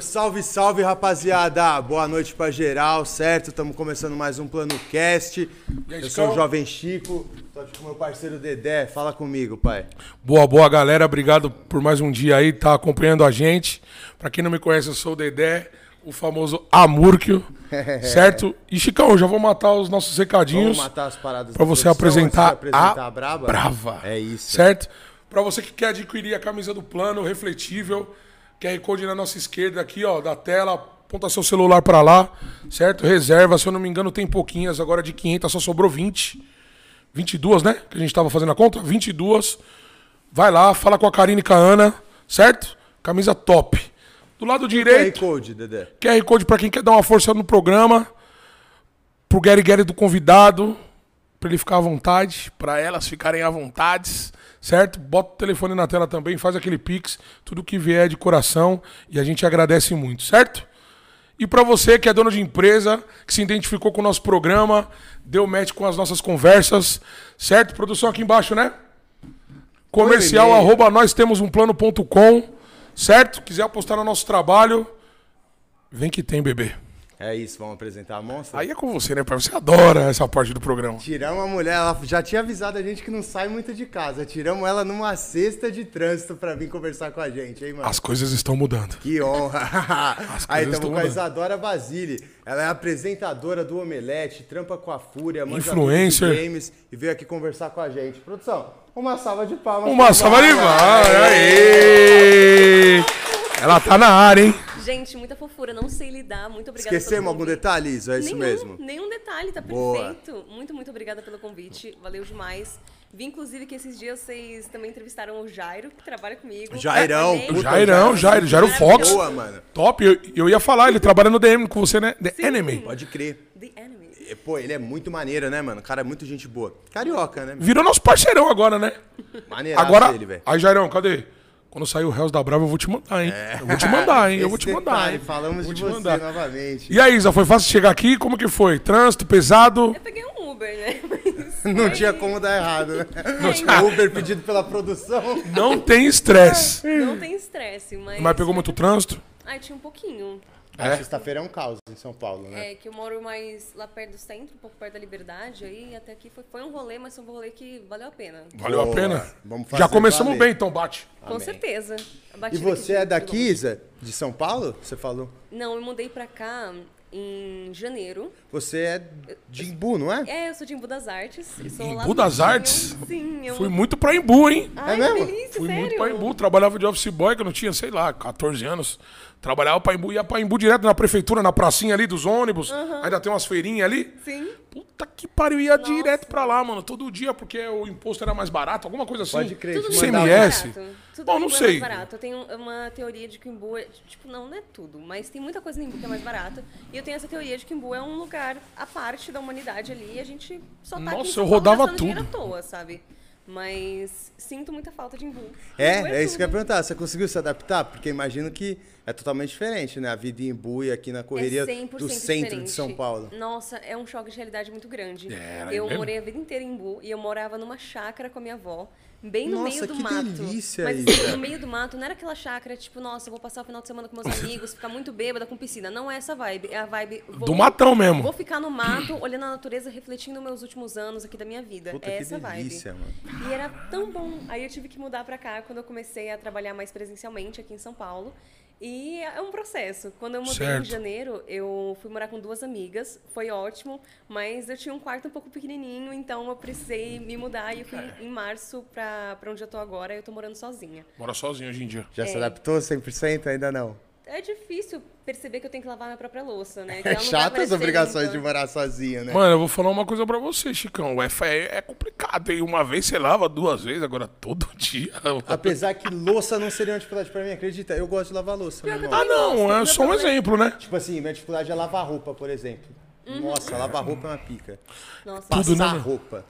Salve, salve, rapaziada! Boa noite pra geral, certo? Estamos começando mais um Plano Cast. Eu sou o? Jovem Chico, tô aqui com meu parceiro Dedé. Fala comigo, pai. Boa, boa, galera. Obrigado por mais um dia aí, tá acompanhando a gente. Pra quem não me conhece, eu sou o Dedé, o famoso Amúrquio, certo? E, Chicão, já vou matar os nossos recadinhos. Vamos matar as paradas Pra da você produção apresentar, antes de apresentar a, Braba? Brava. É isso. Certo? Pra você que quer adquirir a camisa do plano refletível, QR Code na nossa esquerda aqui, ó, da tela, aponta seu celular pra lá, certo? Reserva, se eu não me engano, tem pouquinhas, agora de 500 só sobrou 20. 22, né? Que a gente tava fazendo a conta? 22. Vai lá, fala com a Karine e com a Ana, certo? Camisa top. Do lado QR direito, Code, Dedé. QR Code pra quem quer dar uma força no programa. Pro Gary Gary do convidado. Pra ele ficar à vontade. Pra elas ficarem à vontade. Certo? Bota o telefone na tela também. Faz aquele pix. Tudo que vier de coração. E a gente agradece muito. Certo? E pra você que é dono de empresa, que se identificou com o nosso programa, deu match com as nossas conversas, certo? Produção aqui embaixo, né? Comercial arroba nós temos um plano.com, certo? Quiser apostar no nosso trabalho, vem que tem, bebê. É isso, vamos apresentar a monstra? Aí é com você, né, pai? Você adora essa parte do programa. Tiramos a mulher, ela já tinha avisado a gente que não sai muito de casa. Tiramos ela numa cesta de trânsito pra vir conversar com a gente, hein, mano? As coisas estão mudando. Que honra! Aí coisas estamos com a. Isadora Basile. Ela é apresentadora do Omelete, trampa com a Fúria, Influencer. games e veio aqui conversar com a gente. Produção, uma salva de palmas. Uma salva de palmas. Aê! Ela tá na área, hein? Gente, muita fofura, não sei lidar. Muito obrigada Esquecemos pelo algum detalhe, Isa? É isso nenhum, mesmo? Nenhum detalhe, tá Boa. perfeito. Muito, muito obrigada pelo convite. Valeu demais. Vi, inclusive, que esses dias vocês também entrevistaram o Jairo, que trabalha comigo. Jairão, puta, Jairão, Jairo, Jairo Fox. Boa, mano. Top, eu, eu ia falar, ele trabalha no DM com você, né? The Enemy. Pode crer. The Enemy. Pô, ele é muito maneiro, né, mano? O cara é muito gente boa. Carioca, né? Virou nosso parceirão agora, né? Maneiraço Agora, ele, velho. aí Jairão, cadê? Quando sair o Réus da Brava, eu vou te mandar, hein? Eu vou te mandar, hein? Eu vou te Esse mandar, detalhe, hein? Falamos Vou de te você mandar. novamente. E aí, Isa, foi fácil chegar aqui? Como que foi? Trânsito, pesado? Eu peguei um Uber, né? Mas Não foi- tinha como dar errado, né? tinha. Uber pedido pela produção. Não tem estresse. Não tem estresse, mas... Mas pegou muito trânsito? Ai, tinha um pouquinho. A sexta-feira é um caos em São Paulo, né? É, que eu moro mais lá perto do centro, um pouco perto da Liberdade, aí até aqui foi, foi um rolê, mas foi um rolê que valeu a pena. Valeu a Boa. pena? Vamos fazer Já começamos valer. bem, então bate. Com certeza. A E você aqui é daqui. Isa? De São Paulo? Você falou? Não, eu mudei pra cá em janeiro. Você é de Imbu, não é? É, eu sou de Embu das Artes. do das Ladinho. Artes? Sim, eu... Fui muito pra Embu, hein? Ai, É mesmo? delícia, Fui sério? muito pra Embu. Trabalhava de office boy, que eu não tinha, sei lá, 14 anos. Trabalhava pra Embu, ia pra Embu direto na prefeitura, na pracinha ali dos ônibus. Ainda tem umas feirinhas ali. Sim. Puta que pariu, ia direto pra lá, mano. Todo dia, porque o imposto era mais barato, alguma coisa assim. Pode crer, Tudo te no Embu mandava- é mais CMS? barato. Tudo Bom, não Embu é sei. mais barato. Eu tenho uma teoria de que o Embu é, tipo, não, não é tudo, mas tem muita coisa no Embu que é mais barato. E eu tenho essa teoria de que o Embu é um lugar à parte da humanidade ali e a gente só tá aqui Nossa, São eu Paulo rodava tudo. à toa, sabe? Mas sinto muita falta de Embu. Embu É, é isso que eu ia perguntar. Você conseguiu se adaptar? Porque imagino que é totalmente diferente, né? A vida em Imbu e aqui na correria é 100% do centro diferente. de São Paulo. Nossa, é um choque de realidade muito grande. Era eu morei a vida inteira em Imbu e eu morava numa chácara com a minha avó, bem no Nossa, meio do que mato. delícia, Mas assim, no meio do mato, não era aquela chácara tipo, nossa, eu vou passar o final de semana com meus amigos, ficar muito bêbada com piscina. Não é essa vibe. É a vibe. vou- Do matão mesmo. Vou ficar no mato, olhando a natureza, refletindo meus últimos anos aqui da minha vida. Puta, é que essa delícia, vibe. mano. E era tão bom. Aí eu tive que mudar pra cá quando eu comecei a trabalhar mais presencialmente aqui em São Paulo. E é um processo. Quando eu mudei Certo. em janeiro, eu fui morar com duas amigas. Foi ótimo, mas eu tinha um quarto um pouco pequenininho, então eu precisei me mudar. E eu fui em março pra, pra onde eu tô agora. Eu tô morando sozinha. Mora sozinho hoje em dia. Já se adaptou 100%? Ainda não. É difícil perceber que eu tenho que lavar minha própria louça, né? Que É vai chato as obrigações de morar sozinho, né? Mano, eu vou falar uma coisa pra você, Chicão. O FE é complicado, hein? Uma vez você lava, duas vezes, agora todo dia. Apesar que louça não seria uma dificuldade pra mim, acredita? Eu gosto de lavar louça, meu irmão. Ah, não, é só um exemplo, né? Tipo assim, minha dificuldade é lavar roupa, por exemplo. Nossa, lavar roupa é uma pica. Nossa, Tudo, Passar né? roupa.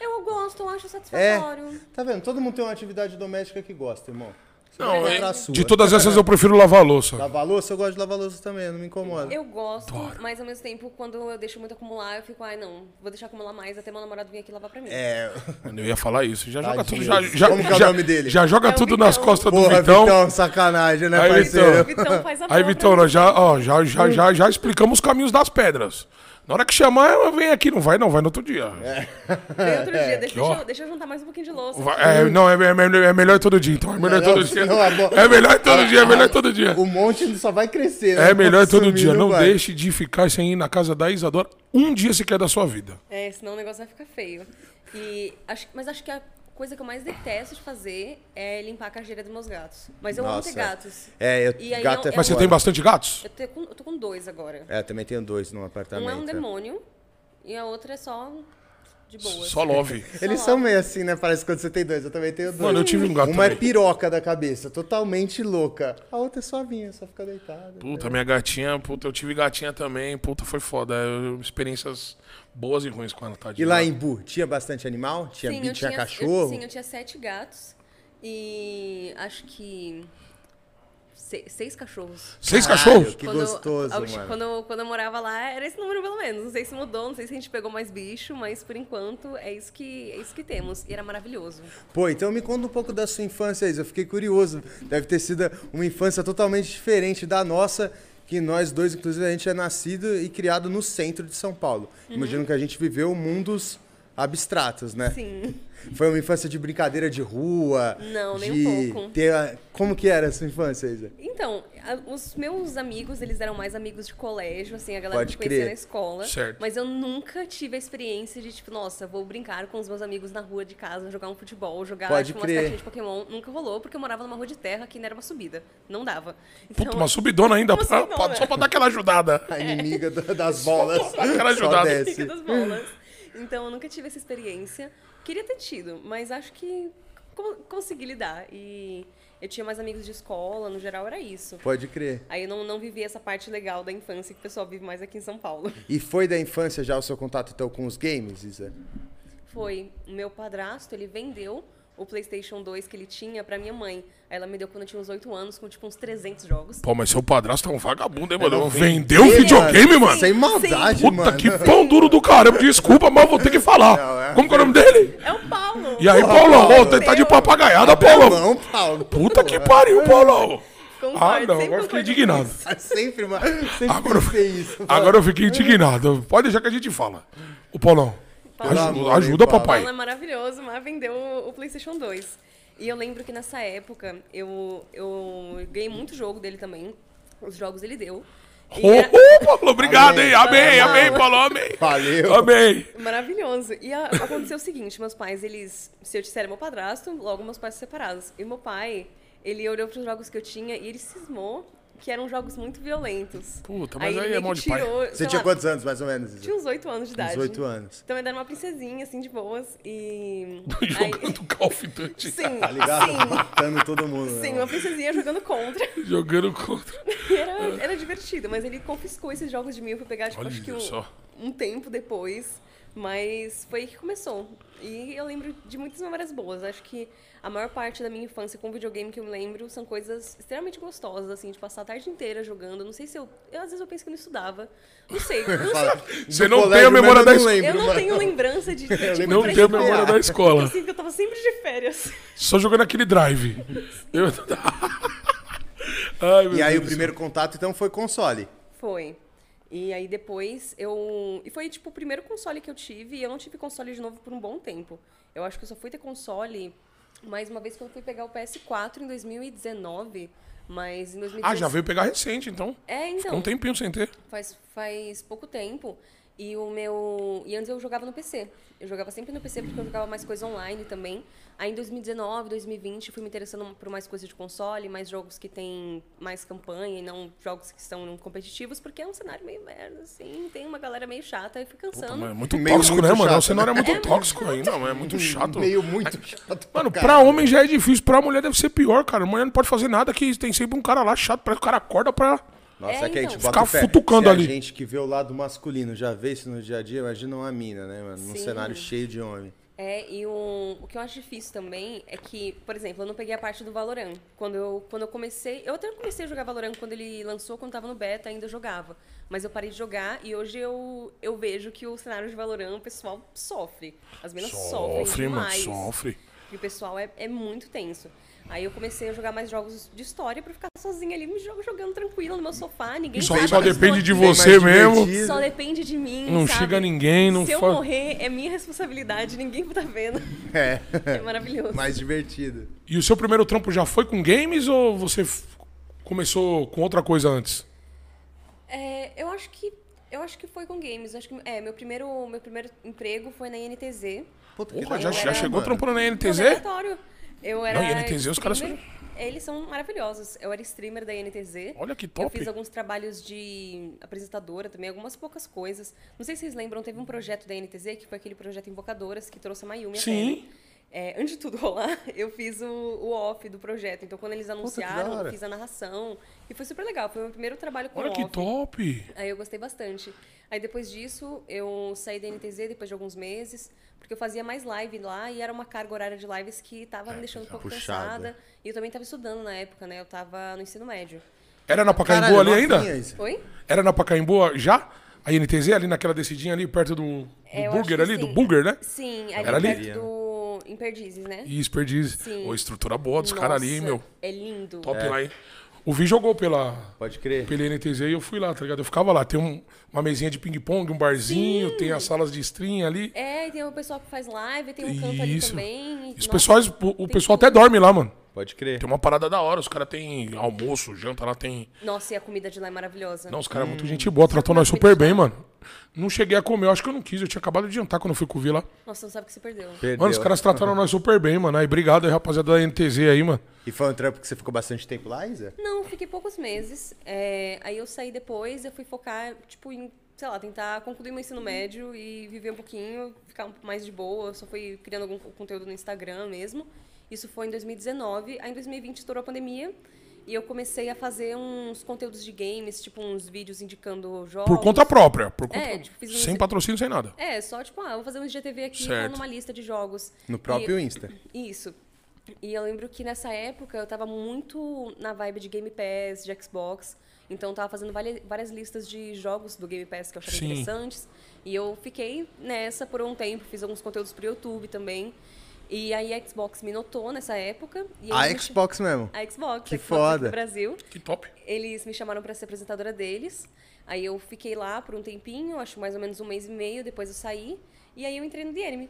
eu gosto, eu acho É. satisfatório. Tá vendo? Todo mundo tem uma atividade doméstica que gosta, irmão. Não, é- de todas essas eu prefiro lavar a louça. Lavar louça, eu gosto de lavar louça também, não me incomoda. Eu gosto, mas ao mesmo tempo, quando eu deixo muito acumular, eu fico, ai não, vou deixar acumular mais até meu namorado vir aqui lavar pra mim. É. Mano, Eu ia falar isso. Já joga tudo. Já, já, Como que é o nome dele? Já joga É tudo nas Vitão. costas do Porra, Vitão. Vitão, sacanagem, né, Aí, parceiro? Vitão. Vitão faz a Aí, Vitão, nós já, ó, já, já, já, já explicamos os caminhos das pedras. Na hora que chamar, ela vem aqui. Não vai, não, vai no outro dia. mim. Vem outro dia, deixa, deixa, eu- deixa eu juntar mais um pouquinho de louça. Vai- é, não, é, é melhor- é melhor todo dia, então. É melhor Não, todo dia. não, é. É melhor todo dia, é melhor todo dia. O monte só vai crescer, né? É melhor todo Sumir, dia. Não vai. deixe de ficar sem ir na casa da Isadora um dia sequer da sua vida. É, senão o negócio vai ficar feio. E acho, mas acho que a coisa que eu mais detesto de fazer é limpar a cadeira dos meus gatos. Mas eu amo Nossa. ter gatos. É, eu, E aí gato é é Mas você tem bastante gatos? Eu, tô com, eu tô com dois agora. É, também tenho dois no apartamento. Um é um demônio e a outra é só de boa. Só love. Eles Só são lá. meio assim, né? Parece que quando você tem dois. Eu também tenho dois. Mano, eu tive um gato Uma é também. piroca da cabeça, totalmente louca. A outra é suavinha, só fica deitada. Puta, minha gatinha, puta, eu tive gatinha também, puta, foi foda. Eu- experiências boas e ruins com ela, tá? E lá em Bu, tinha bastante animal? Tinha, Sim, bi- eu tinha, tinha, cachorro? Eu, sim, eu tinha sete gatos e acho que se- seis cachorros. Seis Caralho, cachorros? Que Quando- gostoso, aos- mano. Quando, eu- quando eu morava lá, era esse número pelo menos. Não sei se mudou, não sei se a gente pegou mais bicho, mas por enquanto é isso que, é isso que temos. E era maravilhoso. Pô, então me conta um pouco da sua infância, Isa. Eu fiquei curioso. Deve ter sido uma infância totalmente diferente da nossa, que nós dois, inclusive, a gente é nascido e criado no centro de São Paulo. Imagino que a gente viveu mundos abstratos, né? Sim. Foi uma infância de brincadeira de rua. Não, nem de um pouco. ter a- Como que era a sua infância, Isa? Então, a- os meus amigos, eles eram mais amigos de colégio, assim, a galera Pode que eu conhecia crer. na escola. Certo. Mas eu nunca tive a experiência de, tipo, nossa, vou brincar com os meus amigos na rua de casa, jogar um futebol, jogar Pode tipo, crer. umas cartinhas de Pokémon. Nunca rolou, porque eu morava numa rua de terra que não era uma subida. Não dava. Então, Puta, uma subidona ainda, Uma pra- subidona. pra- só pra dar aquela ajudada. A inimiga da- das bolas. aquela Só ajudada. desce. Fica das bolas. Então, eu nunca tive essa experiência. Queria ter tido, mas acho que co- consegui lidar. E eu tinha mais amigos de escola, no geral era isso. Pode crer. Aí eu não, não vivi essa parte legal da infância que o pessoal vive mais aqui em São Paulo. E foi da infância já o seu contato então com os games, Isa? Foi o meu padrasto, ele vendeu o PlayStation 2 que ele tinha pra minha mãe. Aí ela me deu quando eu tinha uns 8 anos, com tipo uns 300 jogos. Pô, mas seu padrasto é um vagabundo, hein, Ela mano? vendeu, Vendeu videogame, mano? Sem maldade, Puta mano. que pão duro do caramba. Desculpa, mas vou ter que falar. Não, é. Como que é o nome dele? É o Paulo! E aí, Paulão? Paulo. Ô, tá- tá de papagaiada, Paulão. Não, Paulo. Puta que pariu, Paulão. Concordo, Ah, não, agora eu fiquei indignado. Ah, Sempre, mano. Sempre Agora isso. Agora eu fiquei indignado. Pode deixar que a gente fala. O Paulão. Paulo. Ajuda, ajuda papai. Paulo é maravilhoso, mas vendeu o o PlayStation 2. E eu lembro que nessa época eu, eu ganhei muito jogo dele também. Os jogos ele deu. Ô, era ô, Paulo, obrigado, Amém. hein? Amém, Paulo. amém, Paulo, amém. Valeu. Amém. maravilhoso. E a- aconteceu o seguinte: meus pais, eles. Se eu disser meu padrasto, logo meus pais se separados. E meu pai, ele olhou para os jogos que eu tinha e ele cismou que eram jogos muito violentos. Puta, mas aí ele é mão de pai. tirou, Você sei tinha lá, quantos anos, mais ou menos? Tinha uns 8 anos de idade. Uns oito anos. Então ele era uma princesinha, assim, de boas. E. Jogando Call of Duty. Sim, Tá ligado? sim. Matando todo mundo. Sim, né? uma princesinha jogando contra. Jogando contra. E Era, era divertido, mas ele confiscou esses jogos de mim pra pegar, tipo, Olha acho que um, só. um tempo depois. Mas foi aí que começou. E eu lembro de muitas memórias boas. Acho que a maior parte da minha infância com videogame que eu me lembro são coisas extremamente gostosas, assim, de passar a tarde inteira jogando. Não sei se eu. eu às vezes eu penso que eu não estudava. Não sei. Não sei. Você não tem a memória eu da não escola. Eu não tenho lembrança de. de tipo, Não tem a memória da Eu escola. sinto que eu tava sempre de férias. Só jogando aquele drive. Eu... Ai, meu E aí o Deus do primeiro contato, então, foi console. Foi. E aí depois eu. E foi tipo o primeiro console que eu tive e eu não tive console de novo por um bom tempo. Eu acho que eu só fui ter console mais uma vez que eu fui pegar o PS4 em 2019. Mas em 2019. Ah, já veio pegar recente, então. É, Ficou então. um tempinho sem ter. Faz, faz pouco tempo. E o meu. E antes eu jogava no PC. Eu jogava sempre no PC porque eu jogava mais coisa online também. Aí em 2019, 2020, fui me interessando por mais coisas de console, mais jogos que tem mais campanha e não jogos que são competitivos, porque é um cenário meio merda, assim. Tem uma galera meio chata e fui cansando. Mas é muito Meio tóxico, muito né, mano? chato, O cenário é muito É, tóxico ainda, mano. É muito chato. Meio muito chato. Mano, pra homem já é difícil, pra mulher deve ser pior, cara. A mulher não pode fazer nada que tem sempre um cara lá chato, parece que o cara acorda pra. Nossa, É, é, que a gente então. bota Ficar futucando Se ali. a gente que vê o lado masculino já vê isso no dia a dia, imagina uma mina, né, mano? Num Sim. cenário cheio de homem. É, e o, o que eu acho difícil também é que, por exemplo, eu não peguei a parte do Valorant. Quando eu, quando eu comecei. Eu até comecei a jogar Valorant quando ele lançou, quando tava no beta, ainda jogava. Mas eu parei de jogar e hoje eu, eu vejo que o cenário de Valorant o pessoal sofre. As meninas sofrem Sofre, mano, sofre. E o pessoal é, é muito tenso. Aí eu comecei a jogar mais jogos de história pra ficar sozinha ali, me jogo jogando tranquila no meu sofá, ninguém Só, sabe só depende de você mesmo. Só depende de mim. Não sabe? chega ninguém, não Se eu fa- morrer, é minha responsabilidade, ninguém tá vendo. É. É maravilhoso. Mais divertido. E o seu primeiro trampo já foi com games ou você começou com outra coisa antes? É, eu acho que eu acho que foi com games. Acho que é meu primeiro meu primeiro emprego foi na INTZ. Puta, Porra, já, hora, já chegou mano. trampando na No NTZ? laboratório. Eu era Não, INTZ, os caras streamer. Eles são maravilhosos. Eu era streamer da INTZ. Olha que Eu top. fiz alguns trabalhos de apresentadora também, algumas poucas coisas. Não sei se vocês lembram, teve um projeto da NTZ, que foi aquele projeto Invocadoras, que trouxe a Mayumi Sim. É, antes de tudo rolar, eu fiz o, o off do projeto. Então, quando eles anunciaram, eu fiz a narração. E foi super legal. Foi o meu primeiro trabalho com Olha off. que top. Aí eu gostei bastante. Aí depois disso, eu saí da NTZ depois de alguns meses, porque eu fazia mais live lá e era uma carga horária de lives que tava me deixando um pouco Puxada. cansada. E eu também tava estudando na época, né? Eu tava no ensino médio. Era na Pacaembu Caralho, ali ainda? novinha isso. Oi? Era na Pacaembu já? A INTZ ali naquela descidinha ali, perto do, do É, burger ali, do sim. burger, né? Sim, ali Era ali? perto do em Perdizes, né? Isso, perdiz. Sim. Ô, estrutura boa dos caras ali, meu. É lindo. Top lá, hein? O Vi jogou pela, Pode crer. pela NTZ e eu fui lá, tá ligado? Eu ficava lá. Tem um- uma mesinha de ping-pong, um barzinho, tem as salas de stream ali. É, e tem o pessoal que faz live, tem um canto ali Isso. também. Os Nossa, pessoas, o, o pessoal tudo. até dorme lá, mano. Pode crer. Tem uma parada da hora. Os caras têm almoço, janta lá, tem. Nossa, e a comida de lá é maravilhosa. Não, os caras é muito gente boa, tratou nós super bem, mano. Não cheguei a comer, eu acho que eu não quis. Eu tinha acabado de jantar quando eu fui com o Vi lá. Nossa, não sabe o que você perdeu. Perdeu. Mano, os caras trataram nós super bem, mano. Aí, obrigado aí, rapaziada da NTZ aí, mano. E foi um trampo que você ficou bastante tempo lá, Isa? Não, fiquei poucos meses. É, aí eu saí depois, eu fui focar, tipo, em, sei lá, tentar concluir meu ensino médio e viver um pouquinho, ficar um pouco mais de boa. Eu só fui criando algum conteúdo no Instagram mesmo. Isso foi em 2019. Aí em 2020 estourou a pandemia. E eu comecei a fazer uns conteúdos de games, tipo uns vídeos indicando jogos. Por conta própria. Por conta... É, tipo, fiz um- Sem patrocínio, sem nada. É, só tipo, ah, vou fazer um IGTV aqui Certo. falando uma lista de jogos. No próprio E- Insta. Isso. E eu lembro que nessa época eu tava muito na vibe de Game Pass, de Xbox. Então eu tava fazendo várias listas de jogos do Game Pass que eu achava Sim. interessantes. E eu fiquei nessa por um tempo, fiz alguns conteúdos pro YouTube também. E aí a Xbox me notou nessa época. E A eles me Xbox mesmo. A Xbox, Que a Xbox foda. do Brasil. Que top. Eles me chamaram para ser apresentadora deles. Aí eu fiquei lá por um tempinho, acho mais ou menos um mês e meio, depois eu saí. E aí eu entrei no The Enemy.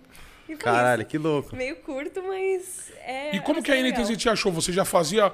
E Caralho, isso. que louco. Meio curto, mas é. E como que a NTZ te achou? Você já fazia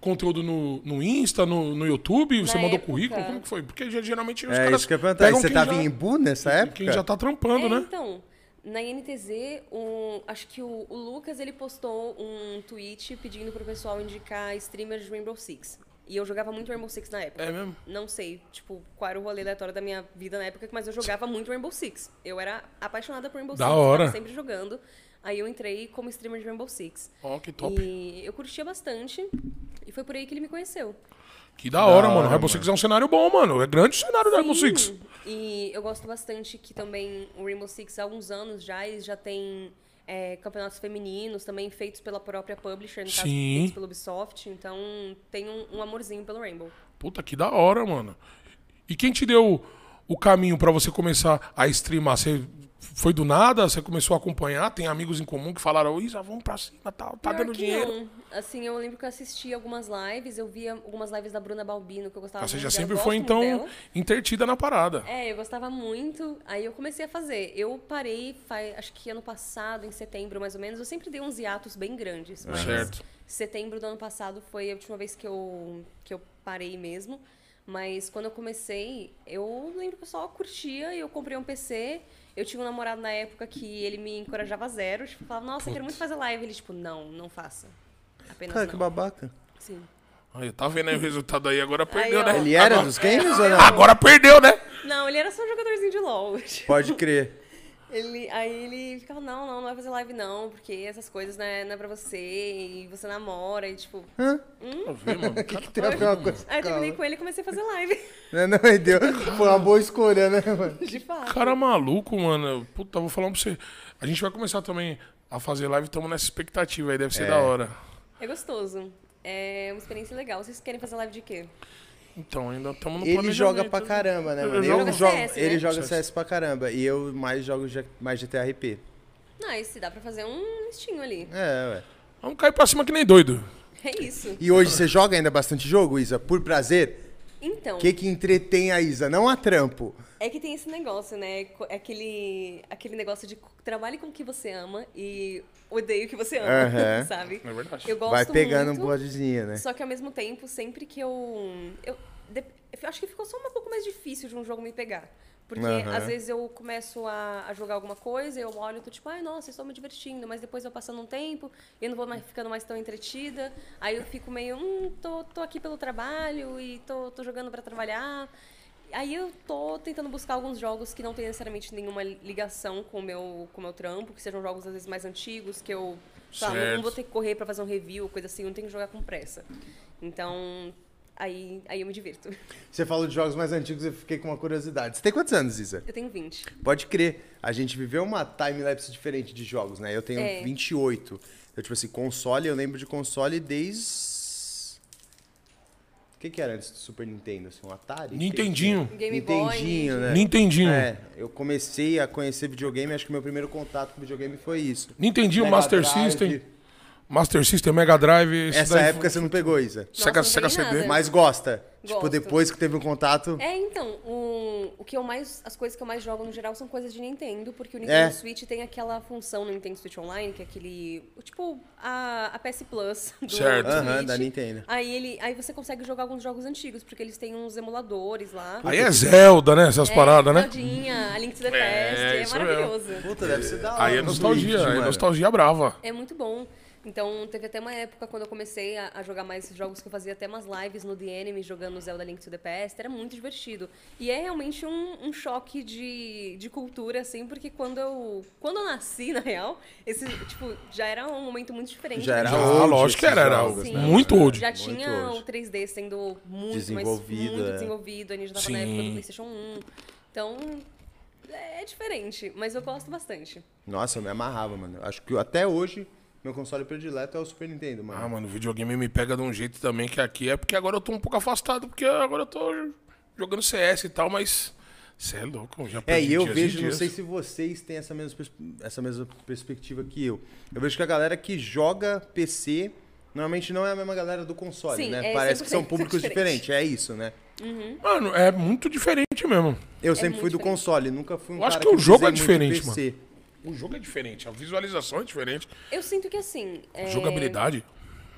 conteúdo no, no Insta, no, no YouTube? Você Na mandou época- currículo? Como que foi? Porque geralmente os É caras isso que eu ia perguntar. Pegam Você quem tava já- em Imbu nessa época? Quem já tá trampando, É, né? então, na INTZ, o- acho que o, o Lucas ele postou um tweet pedindo pro pessoal indicar streamers de Rainbow Six. E eu jogava muito Rainbow Six na época. É mesmo? Não sei, tipo, qual era o rolê aleatório da minha vida na época, mas eu jogava muito Rainbow Six. Eu era apaixonada por Rainbow Da Six, hora. tava sempre jogando. Aí eu entrei como streamer de Rainbow Six. Ó, que top. E eu curtia bastante. E foi por aí que ele me conheceu. Que da hora, Da mano. hora, Rainbow Six é um cenário bom, mano. É grande o cenário do Rainbow Sim. Six. E eu gosto bastante que também o Rainbow Six há alguns anos já, eles já tem é, campeonatos femininos também feitos pela própria publisher, no caso, Sim. feitos pela Ubisoft. Então tem um, um amorzinho pelo Rainbow. Puta, que da hora, mano. E quem te deu o caminho pra você começar a streamar? Você foi do nada? Você começou a acompanhar? Tem amigos em comum que falaram, Isa, vamos pra cima, tá, tá Pior dando dinheiro. Não. Assim, eu lembro que eu assisti algumas lives, eu via algumas lives da Bruna Balbino, que eu gostava Ah, você muito já dela, sempre foi, então, dela. intertida na parada. É, eu gostava muito. Aí eu comecei a fazer. Eu parei, faz, acho que ano passado, em setembro mais ou menos. Eu sempre dei uns hiatos bem grandes. Mas Certo. setembro do ano passado foi a última vez que eu, que eu parei mesmo. Mas quando eu comecei, eu lembro que eu só curtia e eu comprei um PC. Eu tinha um namorado na época que ele me encorajava a zero. Tipo, falava, nossa, eu quero muito fazer live. Ele, tipo, não, não faça. Apenas Cara, que não. babaca. Sim. Aí, tá vendo aí o resultado aí? Agora perdeu, ó. né? Ele era agora, dos games ou não? Agora perdeu, né? Não, ele era só um jogadorzinho de LOL. Pode crer. Ele, aí ele ficava, não, não, não vai fazer live não, porque essas coisas não é, não é pra você, e você namora, e tipo... Hã? Tá vendo, mano? Que tem a ver uma coisa Aí eu terminei com ele e comecei a fazer live, Não, não, e deu. Foi uma boa escolha, né, mano? de fato. Cara maluco, mano. Puta, vou falar pra você. A gente vai começar também a fazer live, estamos nessa expectativa aí, deve ser É. da hora. É gostoso. É uma experiência legal. Vocês querem fazer live de quê? Então, ainda estamos no Ele joga pra caramba, né, Eu mano? jogo Eu CS, jogo, né? ele joga CS. CS pra caramba. E eu mais jogo mais GTRP. Nice, dá pra fazer um listinho ali. É, ué. Vamos cair pra cima que nem doido. É isso. E hoje você joga ainda bastante jogo, Isa? Por prazer? Então, O que que entretém a Isa? Não a trampo. é que tem esse negócio, né? É Aquele, aquele negócio de trabalhe com o que você ama e odeie o que você ama, Aham. sabe? É verdade. Eu gosto Vai pegando um muito, bodezinha, né? Só que ao mesmo tempo, sempre que eu. Eu acho que ficou só um pouco mais difícil de um jogo me pegar. Porque Aham. às vezes eu começo a, a jogar alguma coisa, eu olho e tô tipo, ai, nossa, estou me divertindo, mas depois eu passando um tempo e eu não vou mais ficando mais tão entretida. Aí eu fico meio, hum, tô, tô aqui pelo trabalho e tô, tô jogando pra trabalhar. Aí eu tô tentando buscar alguns jogos que não tem necessariamente nenhuma ligação com o meu, com o meu trampo, que sejam jogos às vezes mais antigos, que eu lá, não- não vou ter que correr pra fazer um review, coisa assim, eu não tenho que jogar com pressa. Então, aí, aí eu me divirto. Você falou de jogos mais antigos, eu fiquei com uma curiosidade. Você tem quantos anos, Isa? Eu tenho 20. Pode crer. A gente viveu uma time-lapse diferente de jogos, né? Eu tenho É. 28. Então, tipo assim, console, eu lembro de console desde... O que que era antes do Super Nintendo? Assim, um Atari? Nintendinho. Game Boy, Nintendinho, né? Nintendinho. É, eu comecei a conhecer videogame, acho que meu primeiro contato com videogame foi isso. Nintendinho, Mega Master Drive. System. Master System, Mega Drive. Essa época foi- você não pegou, Isa. Sega, Nossa, Sega CD. nada. Mas gosta. Tipo, Gosto. depois que teve um contato... É, então, o, o que eu mais. As coisas que eu mais jogo no geral são coisas de Nintendo, porque o É. Nintendo Switch tem aquela função no Nintendo Switch Online, que é aquele. Tipo, a, a PS Plus do Certo. Da Nintendo. Aí, ele, aí você consegue jogar alguns jogos antigos, porque eles têm uns emuladores lá. Aí é Zelda, né? Essas É, paradas, né? Zeldinha, a Link to the É, Past, é, mesmo. maravilhoso. Puta, deve ser da hora. Aí é no nostalgia, Switch, aí é nostalgia brava. É muito bom. Então, teve até uma época quando eu comecei a, a jogar mais jogos que eu fazia até umas lives no The Enemy, jogando Zelda Link to the Past. Era muito divertido. E é realmente um, um choque de, de cultura, assim, porque quando eu, quando eu nasci, na real, esse, tipo, já era um momento muito diferente. Já era Já, old lógico que esses era, era jogos, Sim. né? muito old. Já Muito tinha old. o 3D sendo muito, Desenvolvido, muito é. desenvolvido. A gente tava Sim. na época do PlayStation 1. Então, é diferente, mas eu gosto bastante. Nossa, eu me amarrava, mano. Acho que até hoje, meu console predileto é o Super Nintendo, mano. Ah, mano, o videogame me pega de um jeito também que aqui é porque agora eu tô um pouco afastado, porque agora eu tô jogando CS e tal, mas. Você é louco, eu já É, e eu dias vejo, não dias. sei se vocês têm essa mesma, essa mesma perspectiva que eu. Eu vejo que a galera que joga PC, normalmente não é a mesma galera do console, Sim, né? é Parece que são 100% públicos diferente. diferentes, é isso, né? Mano, é muito diferente mesmo. Eu sempre muito fui do diferente. console, nunca fui um Eu acho que o jogo é diferente, PC. O jogo é diferente, a visualização é diferente, Eu sinto que assim. é, jogabilidade.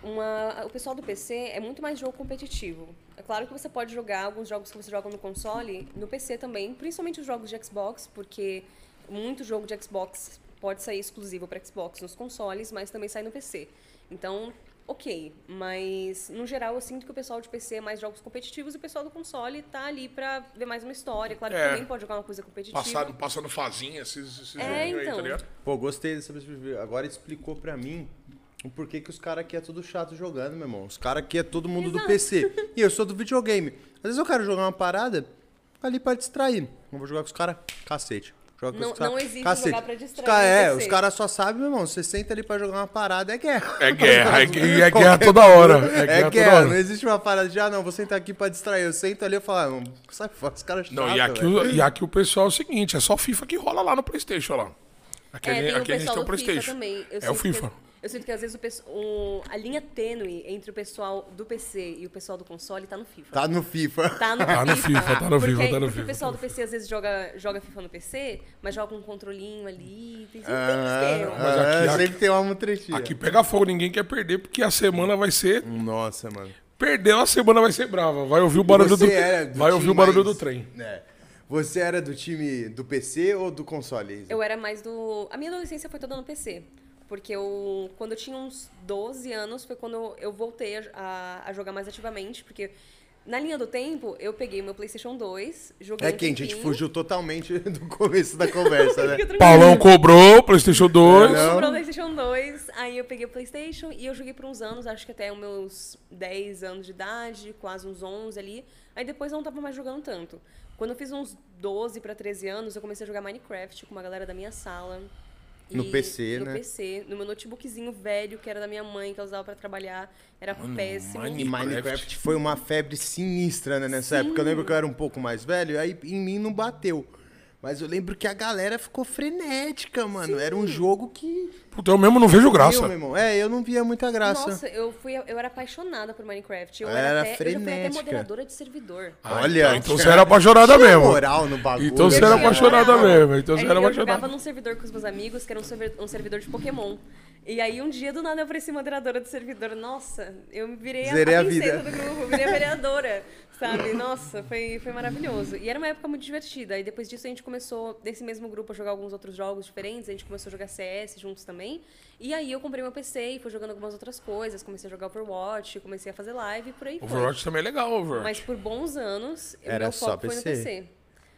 uma- o pessoal do PC é muito mais jogo competitivo. É claro que você pode jogar alguns jogos que você joga no console, no PC também, principalmente os jogos de Xbox, porque muito jogo de Xbox pode sair exclusivo para Xbox nos consoles, mas também sai no PC. Então, ok, mas no geral eu sinto que o pessoal de PC é mais jogos competitivos e o pessoal do console tá ali pra ver mais uma história. Claro que É. também pode jogar uma coisa competitiva. Passando, passando fazinha, esses, esses É, joguinhos aí, então. tá ligado? Pô, gostei dessa perspectiva. Agora explicou pra mim o porquê que os caras aqui é tudo chato jogando, meu irmão. Os caras aqui é todo mundo do Exato. PC. E eu sou do videogame. Às vezes eu quero jogar uma parada ali pra distrair. Não vou jogar com os caras, cacete. Joga com Não- os cara, não existe cacete. jogar pra Os distrair cara- no É, os caras só sabem, meu irmão. Você senta ali pra jogar uma parada, é guerra. É guerra, é, gu- e é guerra Qualquer toda hora. É É guerra guerra, toda não hora. existe uma parada de, ah, não, vou sentar aqui pra distrair. Eu sento ali e falo, ah, sai fora, os caras Não, e aqui, o, e aqui o pessoal é o seguinte, é só FIFA que rola lá no Playstation lá. Aqui, É, a gente- tem o aqui a gente tem o Playstation. também. Eu É o FIFA. Que, eu sinto que às vezes o, o- a linha tênue entre o pessoal do PC e o pessoal do console tá no FIFA. Tá no FIFA. Tá no Tá no FIFA, tá no porque, FIFA, tá no porque FIFA. o pessoal do PC às vezes joga, joga FIFA no PC, mas joga com um controlinho ali. Tem sempre Ah, tem. Mas ah, aqui- aqui- sempre tem uma mutretinha. Aqui pega fogo, ninguém quer perder, porque a semana vai ser. Nossa, mano. Perdeu, a semana vai ser brava. Vai ouvir o barulho Você do. era do Vai ouvir o barulho mais- do trem. É. Você era do time do PC ou do console? Isa? Eu era mais do. A minha adolescência foi toda no PC. Porque eu, quando eu tinha uns 12 anos, foi quando eu, voltei a, a- a jogar mais ativamente. Porque na linha do tempo, eu peguei meu PlayStation 2, joguei. É um quente, a gente fugiu totalmente do começo da conversa, né? Paulão cobrou, PlayStation 2. Não. comprou o PlayStation 2, aí eu peguei o PlayStation e eu joguei por uns anos, acho que até os meus 10 anos de idade, quase uns 11 ali. Aí depois eu não tava mais jogando tanto. Quando eu fiz uns 12 pra 13 anos, eu comecei a jogar Minecraft com uma galera da minha sala. No E- PC, no né? PC, no meu notebookzinho velho, que era da minha mãe, que eu usava pra trabalhar. Era péssimo. Mine- E Minecraft foi uma febre sinistra, né, nessa Sim. época. Eu lembro que eu era um pouco mais velho, aí em mim não bateu. Mas eu lembro que a galera ficou frenética, mano. Era um jogo que. Puta, eu mesmo não vejo graça. Eu, meu irmão. É, eu não via muita graça. Nossa, eu, fui, eu era apaixonada por Minecraft. Eu Era era, até, eu já fui até frenética. moderadora de servidor. Ah, Olha, então, então você era apaixonada Tinha mesmo. moral no bagulho. Então você Eu era apaixonada moral. mesmo. Então você era eu apaixonada. jogava num servidor com os meus amigos, que era um servidor, um servidor de Pokémon. E aí um dia do nada eu apareci moderadora do servidor. Nossa, eu me virei a, Zerei a a princesa vida. do grupo, virei a vereadora, sabe? Nossa, foi, foi maravilhoso. E era uma época muito divertida. E depois disso a gente começou, desse mesmo grupo, a jogar alguns outros jogos diferentes. A gente começou a jogar CS juntos também. E aí eu comprei meu PC e fui jogando algumas outras coisas. Comecei a jogar Overwatch, comecei a fazer live e por aí foi. Overwatch também é legal, Overwatch. Mas por bons anos, Era meu só foco foi no PC. PC.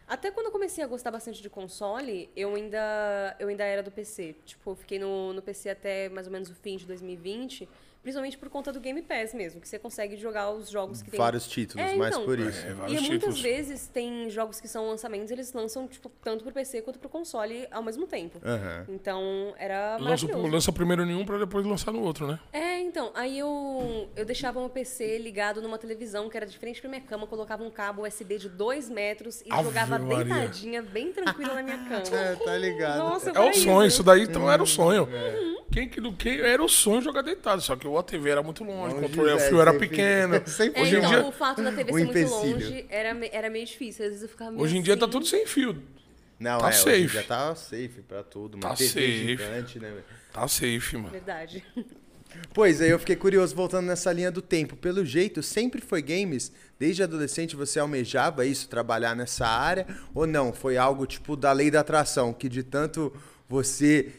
Até quando eu comecei a gostar bastante de console, eu ainda, eu ainda era do PC. Tipo, eu fiquei no, no PC até mais ou menos o fim de 2020, principalmente por conta do Game Pass mesmo, que você consegue jogar os jogos que tem. Vários títulos, É, mais então. por isso. É, E vários muitas títulos. vezes tem jogos que são lançamentos, eles lançam tipo, tanto pro PC quanto pro console ao mesmo tempo. Aham. Então, era Lança, lança primeiro em um pra depois lançar no outro, né? É, então, aí eu, eu deixava meu PC ligado numa televisão que era diferente da minha cama, colocava um cabo USB de 2 metros e Ave jogava Maria. deitadinha, bem tranquila na minha cama. É, tá ligado. Nossa, É o sonho, isso daí então era o sonho. Uhum. Quem que não quem era o sonho jogar deitado, só que o TV era muito longe, o Longe, controle, o é, fio era pequeno. sempre É, Hoje em então, dia, o fato da TV ser muito longe era, era meio difícil. Às vezes eu ficava meio hoje em dia tá assim. tudo sem fio. Não, Tá é, safe. dia tá safe pra tudo. Uma Tá TV safe. gigante, né? Tá safe, mano. Verdade. Pois, aí eu fiquei curioso, voltando nessa linha do tempo. Pelo jeito, sempre foi games? Desde adolescente você almejava isso, trabalhar nessa área? Ou não? Foi algo tipo da lei da atração, que de tanto você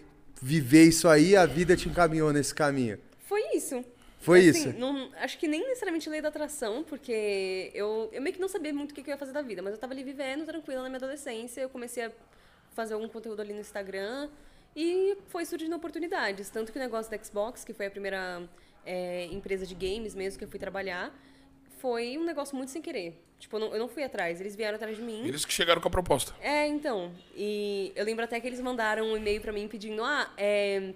viver isso aí, a vida te encaminhou nesse caminho? Foi isso. Foi Assim, isso? não- acho que nem necessariamente lei da atração, porque eu, eu meio que não sabia muito o que que eu ia fazer da vida, mas eu tava ali vivendo tranquila na minha adolescência, eu comecei a fazer algum conteúdo ali no Instagram e foi surgindo oportunidades. Tanto que o negócio da Xbox, que foi a primeira é, empresa de games mesmo que eu fui trabalhar, foi um negócio muito sem querer. Tipo, eu não, eu não fui atrás, eles vieram atrás de mim. Eles que chegaram com a proposta. É, então. E eu lembro até que eles mandaram um e-mail pra mim pedindo, ah, é.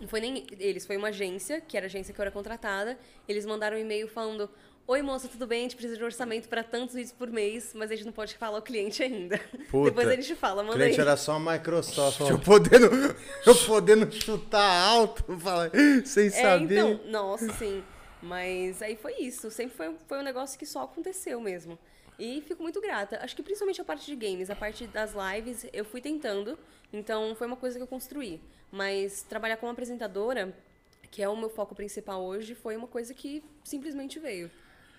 Não foi nem eles, foi uma agência, que era a agência que eu era contratada. Eles mandaram um e-mail falando: Oi, moça, tudo bem? A gente precisa de um orçamento para tantos vídeos por mês, mas a gente não pode falar ao cliente ainda. Puta. Depois a gente fala, O manda cliente aí. era só a Microsoft. Eu podendo, eu podendo chutar alto, falar, sem É, saber. então, nossa, sim. Mas aí foi isso. Sempre foi, foi um negócio que só aconteceu mesmo. E fico muito grata. Acho que principalmente a parte de games, a parte das lives, eu fui tentando. Então foi uma coisa que eu construí. Mas trabalhar como apresentadora, que é o meu foco principal hoje, foi uma coisa que simplesmente veio.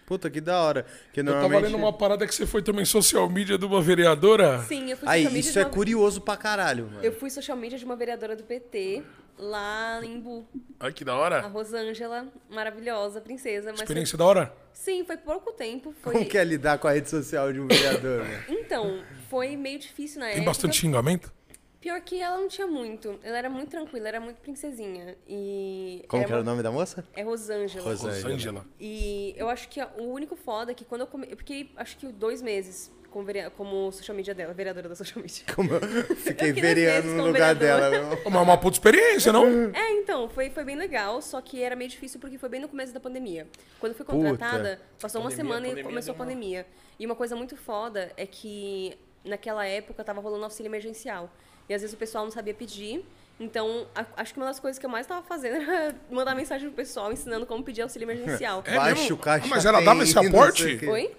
Puta, que da hora. Que Eu tava normalmente... lendo uma parada que você foi também social media de uma vereadora. Sim, eu fui Aí, social media isso de é uma... curioso pra caralho, mano. Eu fui social media de uma vereadora do PT lá em Bu. Ai, que da A hora. Rosângela, maravilhosa, princesa. Mas Experiência da hora. Foi... Sim, foi pouco tempo. Foi... Como que é lidar com a rede social de um vereador, mano? Então, foi meio difícil na Tem época. bastante xingamento. Pior que ela não tinha muito. Ela era muito tranquila, era muito princesinha. E. Como que era o nome da moça? É Rosângela. Rosângela. Rosângela. E eu acho que a- o único foda é que quando eu come... Eu fiquei, acho que dois meses como, como social media dela, vereadora da social media. Como eu fiquei dois vereando no lugar vereadora. dela. meu. Mas é uma puta experiência, não? É, então, foi, foi bem legal, só que era meio difícil porque foi bem no começo da pandemia. Quando eu fui contratada, passou uma Pandemia, semana e começou a uma- pandemia. E uma coisa muito foda é que naquela época tava rolando auxílio emergencial. E às vezes o pessoal não sabia pedir. Então, a- acho que uma das coisas que eu mais tava fazendo era mandar mensagem pro pessoal ensinando como pedir auxílio emergencial. É Baixa mesmo? o caixa Ah, mas ela dava esse aporte? sei o quê. Oi?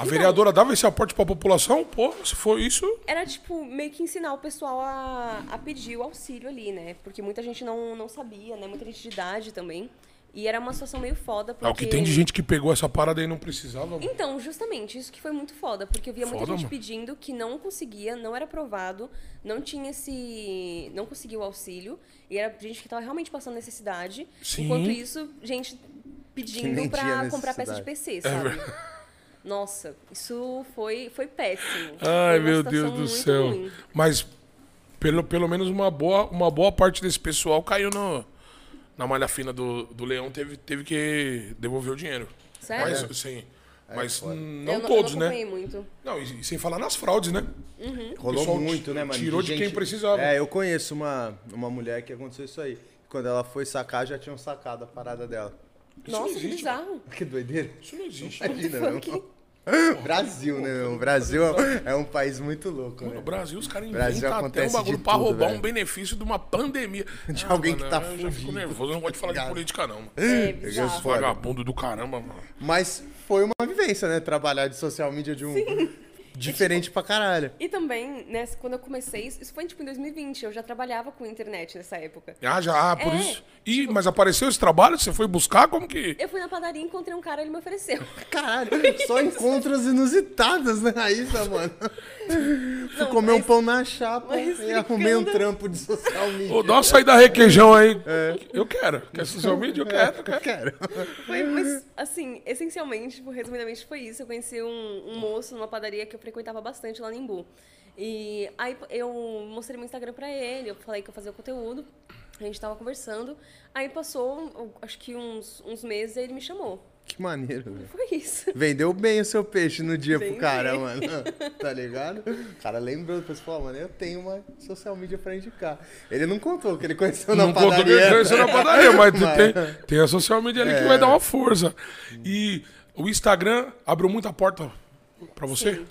A vereadora dava esse aporte pra população? Pô, se foi isso. Era, tipo, meio que ensinar o pessoal a, a pedir o auxílio ali, né? Porque muita gente não, não sabia, né? Muita gente de idade também. E era uma situação meio foda, porque... É o que tem de gente que pegou essa parada e não precisava. mano. Então, justamente, isso que foi muito foda, porque eu via muita Foda, gente mano. pedindo que não conseguia, não era aprovado, não tinha esse. não conseguia o auxílio, e era gente que tava realmente passando necessidade. Sim. Enquanto isso, gente pedindo pra comprar peça de. PC, sabe? Nossa, isso foi, foi péssimo. Foi Ai, uma meu Deus do céu. ruim. Mas pelo, pelo menos uma boa, uma boa parte desse pessoal caiu no, na malha fina do, do leão, teve, teve que devolver o dinheiro. Sério? Mas, sim. Mas foda. hum, eu não todos, eu não né? muito. Não, e, e sem falar nas fraudes, né? Rolou pessoal muito, né, mano? tirou de quem precisava. É, eu conheço uma, uma mulher que aconteceu isso aí. Quando ela foi sacar, já tinham sacado a parada dela. Isso não Nossa, que existe, bizarro. Que doideira. Isso não existe. Imagina, meu irmão. Brasil, né, meu? O Brasil é um país muito louco, No né? Brasil, os caras inventam até um bagulho pra tudo, roubar velho. um benefício de uma pandemia. De Ah, alguém que mano, tá Eu já fico nervoso, eu não gosto de falar de política, não. mano. É Eu bizarro. Foda. Vagabundo do caramba, mano. Mas foi uma vivência, né? Trabalhar de social media de um. Diferente pra caralho. E também, né, quando eu comecei, isso foi tipo em 2020, eu já trabalhava com internet nessa época. Ah, já, ah, por É, isso. Ih, mas apareceu esse trabalho? Você foi buscar? Como que. Eu fui na padaria, encontrei um cara, ele me ofereceu. Caralho, só encontros inusitados, né, Raíssa, mano? Fui comer um mas- pão na chapa e arrumei um ficando- trampo de social media. Ô, dá uma saída requeijão aí. Eu quero. Quer social media? Eu quero. eu quero. Quero. Foi, mas, assim, essencialmente, tipo, resumidamente, foi isso. Eu conheci um, um moço numa padaria que eu frequentava bastante lá no Imbu. E aí eu mostrei meu Instagram pra ele, eu falei que eu fazia conteúdo, a gente tava conversando. Aí passou, acho que uns, uns meses, e ele me chamou. Que maneiro, velho. Foi isso. Vendeu bem o seu peixe no dia pro cara, mano. Tá ligado? O cara lembrou, depois falou, mano, eu tenho uma social media pra indicar. Ele não contou que ele conheceu na Não contou que ele padaria. conheceu na padaria, mas, Mas- Tem, tem a social media ali que vai dar uma força. E o Instagram abriu muita porta pra você? Sim.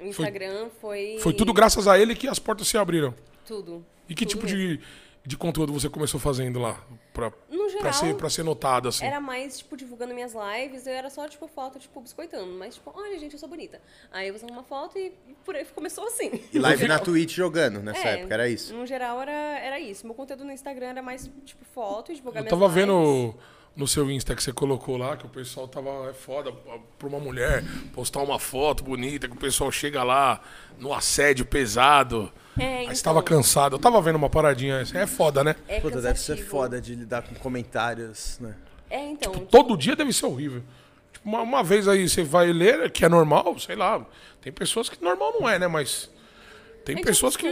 O Instagram foi. Foi tudo graças a ele que as portas se abriram. Tudo. E que Tudo tipo mesmo. de, de conteúdo você começou fazendo lá? Pra, No pra, geral, ser, pra ser notado, assim. Era mais, tipo, divulgando minhas lives, eu era só, tipo, foto, tipo, biscoitando. Mas, tipo, olha, gente, eu sou bonita. Aí eu usava uma foto e por aí começou assim. E live na Twitch jogando nessa É, época, era isso. No geral, era, era isso. Meu conteúdo no Instagram era mais, tipo, foto e divulgar Eu minhas tava lives. vendo no seu Insta que você colocou lá, que o pessoal tava. É foda pra uma mulher postar uma foto bonita, que o pessoal chega lá no assédio pesado. É, Aí então, você tava cansado. Eu tava vendo uma paradinha. assim, É foda, né? É Puta, deve ser foda de lidar com comentários, né? É, então. Todo dia deve ser horrível. Tipo, uma, uma vez aí você vai ler, que é normal, sei lá. Tem pessoas que normal não é, né? Mas. Tem pessoas que.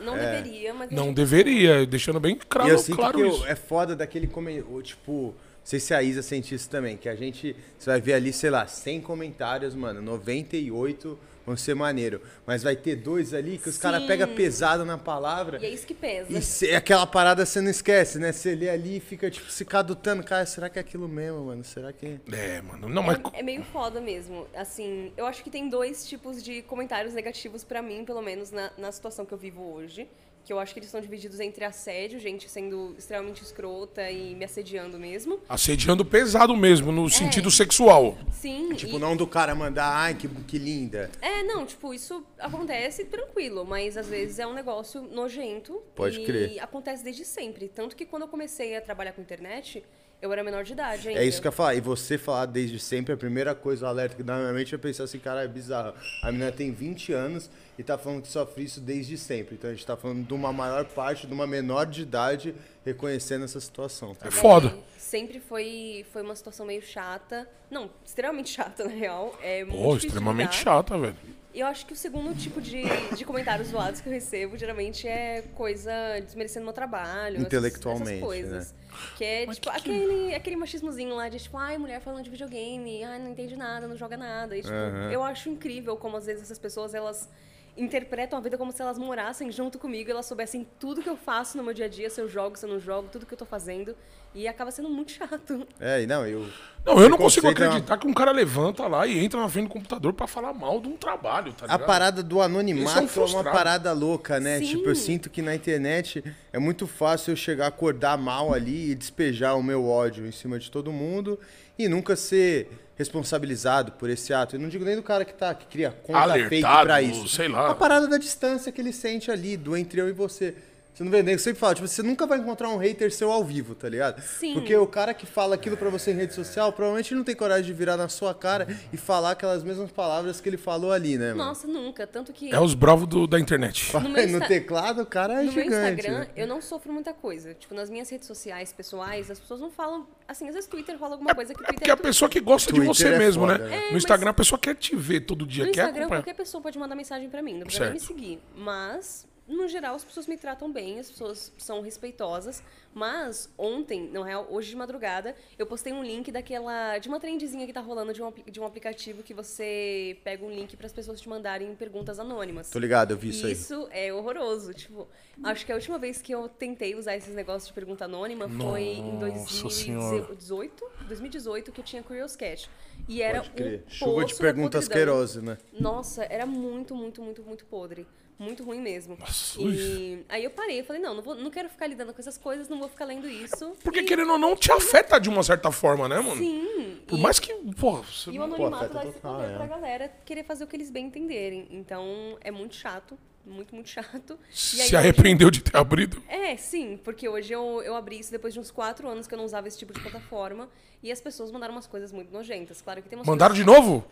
Não deveria, mas Não deveria, deixando bem claro, e eu sinto claro que isso. eu- é foda daquele comentário, tipo, sei se a Isa sente isso também, que a gente, você vai ver ali, sei lá, 100 comentários, mano, 98 vão ser maneiro, mas vai ter dois ali que os caras pegam pesado na palavra. E é isso que pesa. E cê- aquela parada você não esquece, né? Você lê ali e fica, tipo, se cadutando. Cara, será que é aquilo mesmo, mano? Será que... É, mano. Não, mas. É, é meio foda mesmo. Assim, eu acho que tem dois tipos de comentários negativos pra mim, pelo menos na, na situação que eu vivo hoje. Que eu acho que eles estão divididos entre assédio, gente sendo extremamente escrota e me assediando mesmo. Assediando pesado mesmo, no sentido sexual. Sim. Tipo, e- não do cara mandar, ai, que, que linda. É, não, tipo, isso acontece tranquilo, mas às vezes é um negócio nojento. Pode e crer. acontece desde sempre. Tanto que quando eu comecei a trabalhar com internet, eu era menor de idade ainda. É isso que eu ia falar. E você falar desde sempre, a primeira coisa, o alerta que dá na minha mente é pensar assim, cara, é bizarro. A menina tem 20 anos e tá falando que sofre isso desde sempre. Então a gente tá falando de uma maior parte, de uma menor de idade, reconhecendo essa situação. Tá? É foda. É, sempre foi, foi uma situação meio chata. Não, extremamente chata, na real. É muito Pô, extremamente chata, velho. E eu acho que o segundo tipo de, de comentários zoados que eu recebo, geralmente, é coisa desmerecendo meu trabalho. essas- Intelectualmente, essas coisas. Que é, tipo, que que- aquele, aquele machismozinho lá de, tipo, ai, mulher falando de videogame, ai, não entende nada, não joga nada. E, tipo, Aham. eu acho incrível como, às vezes, essas pessoas, elas interpretam a vida como se elas morassem junto comigo, elas soubessem tudo que eu faço no meu dia a dia, se eu jogo, se eu não jogo, tudo que eu tô fazendo. E acaba sendo muito chato. É, e não, eu. Não, eu não consigo é uma- acreditar que um cara levanta lá e entra na frente do computador pra falar mal de um trabalho, tá A ligado? parada do anonimato é uma parada louca, né? Sim. Tipo, eu sinto que na internet é muito fácil eu chegar, acordar mal ali e despejar o meu ódio em cima de todo mundo e nunca ser responsabilizado por esse ato. Eu não digo nem do cara que tá que cria conta fake Alertado, pra isso. sei lá. A parada da distância que ele sente ali, do entre eu e você. Você não vê nem, eu sempre falo, tipo, você nunca vai encontrar um hater seu ao vivo, tá ligado? Sim. Porque o cara que fala aquilo pra você em rede social, provavelmente não tem coragem de virar na sua cara e falar aquelas mesmas palavras que ele falou ali, né, mano? Nossa, nunca. Tanto que É os bravos do- da internet. No meu no Insta- teclado, o cara é no meu gigante. Instagram, né? eu não sofro muita coisa. Tipo, nas minhas redes sociais pessoais, as pessoas não falam. Assim, às vezes Twitter fala alguma coisa que Twitter Porque a pessoa que gosta de Twitter você é mesmo, foda, né? né? É, no mas- Instagram a pessoa quer te ver todo dia, No quer Instagram, acompanhar. qualquer pessoa pode mandar mensagem pra mim, não precisa nem me Certo. seguir. Mas no geral, as pessoas me tratam bem, as pessoas são respeitosas. Mas ontem, não é, hoje de madrugada, eu postei um link daquela. de uma trendzinha que tá rolando de um, de um aplicativo que você pega um link para as pessoas te mandarem perguntas anônimas. Tô ligado, eu vi E isso aí. Isso é horroroso. Tipo, acho que a última vez que eu tentei usar esses negócios de pergunta anônima foi em Nossa Senhora. 2018, 2018 que eu tinha Curious Cat. E era um Chuva de perguntas queirose, né? Nossa, era muito, muito, muito, muito podre. Muito ruim mesmo. Nossa, e aí eu parei, eu falei, não, não, vou, não quero ficar lidando com essas coisas, não vou ficar lendo isso. Porque E- querendo ou não, te afeta de uma certa forma, né, mano? Sim. Por e- mais que, pô, você E o não- anonimato afeta dá esse poder é. pra galera querer fazer o que eles bem entenderem. Então, é muito chato. Muito, muito chato. E aí, se hoje- arrependeu de ter abrido. É, sim, porque hoje eu, eu abri isso depois de uns quatro anos que eu não usava esse tipo de plataforma. E as pessoas mandaram umas coisas muito nojentas. Claro que tem umas Mandaram de coisas... novo?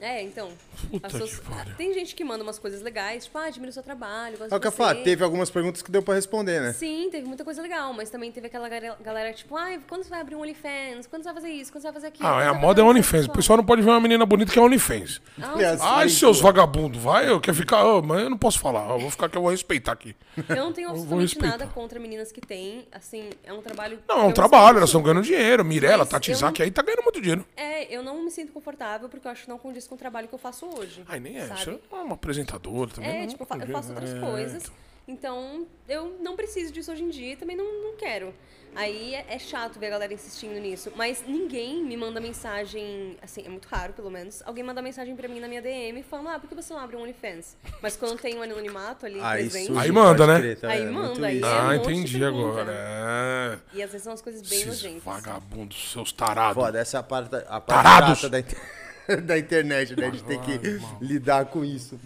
É, então. Puta pessoas-. Tem gente que manda umas coisas legais, tipo, ah, admiro o seu trabalho, gosto É o de que eu falar, teve algumas perguntas que deu pra responder, né? Sim, teve muita coisa legal, mas também teve aquela galera, tipo, ai, quando você vai abrir um OnlyFans? Quando você vai fazer isso? Quando você vai fazer aquilo? Ah, é, a moda é OnlyFans. O sexual?" pessoal não pode ver uma menina bonita que é OnlyFans. Ah, É, Ai, Sim, seus vagabundos, vai, eu quero ficar. ô, mas eu não posso falar, eu vou ficar que eu vou respeitar aqui. Eu não tenho absolutamente nada contra meninas que têm, assim, é um trabalho... Não, é um trabalho, elas estão ganhando dinheiro. Mirella, Tati não- aí tá ganhando muito dinheiro. É, eu não me sinto confortável porque eu acho que não condiz com o trabalho que eu faço hoje. Ai, nem é. sabe? Você é uma apresentadora também. É, não tipo, eu eu faço outras É, coisas. Então, eu não preciso disso hoje em dia e também não, não quero. Aí é, é chato ver a galera insistindo nisso. Mas ninguém me manda mensagem, assim, é muito raro, pelo menos. Alguém manda mensagem pra mim na minha DM falando, ah, por que você não abre um OnlyFans? Mas quando tem um anonimato ali Aí presente. surge, Aí manda, né? crer, tá Aí vendo? manda, aí isso. é Ah, um entendi agora. É. E às vezes são umas coisas bem Esses nojentas. vagabundos, seus tarados. Foda, essa é a parte, a parte Tarados. da, inter- da internet, né? De ter que lidar com isso.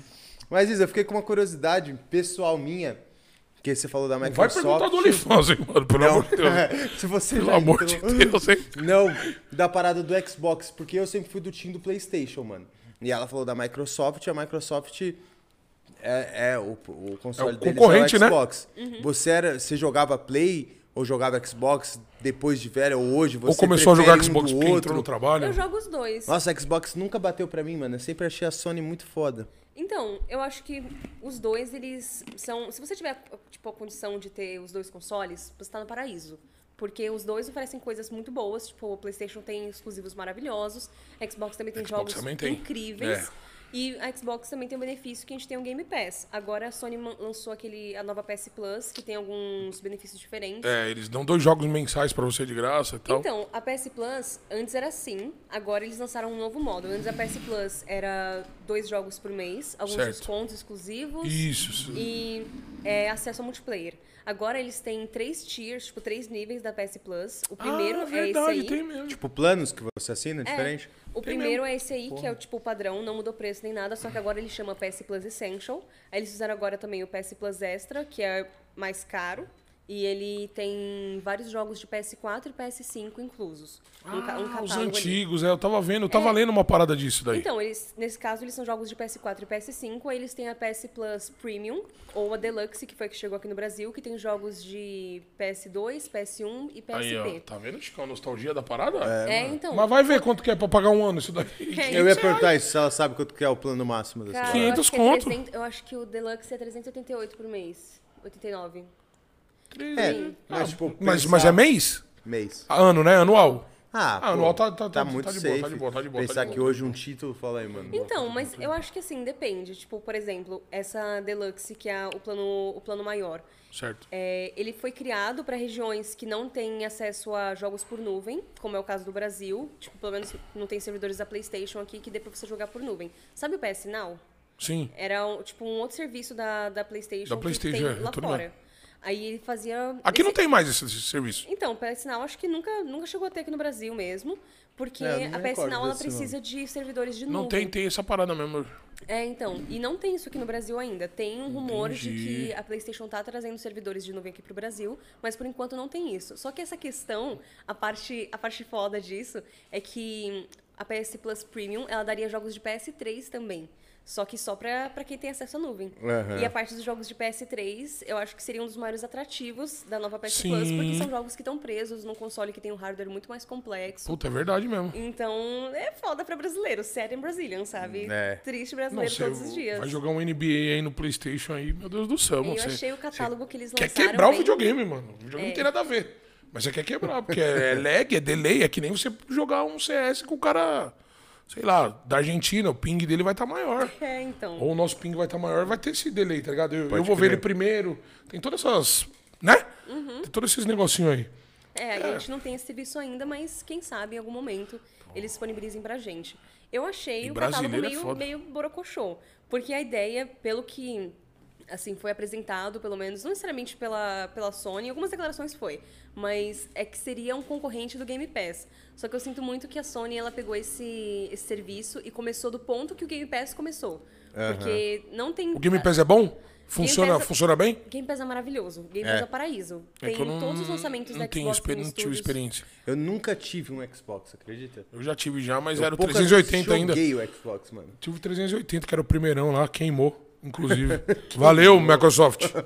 Mas, Isa, eu fiquei com uma curiosidade pessoal minha, que você falou da Vai Microsoft. perguntar do OnlyFans, hein, mano, pelo amor de Deus. Se você Pelo amor de entrou- Deus, hein? Não, da parada do Xbox, porque eu sempre fui do time do PlayStation, mano. E ela falou da Microsoft, e a Microsoft é, é o, o console É o deles concorrente, é o né? Xbox. Uhum. Você era, você jogava Play ou jogava Xbox depois de velho ou hoje? Você Ou começou a jogar um Xbox porque outro? entrou no trabalho? Eu jogo os dois. Nossa, Xbox nunca bateu pra mim, mano. Eu sempre achei a Sony muito foda. Então, eu acho que os dois, eles são. Se você tiver, tipo, a condição de ter os dois consoles, você tá no paraíso. Porque os dois oferecem coisas muito boas. Tipo, o PlayStation tem exclusivos maravilhosos. A Xbox também tem Xbox jogos também tem. incríveis. É. E a Xbox também tem o benefício que a gente tem o Game Pass. Agora a Sony lançou aquele, a nova PS Plus, que tem alguns benefícios diferentes. É, eles dão dois jogos mensais pra você de graça e tal. Então, a PS Plus antes era assim, agora eles lançaram um novo modo. Antes a PS Plus era dois jogos por mês, alguns Certo. descontos exclusivos Isso. isso. e é, acesso ao multiplayer. Agora eles têm três tiers, tipo, três níveis da PS Plus. O primeiro ah, é esse aí. tem mesmo. Tipo, planos que você assina, É, diferente? O primeiro é esse aí, que é o tipo padrão, não mudou preço nem nada, só que agora ele chama PS Plus Essential. Aí eles fizeram agora também o PS Plus Extra, que é mais caro. E ele tem vários jogos de PS4 e PS5 inclusos. Um, ca- um Ah, os catálogo ali. antigos, é, eu tava vendo, eu tava lendo uma parada disso daí. Então, eles, nesse caso, eles são jogos de PS4 e PS5. Aí eles têm a PS Plus Premium, ou a Deluxe, que foi a que chegou aqui no Brasil, que tem jogos de PS2, PS1 e PSP. Aí, ó, tá vendo, Chico, a nostalgia da parada? É, então. Mas vai ver quanto que é pra pagar um ano isso daí. É, Eu ia perguntar isso, se ela sabe quanto que é o plano máximo dessa Cara, parada. eu 500 acho que é conto. 300 eu acho que o Deluxe é 388 por mês. 89. É, mas tipo, Mas, pensar- mas é mês? mês. Ano, né? Anual. Ah, Ah, pô, anual tá- tá- tá- muito tá de boa, safe. tá de boa, tá de boa, tá Pensar de que boa. hoje um título, fala aí, mano. Então, mas eu acho que assim, depende. Tipo, por exemplo, essa Deluxe, que é o plano, o plano maior. Certo. É, ele foi criado para regiões que não têm acesso a jogos por nuvem, como é o caso do Brasil. Tipo, pelo menos não tem servidores da PlayStation aqui que dê pra você jogar por nuvem. Sabe o PS Now? Sim. Era um, tipo um outro serviço da, da PlayStation, Da PlayStation, que é, tem lá tô ligado. fora. Aí ele fazia. Aqui não esse- tem mais esse, esse serviço. Então, PS Now acho que nunca, nunca chegou a ter aqui no Brasil mesmo, porque É, não a PS Now ela precisa de servidores de Não nuvem. tem, tem essa parada mesmo. É, então, e não tem isso aqui no Brasil ainda. Tem um rumor de Entendi. que a PlayStation tá trazendo servidores de nuvem aqui pro Brasil, mas por enquanto não tem isso. Só que essa questão, a parte, a parte foda disso é que a PS Plus Premium, ela daria jogos de PS3 também. Só que só pra, pra quem tem acesso à nuvem. Aham. E a parte dos jogos de PS3, eu acho que seria um dos maiores atrativos da nova PS Sim. Plus, porque são jogos que estão presos num console que tem um hardware muito mais complexo. Puta, é verdade mesmo. Então, é foda pra brasileiro. Sad in Brazilian, sabe? É. Triste brasileiro todos os dias. vai jogar um NBA aí no Playstation aí, meu Deus do céu, mano. eu você achei o catálogo que eles quer lançaram quebrar o bem- videogame, mano. O videogame É. não tem nada a ver. Mas você quer quebrar, porque é lag, é delay, é que nem você jogar um CS com o cara, sei lá, da Argentina, o ping dele vai estar maior. É, então. Ou o nosso ping vai estar maior, vai ter esse delay, tá ligado? Eu, eu vou ver crer. ele primeiro. Tem todas essas. Né? Uhum. Tem todos esses negocinhos aí. É, a gente não tem esse serviço ainda, mas quem sabe em algum momento eles disponibilizem pra gente. Eu achei E o catálogo é meio, foda. meio borocochô. Porque a ideia, pelo que assim foi apresentado, pelo menos, não necessariamente pela, pela Sony, algumas declarações foi, mas é que seria um concorrente do Game Pass. Só que eu sinto muito que a Sony ela pegou esse, esse serviço e começou do ponto que o Game Pass começou. Porque não tem. O Game Pass é bom? Funciona, Pass é- funciona bem? Game Pass é maravilhoso. Game É. Pass é o paraíso. É Tem que eu não, todos os lançamentos não da tenho Xbox experi- Game não tive experiência. Eu nunca tive um Xbox, acredita? Eu já tive já, mas Eu era o poucas 380 ainda. joguei o Xbox, mano. Tive o 380, que era o primeirão lá, queimou, inclusive. Valeu, Microsoft.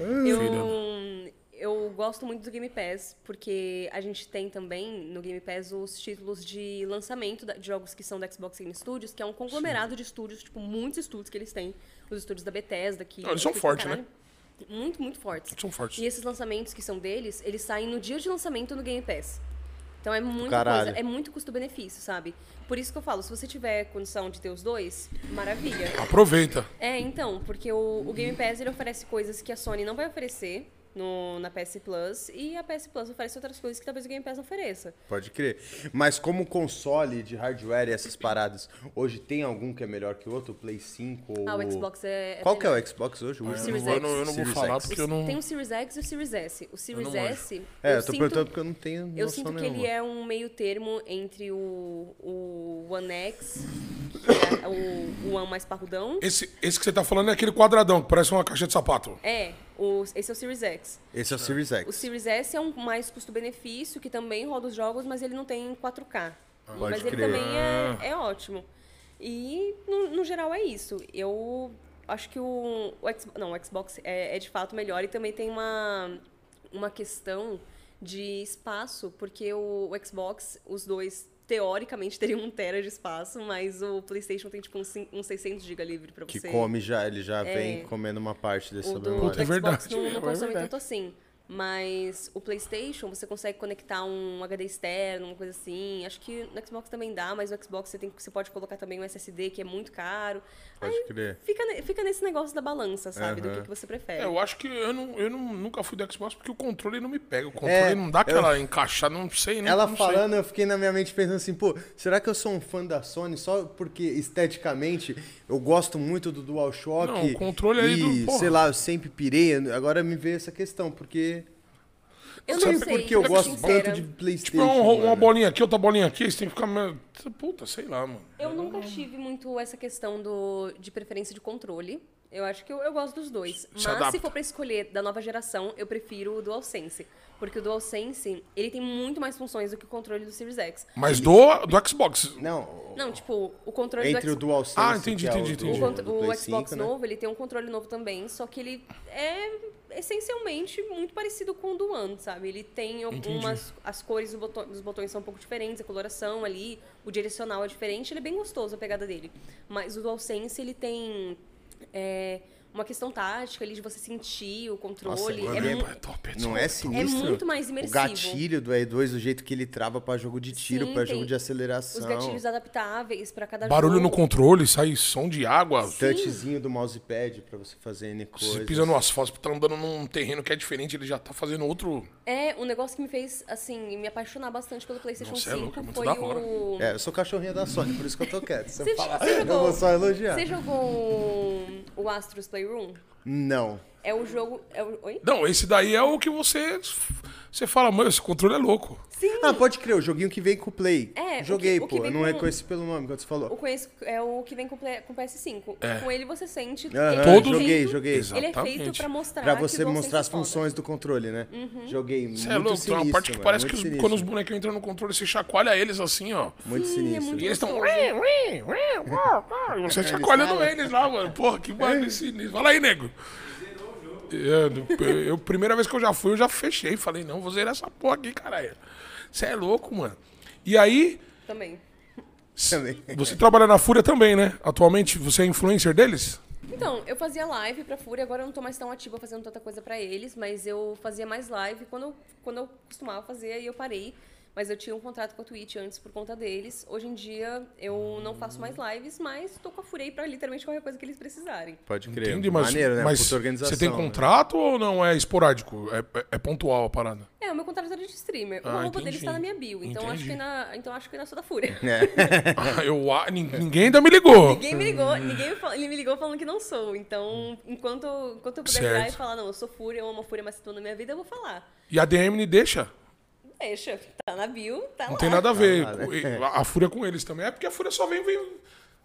Eu, eu gosto muito do Game Pass, porque a gente tem também no Game Pass os títulos de lançamento de jogos que são da Xbox Game Studios, que é um conglomerado de estúdios, tipo, muitos estúdios que eles têm. Os estúdios da Bethesda, que... Eles são fortes, né? Muito, muito fortes. São fortes. E esses lançamentos que são deles, eles saem no dia de lançamento no Game Pass. Então é muita Caralho. coisa, é muito custo-benefício, sabe? Por isso que eu falo, se você tiver condição de ter os dois, maravilha. Aproveita. É, então, porque o, o Game Pass ele oferece coisas que a Sony não vai oferecer no, na PS Plus e a PS Plus oferece outras coisas que talvez o Game Pass não ofereça. Pode crer. Mas como console de hardware e essas paradas, hoje tem algum que é melhor que o outro? O Play 5 ou... Ah, o Xbox é. é Qual que é o Xbox hoje? O Eu não, Series vou, eu X. não, eu não vou falar X. porque eu não. Tem o Series X e o Series S. O Series não. S. É, eu tô sinto- perguntando porque eu não tenho Eu sinto que nenhuma. ele é um meio termo entre o, o One X, que é o, o One mais parrudão. Esse, esse que você tá falando é aquele quadradão que parece uma caixa de sapato. É, o, esse é o Series X. Esse é o Series X. O Series S é um mais custo-benefício, que também roda os jogos, mas ele não tem 4K. Pode mas ele crer. também é, é ótimo. E, no, no geral, é isso. Eu acho que o, o, X- não, o Xbox é, é de fato melhor e também tem uma, uma questão de espaço, porque o, o Xbox, os dois, teoricamente, teriam um tera de espaço, mas o PlayStation tem tipo uns cin- uns 600 GB livre pra Que você. come já, ele já É. vem comendo uma parte dessa O do, memória. é Xbox verdade, não, não é consome verdade. tanto assim. Mas o PlayStation, você consegue conectar um HD externo, uma coisa assim. Acho que no Xbox também dá, mas no Xbox você, tem, você pode colocar também um SSD, que é muito caro. Pode crer. Fica, fica nesse negócio da balança, sabe? Do Aham. que, que você prefere. É, eu acho que eu, não, eu não, nunca fui do Xbox porque o controle não me pega. O controle É, não dá aquela encaixada, não sei, né? Ela não falando, eu fiquei na minha mente pensando assim, pô, será que eu sou um fã da Sony só porque esteticamente eu gosto muito do DualShock? Não, o controle aí e, do- porra. sei lá, eu sempre pirei. Agora me veio essa questão, porque eu não não sei sei, porque eu gosto tanto de PlayStation. Tipo, é um- uma mano. bolinha aqui, outra bolinha aqui, você tem que ficar. meio- Puta, sei lá, mano. Eu nunca tive muito essa questão do, de preferência de controle. Eu acho que eu, eu gosto dos dois. Mas adapta. se for pra escolher da nova geração, eu prefiro o DualSense. Porque o DualSense, ele tem muito mais funções do que o controle do Series X. Mas do, do Xbox. Não, Não, tipo, o controle entre do o DualSense Ah, entendi, que é entendi, o, do, entendi. O, do Xbox 5, né? novo, ele tem um controle novo também, só que ele é essencialmente muito parecido com o do One, sabe? Ele tem algumas... As cores do botão- dos botões são um pouco diferentes, a coloração ali, o direcional é diferente, ele é bem gostoso a pegada dele. Mas o DualSense, ele tem... é, uma questão tática ali de você sentir o controle. Nossa, é, é- é top, é Não top. é é sinistro? muito mais O imersivo. gatilho do E2, o jeito que ele trava pra jogo de tiro, Sim, pra tem jogo de aceleração. Os gatilhos adaptáveis para cada Barulho no jogo. controle, sai som de água. touchzinho do mousepad pra você fazer N coisas. Você pisa no asfalto, tá andando num terreno que é diferente, ele já tá fazendo outro. É, um negócio que me fez, assim, me apaixonar bastante pelo PlayStation Nossa, é 5 louco, é muito foi da hora. o. É, eu sou cachorrinha da Sony, por isso que eu tô quieto. Eu Você, falar, você eu jogou, vou só elogiar. Você jogou o, o Astros Não. É o jogo. É o... Oi? Não, esse daí é o que você. Você fala, mano, esse controle é louco. Sim. Ah, pode crer, o joguinho que vem com o Play. É, o Joguei, que- o que pô. vem Eu não com- reconheci pelo nome, quando você O falou. conheço é o que vem com, play- com PS5. É. Com ele você sente. Aham, ele é Todos- joguei, feito- joguei. Ele é feito pra mostrar. Pra que você o mostrar as é foda. funções do controle, né? Joguei. Você é louco, tem sinistro, uma parte que mano, parece que os- quando os bonecos entram no controle, você chacoalha eles assim, ó. Muito Sim, é sinistro. muito E eles estão. você chacoalhando eles lá, mano. Porra, que bagulho sinistro. Fala aí, nego. É, eu, primeira vez que eu já fui, eu já fechei. Falei, não, vou zerar essa porra aqui, caralho. Você é louco, mano. E aí, Também. Também. você trabalha na Fúria também, né? Atualmente, você é influencer deles? Então, eu fazia live pra Fúria, agora eu não tô mais tão ativa fazendo tanta coisa pra eles, mas eu fazia mais live quando eu, quando eu costumava fazer e eu parei. Mas eu tinha um contrato com a Twitch antes por conta deles. Hoje em dia eu não faço mais lives, mas tô com a aí pra literalmente qualquer coisa que eles precisarem. Pode crer. Entendi, mas, Maneiro, né? mas você tem né? contrato ou não é esporádico? É, é- é pontual a parada? É, o meu contrato era de streamer. Ah, o roupa entendi. deles tá na minha bio. Então acho Entendi. que na, então acho que na sou da Fúria. Ah, eu, ah, nin- ninguém ainda me ligou. Ninguém me ligou, ninguém me fal- ele me ligou falando que não sou. Então, enquanto, enquanto eu puder virar Certo. e falar, não, eu sou Fúria, eu amo a Fúria, mas estou na minha vida, eu vou falar. E a DM deixa? Deixa, tá na bio, tá Não lá. tem nada a ver. Com- A, a Fúria com eles também. É porque a Fúria só vem, vem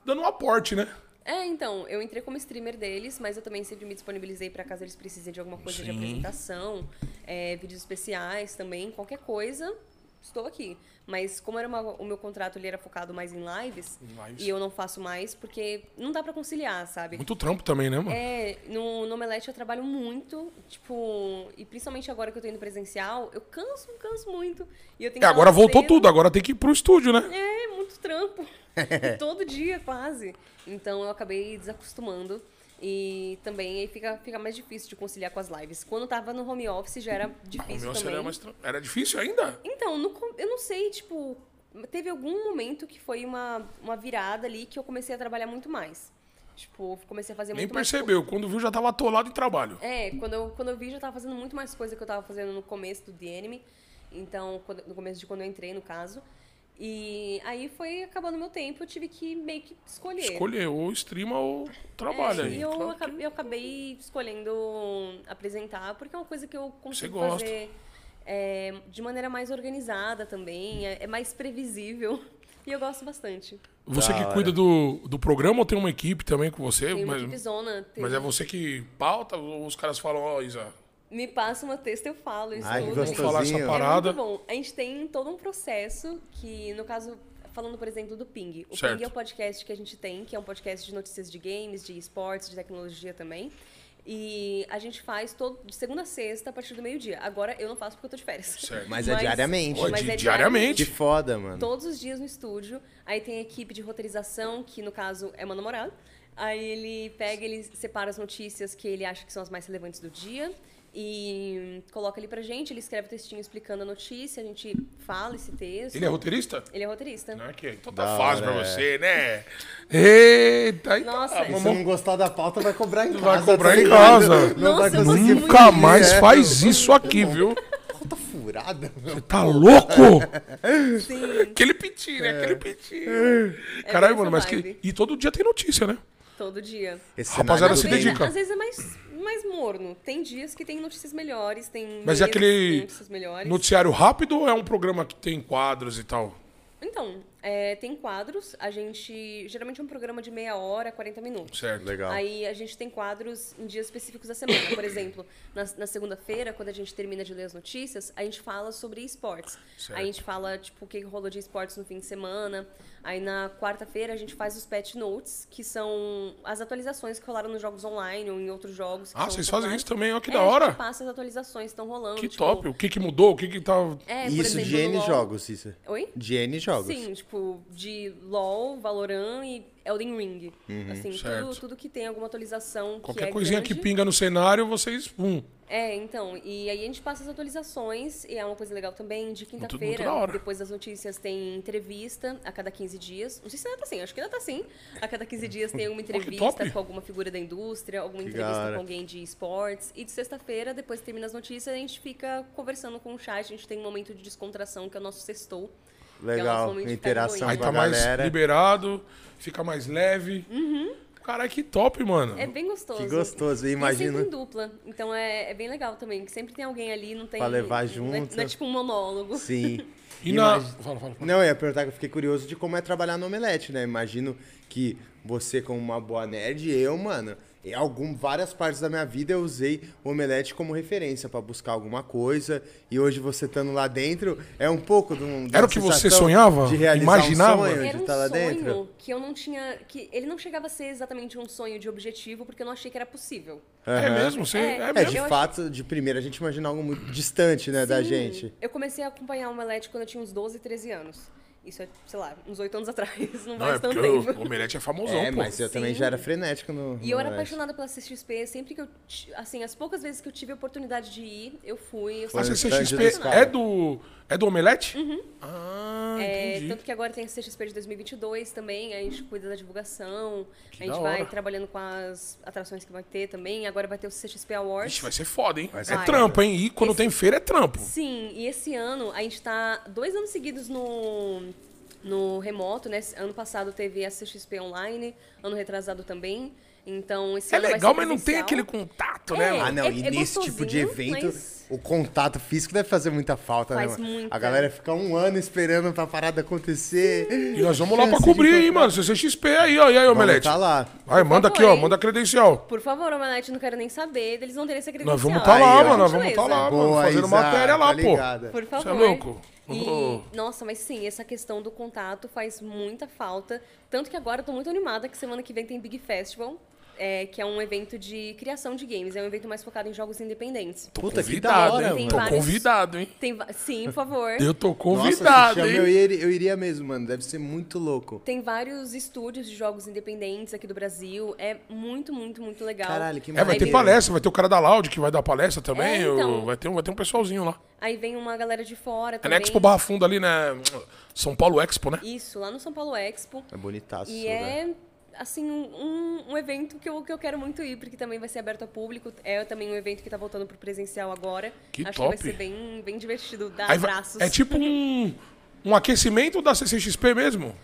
dando um aporte, né? É, então, eu entrei como streamer deles, mas eu também sempre me disponibilizei pra caso eles precisem de alguma coisa de Sim. apresentação, é, vídeos especiais também, qualquer coisa, estou aqui. Mas como era uma- o meu contrato ele era focado mais em lives, lives. e eu não faço mais porque não dá pra conciliar, sabe? Muito trampo também, né, mano? É, no, no Omelete eu trabalho muito, tipo, e principalmente agora que eu tô indo presencial, eu canso, canso muito. E eu tenho É, agora voltou cedo. tudo, agora tem que ir pro estúdio, né? É, muito trampo. Todo dia, quase. Então eu acabei desacostumando. E também aí fica, fica mais difícil de conciliar com as lives. Quando eu tava no home office já era difícil meu também. era, mais era difícil ainda? Então, no eu não sei, tipo, teve algum momento que foi uma, uma virada ali que eu comecei a trabalhar muito mais. Tipo, comecei a fazer Nem muito mais. percebeu. Quando viu, já tava atolado em trabalho. É, quando eu, quando eu vi, já tava fazendo muito mais coisa que eu tava fazendo no começo do The Enemy. Então, quando- no começo de quando eu entrei, no caso. E aí foi acabando o meu tempo, eu tive que meio que escolher. Escolher, ou streama ou trabalha É, aí. e eu, Claro que- acabei, eu acabei escolhendo apresentar, porque é uma coisa que eu consigo fazer é, de maneira mais organizada também, é, é mais previsível. E eu gosto bastante. Você que cuida do, do programa ou tem uma equipe também com você? Tem uma mas, equipe zona. tem- mas é você que pauta ou os caras falam, ó, Isa, Me passa uma texto, eu falo isso Ai, que tudo. vamos falar essa Gostosinho. parada? É muito bom. A gente tem todo um processo que, no caso, falando, por exemplo, do Ping. O Certo. Ping é o podcast que a gente tem, que é um podcast de notícias de games, de esportes, de tecnologia também. E a gente faz todo, de segunda a sexta, a partir do meio-dia. Agora eu não faço porque eu tô de férias. Certo. Mas é diariamente. Pô, mas di- é diariamente. Que foda, mano. Todos os dias no estúdio. Aí tem a equipe de roteirização, que no caso é meu namorado. Aí ele pega, ele separa as notícias que ele acha que são as mais relevantes do dia e coloca ali pra gente. Ele escreve o textinho explicando a notícia, a gente fala esse texto. ele é roteirista? Ele é roteirista. Não é que então tá fácil pra é. você, né? Eita, tá, Nossa, Se você vamos- não gostar da pauta, vai cobrar em casa. Vai cobrar tá em casa. Não Nossa, vai Nunca mais é. faz isso aqui, viu? Pauta furada, meu. Tá louco? Sim, Aquele pitinho, né? Aquele pitinho. É Caralho, mano, mas que. E todo dia tem notícia, né? Todo dia. Esse Rapaziada, cenário se Às do vezes, bem- dedica. às vezes é mais, mais morno. Tem dias que tem notícias melhores, tem Mas é aquele noticiário rápido ou é um programa que tem quadros e tal? Então, é, tem quadros. A gente. Geralmente é um programa de meia hora, 40 minutos. Certo. Legal. Aí a gente tem quadros em dias específicos da semana. Por exemplo, na, na segunda-feira, quando a gente termina de ler as notícias, a gente fala sobre esportes. Certo. Aí a gente fala, tipo, o que rolou de esportes no fim de semana. Aí na quarta-feira a gente faz os patch notes, que são as atualizações que rolaram nos jogos online ou em outros jogos. que Ah, vocês fazem isso também, ó, que É, da A hora. gente passa as atualizações que estão rolando. Que tipo, top. O que que mudou? O que que tá. É, Isso exemplo, de N LoL- jogos, isso. Oi? De N jogos. Sim, tipo, de LoL, Valorant e Elden Ring. assim, Uhum. Certo. tudo, tudo que tem alguma atualização Qualquer que é coisinha que grande. pinga no cenário, vocês. Pum. É, então, e aí a gente passa as atualizações, e é uma coisa legal também, de quinta-feira, da hora. depois das notícias, tem entrevista a cada 15 dias. Não sei se ainda tá assim, acho que ainda tá assim. A cada 15 dias tem alguma top. entrevista com alguma figura da indústria, alguma Que entrevista da hora. com alguém de esportes. E de sexta-feira, depois que termina as notícias, a gente fica conversando com o chat, a gente tem um momento de descontração, que é o nosso sextou. Legal. Interação ficar Aí com tá mais galera. liberado, fica mais leve. Caralho, que top, mano. É bem gostoso. Que gostoso, E é sempre em dupla. Então é, é bem legal também. Que sempre tem alguém ali, não tem. Pra levar não é- junto. Não é tipo um monólogo. Sim. E na. Imagi- Fala, fala, fala. Não, eu ia perguntar que eu fiquei curioso de como é trabalhar no Omelete, né? Imagino que você, como uma boa nerd, eu, mano, em algum, várias partes da minha vida eu usei o Omelete como referência pra buscar alguma coisa. E hoje você estando lá dentro, é um pouco de um. Era o que você sonhava? De realizar Imaginava? um sonho, Era de um estar lá sonho dentro. que eu não tinha. que Ele não chegava a ser exatamente um sonho de objetivo, porque eu não achei que era possível. É Aham. mesmo? Você, É, é, É, mesmo? de Eu fato, de primeira a gente imagina algo muito distante, né, da Sim, gente. Eu comecei a acompanhar o Omelete quando eu tinha uns 12, 13 anos. Isso é, sei lá, uns 8 anos atrás. Não, Não, faz é tanto porque o, tempo. o Omelete é famosão, É, pô. mas eu também Sim. já era frenético no. E no eu era Omelete. apaixonada pela CXP. Sempre que eu. Assim, as poucas vezes que eu tive a oportunidade de ir, eu fui. Eu A caras. é do. É do Omelete? Ah, Uhum. É, entendi. tanto que agora tem a CXP de 2022 também, a gente cuida da divulgação, Que a gente vai trabalhando com as atrações que vai ter também, agora vai ter o CXP Awards. Ixi, vai ser foda, hein? É trampo, hein? E quando Esse- tem feira é trampo. Sim, e esse ano a gente tá dois anos seguidos no, no remoto, né? Ano passado teve a CXP online, ano retrasado também. Então esse É ano vai legal, ser mas não tem aquele contato, É. né? mano? Ah, não, É- e é nesse tipo de evento, mas- o contato físico deve fazer muita falta, Faz né? mano? muita. A galera fica um ano esperando pra parada acontecer. E nós vamos lá pra cobrir, hein, mano? CCXP aí, ó. E aí, Vamos Omelete? tá lá. Vai, manda favor, aqui, ó. Manda a credencial. Por favor, Omelete, não quero nem saber, eles vão ter essa credencial. Nós vamos tá Aí, lá, ó. mano. Nós vamos tá lá, mano. Boa, Fazendo Isa, matéria lá, tá pô. Por favor. Você é louco? E. Nossa, mas sim, essa questão do contato faz muita falta. Tanto que agora eu tô muito animada que semana que vem tem Big Festival, é, que é um evento de criação de games. É um evento mais focado em jogos independentes. Tô Puta, que convidado, da hora, hein? Tem Tô vários- convidado, hein? Tem, sim, por favor. Eu tô Nossa, convidado, chama, hein? eu, iria, eu iria mesmo, mano. Deve ser muito louco. Tem vários estúdios de jogos independentes aqui do Brasil. É muito, muito, muito legal. Caralho, que É, vai ter palestra, vai ter o cara da Loud que vai dar palestra também. É, então. vai, ter, um- vai ter um pessoalzinho lá. Aí vem uma galera de fora É também. na Expo Barra Funda ali, né? São Paulo Expo, né? Isso, lá no São Paulo Expo. É bonitaço. E lugar. Assim, um, um evento que eu, que eu quero muito ir, porque também vai ser aberto ao público. É também um evento que tá voltando pro presencial agora. Que Acho top. que vai ser bem, bem divertido, dar Aí vai- abraços. é tipo um, um aquecimento da CCXP mesmo?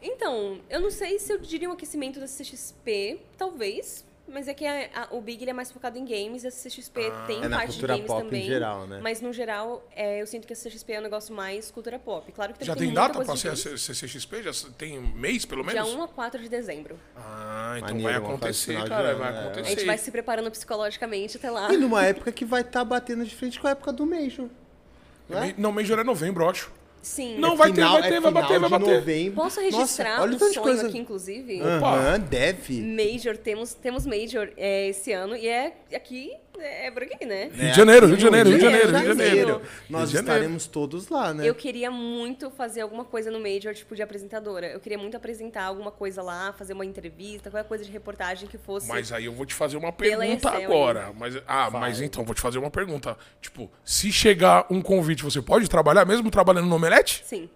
Então, eu não sei se eu diria um aquecimento da CXP, talvez. Mas é que a- a- o Big ele é mais focado em games, a CXP tem É parte de cultura games pop em também. geral, né? Mas no geral, é, eu sinto que a CXP é um negócio mais cultura pop. Claro que também Já tem data de ser a games. C- CCXP? Já tem mês, pelo Dia menos? 1 a 4 de dezembro. Ah, então Maneiro, vai acontecer, cara. ano, Vai né? A acontecer. gente vai se preparando psicologicamente até lá. E numa época que vai estar batendo de frente com a época do Major. Não é? Não, Major é novembro, eu acho. Sim. Não, vai ter, Final- vai ter, é vai bater, vai bater. Novembro. Posso registrar Nossa, olha um sonho coisa. aqui, inclusive? Opa. Aham, deve. Major, temos, temos Major é, esse ano e é aqui, é por aqui, né? Rio de Janeiro, Rio de Janeiro, Rio de Janeiro, Rio de Janeiro. Nós Rio de Janeiro. estaremos todos lá, né? Eu queria muito fazer alguma coisa no Major, tipo, de apresentadora. Eu queria muito apresentar alguma coisa lá, fazer uma entrevista, qualquer coisa de reportagem que fosse. Mas aí eu vou te fazer uma pergunta agora. Mas, ah, mas então, vou te fazer uma pergunta. Tipo, se chegar um convite, você pode trabalhar, mesmo trabalhando no Omelete? Sim.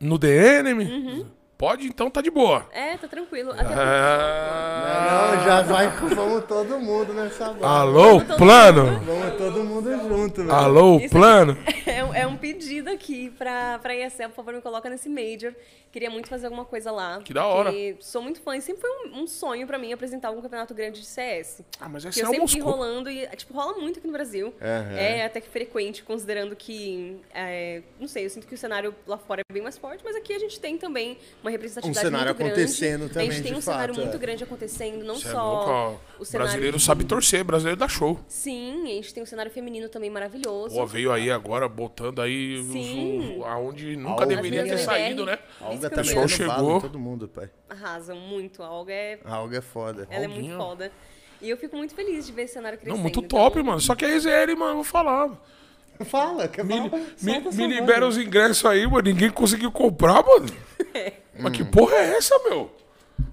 No DNM? Uhum. Pode, então tá de boa. É, tá tranquilo. Até Ah, Não, já vai com vamos todo mundo nessa bola. alô, plano? Vamos todo mundo junto, velho. Alô, Isso plano? É, um- é um pedido aqui pra, pra ESL, por favor, me coloca nesse Major. Queria muito fazer alguma coisa lá. Que da hora. porque Sou muito fã e sempre foi um, um sonho pra mim apresentar algum campeonato grande de CS. Ah, mas Que esse eu é sempre vi rolando e, tipo, rola muito aqui no Brasil. Aham. É até que frequente, considerando que, é, não sei, eu sinto que o cenário lá fora é bem mais forte, mas aqui a gente tem também uma representatividade Um cenário muito grande. acontecendo A também, gente tem de um cenário fato, muito é. grande acontecendo, não Cê é só louco, ó. o cenário... Brasileiro sabe torcer, brasileiro dá show. Sim, a gente tem um cenário feminino também maravilhoso. Pô, veio aí agora botando aí Sim. o- aonde nunca deveria ter bem. saído, né? A Olga também é chegou. balo, todo mundo, pai. Arrasam muito, a Olga é, A Olga é foda. ela é Alguinho. muito foda. E eu fico muito feliz de ver esse cenário crescendo. Não, muito top, então- mano. Só que a EZL, mano, vou falar. Fala, quer Me, falar? me, me libera os ingressos aí, mano. Ninguém conseguiu comprar, mano. Mas que porra é essa, meu?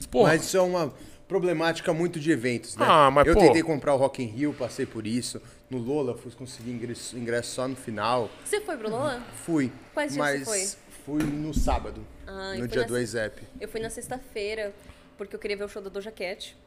Porra. Mas isso é uma problemática muito de eventos, né? Ah, mas, eu pô. tentei comprar o Rock in Rio, passei por isso. No Lola, fui conseguir ingresso, ingresso só no final. Você foi pro Lola? Fui. Quais dias você mas fui no sábado. Ah, eu no fui dia na do Exep. Eu fui na sexta-feira, porque eu queria ver o show da Doja Cat.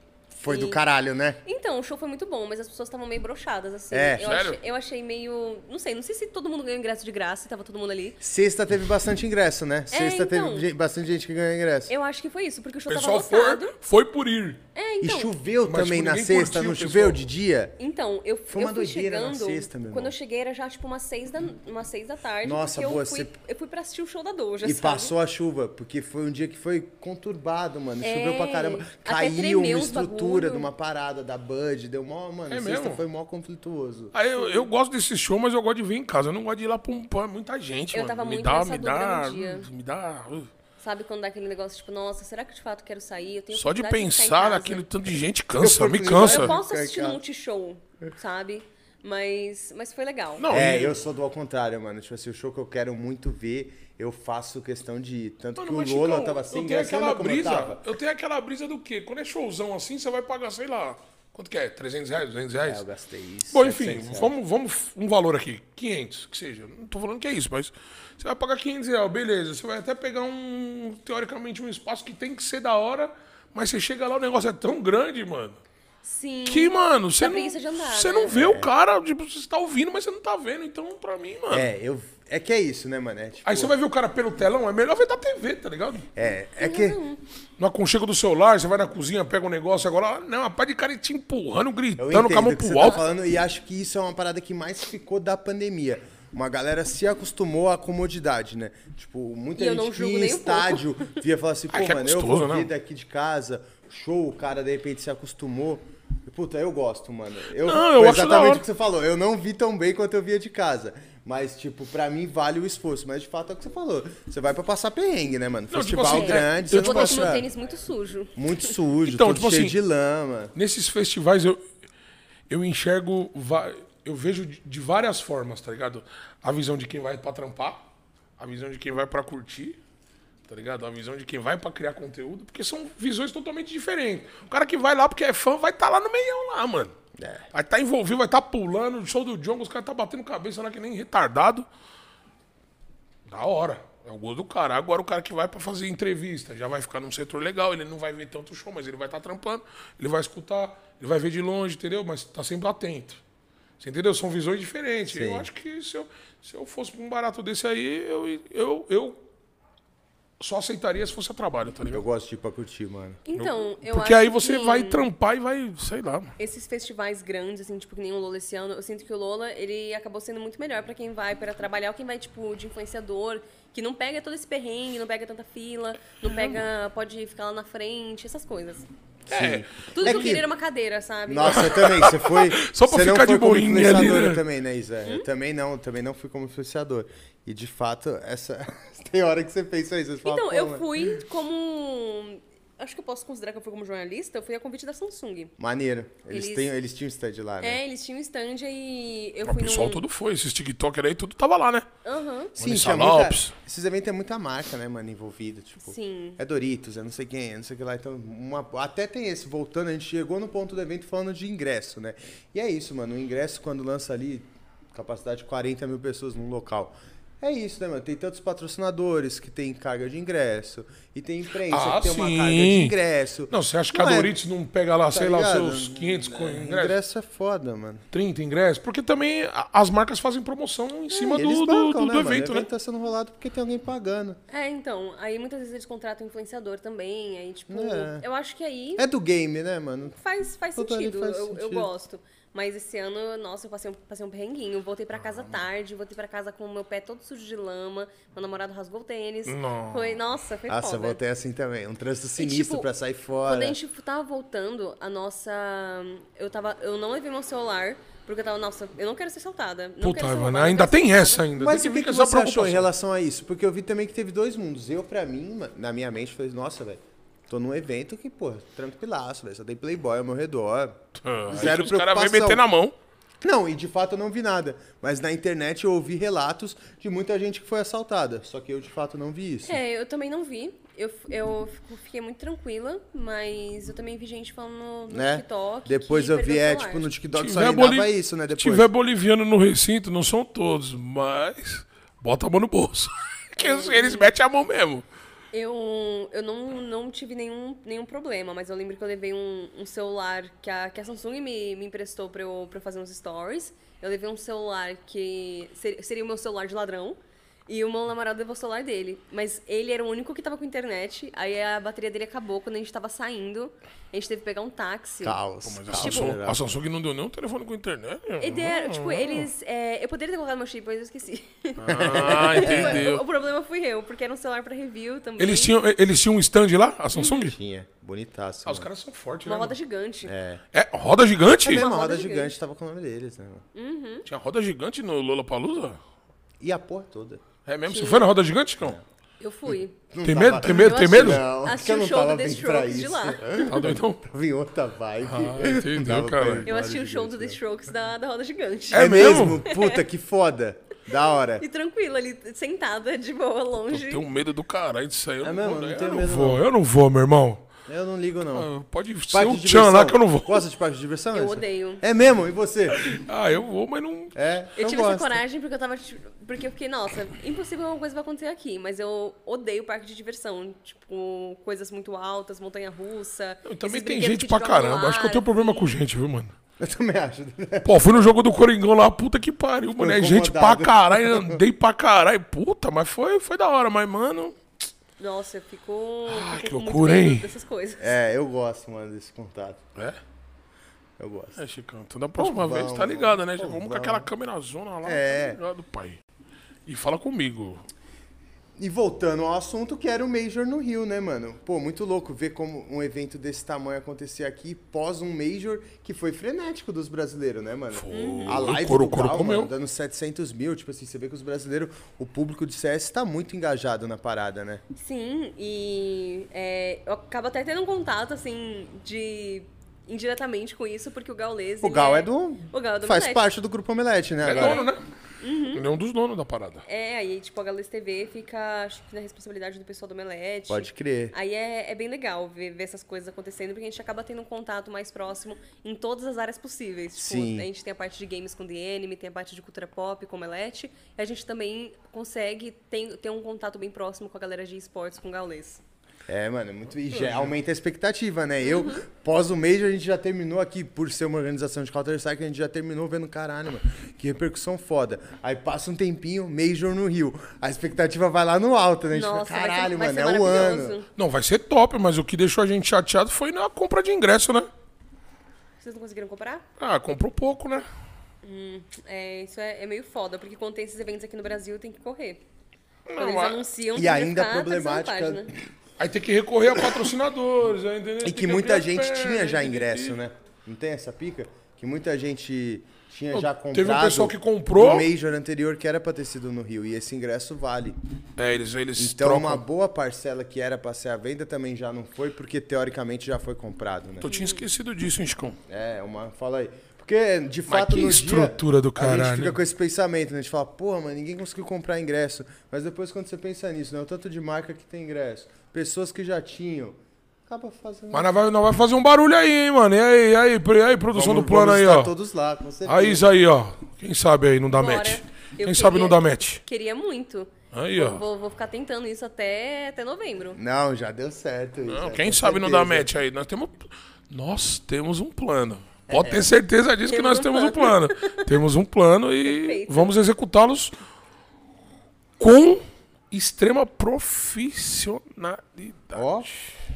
Foi do E- caralho, né? Então, o show foi muito bom, mas as pessoas estavam meio broxadas, assim. É. eu, Sério? achei, eu achei meio. Não sei, não sei se todo mundo ganhou ingresso de graça, se tava todo mundo ali. Sexta teve bastante ingresso, né? Sexta então. teve bastante gente que ganhou ingresso. Eu acho que foi isso, porque o O show pessoal tava lotado. foi, foi por ir. É, E então. choveu Mas, também tipo, na ninguém sexta, curtiu, não pessoal. choveu de dia? Então, eu, Foi uma eu fui doideira na chegando. sexta, meu irmão. quando eu cheguei era já tipo umas seis da, umas seis da tarde. Nossa, porque boa, eu fui, você- eu fui pra assistir o show da Doja, E sabe? passou a chuva, porque foi um dia que foi conturbado, mano. É, Choveu pra caramba. até Caiu tremeu uma os estrutura bagulho. de uma parada da Bud, deu mó, mano. É sexta mesmo? foi mó conflituoso. Aí eu, eu gosto desse show, mas eu gosto de vir em casa. Eu não gosto de ir lá pra, um- pra muita gente, Eu mano. tava me muito dá, nessa me dá, no dia. me dá. uh. Sabe quando dá aquele negócio, tipo, nossa, será que de fato quero sair? Eu tenho Só de pensar naquele tanto de gente cansa, me cansa. Eu posso assistir no casa. multishow, sabe? Mas, mas foi legal. Não, É, eu sou do ao contrário, mano. Tipo assim, o show que eu quero muito ver, eu faço questão de ir. Tanto Mano, que o Lola Chicão, tava sem eu tenho ingresso, aquela como eu brisa. tava? Eu tenho aquela brisa do quê? Quando é showzão assim, você vai pagar, sei lá, quanto que é? 300 reais, 200 reais? É, eu gastei isso. Bom, enfim, 700 reais. vamos, vamos um valor aqui, 500, que seja. Não tô falando que é isso, mas você vai pagar 500 reais, beleza. Você vai até pegar um, teoricamente, um espaço que tem que ser da hora, mas você chega lá, o negócio é tão grande, mano. Sim. Que, mano, você não, andar, você né? não vê o cara, tipo, você tá ouvindo, mas você não tá vendo. Então, pra mim, mano. É, eu, é que é isso, né, mano? É, tipo, Aí você vai ver o cara pelo telão, é melhor ver da TV, tá ligado? é, é que... No aconchego do celular, você vai na cozinha, pega um negócio, agora, não, a pá de cara te empurrando, gritando, com a mão pro tá alto. falando e acho que isso é uma parada que mais ficou da pandemia. Uma galera se acostumou à comodidade, né? Tipo, muita E gente em nem um estádio via falar assim, pô, Ai, que é mano, eu gostoso, vou né? vir daqui de casa, show, o cara de repente se acostumou. E, Puta, eu gosto, mano. Eu, Não, eu foi acho exatamente o que você falou. Eu não vi tão bem quanto eu via de casa. Mas, tipo, pra mim vale o esforço. Mas de fato é o que você falou. Você vai pra passar perrengue, né, mano? Não, tipo Festival assim, grande, eu, você Eu não vou tipo com meu tênis muito sujo. muito sujo, Então, tipo cheio assim, de lama. Nesses festivais eu, eu enxergo, eu vejo de- de várias formas, tá ligado? A visão de quem vai pra trampar, a visão de quem vai pra curtir, tá ligado? A visão de quem vai pra criar conteúdo, porque são visões totalmente diferentes. O cara que vai lá porque é fã vai estar lá no meião lá, mano. É. Vai estar envolvido, vai estar pulando, no show do John, os caras tá batendo cabeça lá que nem retardado. Da hora. É o gosto do cara. Agora o cara que vai pra fazer entrevista já vai ficar num setor legal, ele não vai ver tanto show, mas ele vai estar trampando, ele vai escutar, ele vai ver de longe, entendeu? Mas tá sempre atento. Você entendeu? São visões diferentes. Eu Sim. acho que se eu, se eu fosse pra um barato desse aí, eu, eu, eu só aceitaria se fosse a trabalho, tá Eu ligado? gosto de ir pra curtir, mano. Então, eu Porque acho aí você que vai trampar e vai, sei lá. mano. Esses festivais grandes, assim, tipo, que nem o Lola esse ano, eu sinto que o Lola, ele acabou sendo muito melhor pra quem vai para trabalhar, ou quem vai, tipo, de influenciador, que não pega todo esse perrengue, não pega tanta fila, não pega, pode ficar lá na frente, essas coisas. É, Tudo É que eu que- queria era uma cadeira, sabe? Nossa, eu também. Você foi. Só pra você não ficar de foi como boinha ali, influenciadora né? também, né, Isa? Eu também não, também não fui como influenciador. E de fato, essa. Tem hora que você pensa isso. Você fala, Então, eu mano, fui como. Acho que eu posso considerar que eu fui como jornalista, eu fui a convite da Samsung. Maneiro. Eles, Eles- têm, eles tinham stand lá, né? É, eles tinham um stand e eu o fui pessoal num... todo foi, esses TikToker aí, tudo tava lá, né? Aham. Sim, Vanessa tinha muita, esses eventos tem muita marca, né, mano, envolvida. Tipo, Sim. é Doritos, é não sei quem, é não sei o que lá. Então, uma- até tem esse, voltando, a gente chegou no ponto do evento falando de ingresso, né? E é isso, mano. O ingresso, quando lança ali, capacidade de 40 mil pessoas num local. É isso, né, mano? Tem tantos patrocinadores que tem carga de ingresso. E tem imprensa Ah, que tem uma carga de ingresso. Não, você acha que Não a é- Doritos não pega lá, tá sei lá, os ligado? seus 500 com É, ingresso? ingresso é foda, mano. 30 ingressos? Porque também as marcas fazem promoção em cima É, do, eles do, bancam, do- né, do mano? evento, o né? evento tá sendo rolado porque tem alguém pagando. É, então, aí muitas vezes eles contratam influenciador também, aí, tipo, É. eu acho que aí É do game, né, mano? faz, faz sentido, faz eu, eu sentido. gosto. Mas esse ano, nossa, eu passei um, passei um perrenguinho. Voltei pra casa tarde, voltei pra casa com o meu pé todo sujo de lama, meu namorado rasgou o tênis. Nossa. Foi, nossa, foi Nossa, eu foda. voltei assim também. Um trânsito E, sinistro tipo, pra sair fora. Quando a gente tava voltando, a nossa. Eu tava. Eu não levei meu celular, porque eu tava, nossa, eu não quero ser assaltada. Não Puta, quero ser Ivana, roubada, ainda tem essa ainda. Mas o que, que essa você achou em relação a isso? Porque eu vi também que teve dois mundos. Eu, pra mim, na minha mente, falei, nossa, velho, tô num evento que, pô, tranquilaço, velho. Só tem playboy ao meu redor. Ah, Zero os caras vêm preocupação. meter na mão. Não, e de fato eu não vi nada. Mas na internet eu ouvi relatos de muita gente que foi assaltada. Só que eu, de fato, não vi isso. É, eu também não vi. Eu, eu fico- fiquei muito tranquila, mas eu também vi gente falando no, Né? TikTok. Depois eu vi, é, tipo, no TikTok só Tiver boli- isso, né? Se Depois. tiver boliviano no recinto, não são todos, mas bota a mão no bolso. que eles, eles metem a mão mesmo. Eu, eu não, não tive nenhum, nenhum problema, mas eu lembro que eu levei um, um celular que a, que a Samsung me, me emprestou pra eu, pra eu fazer uns stories. Eu levei um celular que ser- seria o meu celular de ladrão. E o meu namorado levou o celular dele. Mas ele era o único que tava com internet. Aí a bateria dele acabou quando a gente tava saindo. A gente teve que pegar um táxi. Caos. Mas a caos Samsung, a Samsung não deu nenhum telefone com internet. Deram, tipo, eles. é, eu poderia ter colocado meu chip, mas eu esqueci. Ah, o, entendeu. o problema fui eu, porque era um celular pra review também. Eles tinham, eles tinham um stand lá, a Samsung? Tinha. Bonitaço. Ah, os caras são fortes, Uma né? roda gigante. É. É, roda gigante? É mesmo, a roda roda gigante. gigante tava com o nome deles, né? mano? Tinha roda gigante no Lollapalooza? E a porra toda. É mesmo? Você foi na roda gigante, Cão? Eu fui. Não Tem tava- medo? Tem medo? Eu Tem assisti- medo? Não, Assisti porque eu o não show tava do The Strokes de isso. lá. Tá doidão? Tava em outra vibe. Ah, entendeu, cara. Eu assisti o show do The né? Strokes da, da roda gigante. É É mesmo? Puta, que foda. Da hora. E tranquilo, ali, sentada, de boa, longe. Eu tenho medo do caralho disso aí. Eu É não mesmo? vou, Não né? tenho eu não vou, eu não vou, meu irmão. Eu não ligo, não. Ah, Pode ser Parque o de Tchan lá que eu não vou. Gosta de parque de diversão? Eu odeio. É mesmo? E você? Ah, eu vou, mas não. É. Eu não tive gosto. essa coragem porque eu tava. tipo, Porque eu fiquei, nossa, impossível alguma coisa vai acontecer aqui. Mas eu odeio parque de diversão. Tipo, coisas muito altas, montanha russa. E também tem gente pra caramba. Acho que eu ar, tenho problema assim. com gente, viu, mano? Eu também acho. Pô, fui no jogo do Coringão lá, puta que pariu, mano. É gente pra caralho, andei pra caralho. Puta, mas foi, foi da hora, mas, mano. Nossa, eu fico. Ah, que loucura, hein? Dessas coisas. É, eu gosto, mano, desse contato. É? Eu gosto. É, Chicão. Então da próxima Pô, vez, tá vamos, ligado, né? Já pô, vamos com vamos. aquela câmera zona lá. É. Tá ligado, pai. E fala comigo. E voltando ao assunto, que era o Major no Rio, né, mano? Pô, muito louco ver como um evento desse tamanho acontecer aqui pós um Major que foi frenético dos brasileiros, né, mano? A live Coro- do Coro mano, dando 700 mil. Tipo assim, você vê que os brasileiros, o público de CS tá muito engajado na parada, né? Sim, e é, eu acabo até tendo um contato, assim, de. indiretamente com isso, porque o Gaules. O Gal é do... O Gal é do Faz Omelete. parte do Grupo Omelete, né, É agora? dono, né? Ele é um dos donos da parada. É, aí, tipo, a Gaules TV fica, acho que na responsabilidade do pessoal do Omelete. Pode crer. Aí é, é bem legal ver, ver essas coisas acontecendo, porque a gente acaba tendo um contato mais próximo em todas as áreas possíveis. Tipo, Sim. a gente tem a parte de games com The Anime, tem a parte de cultura pop com Omelete, e a gente também consegue ter, ter um contato bem próximo com a galera de esportes com o Gaules. É, mano, é muito. E já aumenta a expectativa, né? Eu, pós o Major, a gente já terminou aqui, por ser uma organização de Counter-Strike, a gente já terminou vendo, caralho, mano, que repercussão foda. Aí passa um tempinho, Major no Rio. A expectativa vai lá no alto, né? A gente Nossa, fala, vai ser- caralho, vai mano, é o ano. Não, vai ser top, mas o que deixou a gente chateado foi na compra de ingresso, né? Vocês não conseguiram comprar? Ah, comprou pouco, né? É, isso é, é meio foda, porque quando tem esses eventos aqui no Brasil, tem que correr. Quando Não, eles a- anunciam, E ainda tá problemática- né? Aí tem que recorrer a patrocinadores, entendeu? E Tem que muita gente perna, tinha já que- ingresso, né? Não tem essa pica? Que muita gente tinha já teve um comprado. pessoal que comprou. O Major anterior que era pra ter sido no Rio. E esse ingresso vale. É, eles, eles Então, trocam. uma boa parcela que era pra ser à venda também já não foi, porque teoricamente já foi comprado, né? Eu tinha esquecido disso, hein, Chicão? É, uma. Fala aí. Porque, de Mas fato, que no estrutura dia, do a gente caralho. fica com esse pensamento, né? A gente fala, pô, mas ninguém conseguiu comprar ingresso. Mas depois, quando você pensa nisso, né? O tanto de marca que tem ingresso, pessoas que já tinham, acaba fazendo. Mas nós vai, nós vai fazer um barulho aí, hein, mano. E aí, e aí, e aí, produção Vamos- do plano vamos aí, estar ó. todos lá, com certeza. Aí, isso aí, ó. Quem sabe aí não dá Bora. match. Eu Quem sabe queria- não dá match. Queria muito. Aí, ó. Vou, vou ficar tentando isso até, até novembro. Não, já deu certo. isso, Não, é, quem sabe não dá certeza. match aí. Nós temos. Nós temos um plano. Pode ter certeza disso que Temos nós um temos um plano. temos um plano e Perfeito. vamos executá-los com extrema profissionalidade. Ó,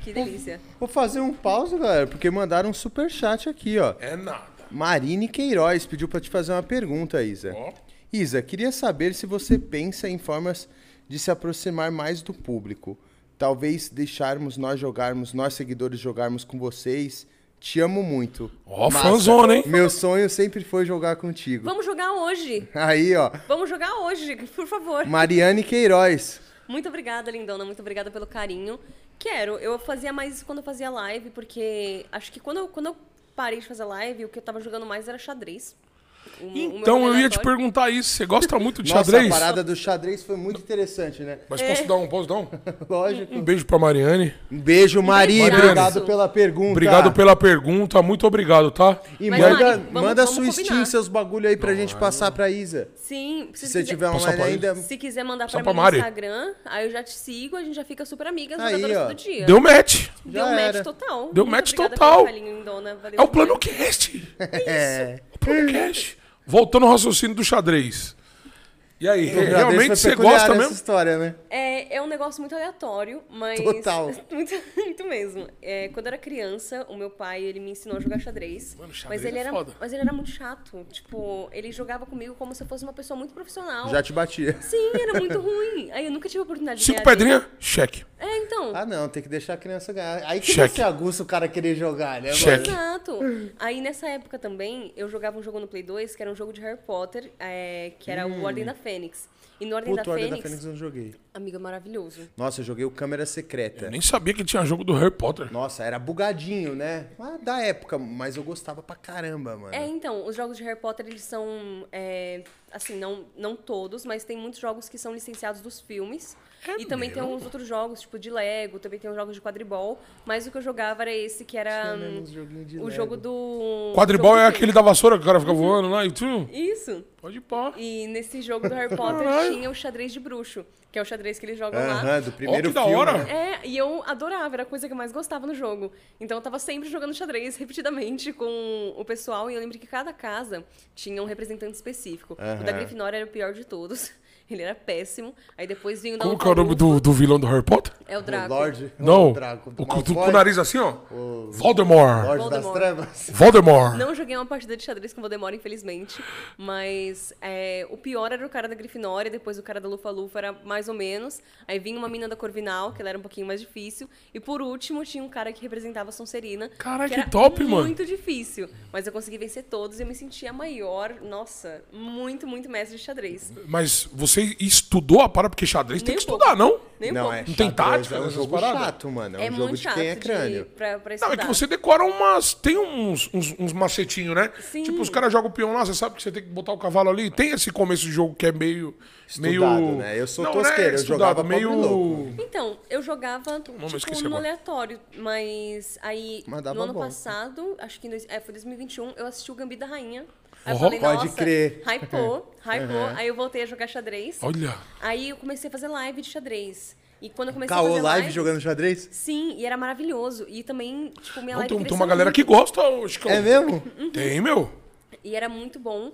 Que delícia. vou fazer um pause, galera, porque mandaram um superchat aqui, ó. É nada. Marine Queiroz pediu pra te fazer uma pergunta, Isa. Ó. Isa, queria saber se você pensa em formas de se aproximar mais do público. Talvez deixarmos nós jogarmos, nós seguidores jogarmos com vocês. Te amo muito. Ó, fanzona, hein? Meu sonho sempre foi jogar contigo. Vamos jogar hoje. Aí, ó. Vamos jogar hoje, por favor. Mariane Queiroz. Muito obrigada, lindona. Muito obrigada pelo carinho. Quero. Eu fazia mais isso quando eu fazia live, porque acho que quando eu, quando eu parei de fazer live, o que eu tava jogando mais era xadrez. O- o meu Então eu ia te perguntar isso. Você gosta muito de Nossa, xadrez? a parada do xadrez foi muito interessante, né? Mas posso dar um, posso dar um? Lógico. Um beijo pra Mariane. Um beijo, Maria. Beijaço. Obrigado pela pergunta. Obrigado pela pergunta, muito obrigado, tá? E Mas, manda, Mari, vamos- manda vamos sua Steam, seus bagulho aí pra gente passar pra Isa. Sim, se, Se você quiser- tiver online pra ainda. Se quiser mandar pra pra mim no. Instagram, aí eu já te sigo, a gente já fica super amigas, Aí, todo dia. Deu match. Deu Já match era. total. Deu Muito match total. Valeu É o plano cast. É. O plano cast. Voltando ao raciocínio do xadrez. E aí, realmente você gosta mesmo? história, né? É, é um negócio muito aleatório, mas. Total. muito, muito mesmo. É, quando eu era criança, o meu pai ele me ensinou a jogar xadrez. Mano, xadrez mas ele é era, foda. mas ele era muito chato. Tipo, ele jogava comigo como se eu fosse uma pessoa muito profissional. Já te batia. Sim, era muito ruim. Aí eu nunca tive a oportunidade de Cinco ganhar dele. pedrinhas, cheque. É, então. Ah, não, tem que deixar a criança ganhar. Aí que Cheque. você aguça o cara querer jogar, né, Cheque. mano? Exato. Aí nessa época também, eu jogava um jogo no Play 2, que era um jogo de Harry Potter, é, que era o Ordem da Fênix. E no Ordem Puta, da Ordem Fênix, da Fênix eu não joguei. amiga, maravilhoso. Nossa, eu joguei o Câmera Secreta. Eu nem sabia que tinha jogo do Harry Potter. Nossa, era bugadinho, né? Mas da época, mas eu gostava pra caramba, mano. É, então, os jogos de Harry Potter, eles são, é, assim, não, não todos, mas tem muitos jogos que são licenciados dos filmes. É e também tem mesmo? alguns outros jogos, tipo de Lego, também tem uns jogos de quadribol. Mas o que eu jogava era esse, que era hum, uns o Lego. jogo do... Quadribol jogo é aquele da vassoura que o cara fica voando lá e tu. Isso. Pode ir pá. E nesse jogo do Harry Potter tinha o xadrez de bruxo, que é o xadrez que eles jogam Aham, lá. do primeiro que da filme. hora. É, e eu adorava, era a coisa que eu mais gostava no jogo. Então eu tava sempre jogando xadrez repetidamente com o pessoal, e eu lembro que cada casa tinha um representante específico. O da. Grifinória era o pior de todos. Ele era péssimo. Aí depois vinha o Como que é o nome do, do vilão do Harry Potter? É o Draco. O Lorde. Não. O Draco. O do com, o nariz assim, ó. O Voldemort. Lorde das Voldemort. Trevas. Voldemort. Não joguei uma partida de xadrez com Voldemort, infelizmente. Mas é, o pior era o cara da Grifinória, depois o cara da Lufa-Lufa era mais ou menos. Aí vinha uma mina da Corvinal, que ela era um pouquinho mais difícil. E por último, tinha um cara que representava a Sonserina. Caralho, que que era top, mano. Muito difícil. Mas eu consegui vencer todos e eu me sentia maior. Nossa, muito, muito mestre de xadrez. Mas você estudou a para porque xadrez tem Nem que um pouco. estudar, não? Nem Não, pouco. é Não tem tática É um jogo chato, mano. É um É jogo muito de chato quem é de- crânio. pra, pra Não, estudar. é que você decora umas. Tem uns, uns, uns macetinhos, né? Sim. Tipo, os caras jogam o peão lá, você sabe que você tem que botar o cavalo ali. Tem esse começo de jogo que é meio. meio. Estudado, né? Eu sou não, tosqueiro, não é eu estudado, jogava meio. louco. Então, eu jogava nome, eu tipo, esqueci no agora. aleatório, mas aí Mas no ano bom. passado, acho que em dois, é, foi 2021, eu assisti o Gambit da Rainha. Aí eu Oh, falei, pode nossa, crer. hypou, hypou. Uhum. Aí eu voltei a jogar xadrez. Olha. Aí eu comecei a fazer live de xadrez. E quando eu comecei a Caô fazer live jogando xadrez? Sim, e era maravilhoso. E também, tipo, minha Não, live tem, tem uma galera muito. que gosta, ô, Chicão. É mesmo? Tem, meu. E era muito bom,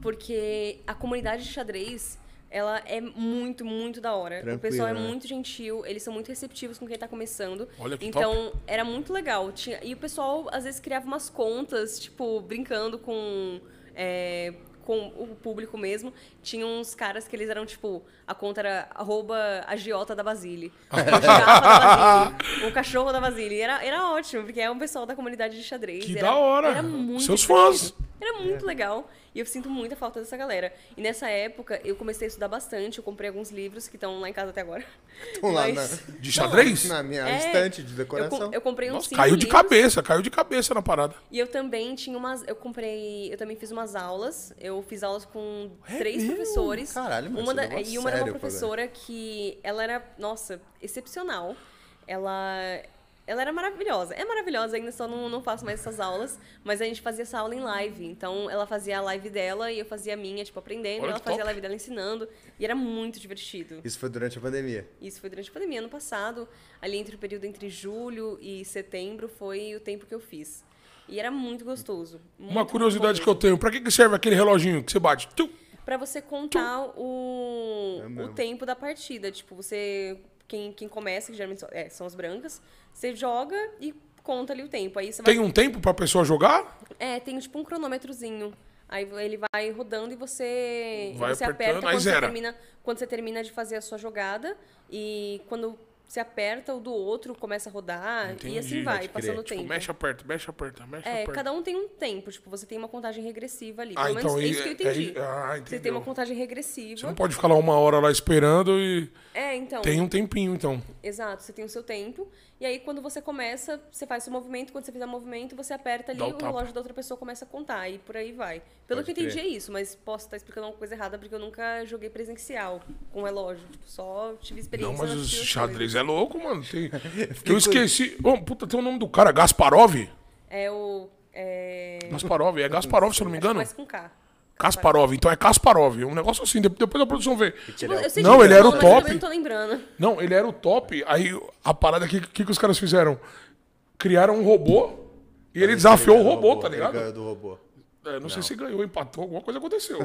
porque a comunidade de xadrez, ela é muito, muito da hora. Tranquilo, o pessoal é né? muito gentil, eles são muito receptivos com quem tá começando. Olha que então, era muito legal. Tinha, e o pessoal, às vezes, criava umas contas, tipo, brincando com... é, com o público mesmo, tinha uns caras que eles eram, tipo, a conta era arroba agiota da Basile. Da Basile. O cachorro da Basile. E era, era ótimo, porque é um pessoal da comunidade de xadrez. Que era, da hora. Era muito Seus fãs. Era muito legal. E eu sinto muita falta dessa galera. E nessa época, eu comecei a estudar bastante. Eu comprei alguns livros que estão lá em casa até agora. Estão lá Mas- De xadrez? Na minha É, estante de Eu, decoração. com- eu comprei uns Nossa, cinco caiu de livros. cabeça, caiu de cabeça na parada. E eu também tinha umas. Eu comprei. Eu também fiz umas aulas. Eu fiz aulas com É três mesmo? professores. Caralho, mas uma você da, E uma era uma professora que ela era, nossa, excepcional. Ela. Ela era maravilhosa. É maravilhosa, ainda só não, não faço mais essas aulas. Mas a gente fazia essa aula em live. Então ela fazia a live dela e eu fazia a minha, tipo, aprendendo. Olha e ela fazia top. a live dela ensinando. E era muito divertido. Isso foi durante a pandemia. Isso foi durante a pandemia. Ano passado, ali entre o período entre julho e setembro, foi o tempo que eu fiz. E era muito gostoso. Uma curiosidade que eu tenho, pra que, que serve aquele reloginho que você bate? Tum. Pra você contar o, É o tempo da partida. Tipo, você. Quem, quem começa, que geralmente são, é, são as brancas, você joga e conta ali o tempo. Aí você vai. Tem um tempo pra pessoa jogar? É, tem tipo um cronômetrozinho. Aí ele vai rodando e você, Vai você aperta quando você, termina, quando você termina de fazer a sua jogada. E quando você aperta o do outro, começa a rodar, Entendi, e assim vai, passando o Tipo, tempo. mexe, aperta, mexe, aperta, mexe, É, aperta. cada um tem um tempo, tipo, você tem uma contagem regressiva ali. Ah, Pelo menos então é é- isso que eu é- entendi. é- ah, você tem uma contagem regressiva. Você não pode ficar lá uma hora lá esperando e É, então. tem um tempinho, então. Exato, você tem o seu tempo. E aí, quando você começa, você faz seu movimento. Quando você fizer o movimento, você aperta ali, Dá o o relógio da outra pessoa começa a contar. E por aí vai. Pelo Pode que eu entendi é isso, mas posso estar explicando uma coisa errada, porque eu nunca joguei presencial com relógio. Tipo, só tive experiência Não, mas o xadrez coisas. é louco, mano. Tem... Eu esqueci. Ô, puta, tem o nome do cara, Gasparov? É o... É... Gasparov, é Gasparov, se eu não me engano? Mas com K. Kasparov, então é Kasparov. É um negócio assim, de- depois a produção vê. Tipo, eu sei Não, ele era o eu top. também não tô lembrando. Não, ele era o top. Aí a parada que, que, que os caras fizeram? Criaram um robô e ele desafiou o robô, tá Ele ligado? ganhou do robô. É, não, sei se ganhou, empatou, alguma coisa aconteceu.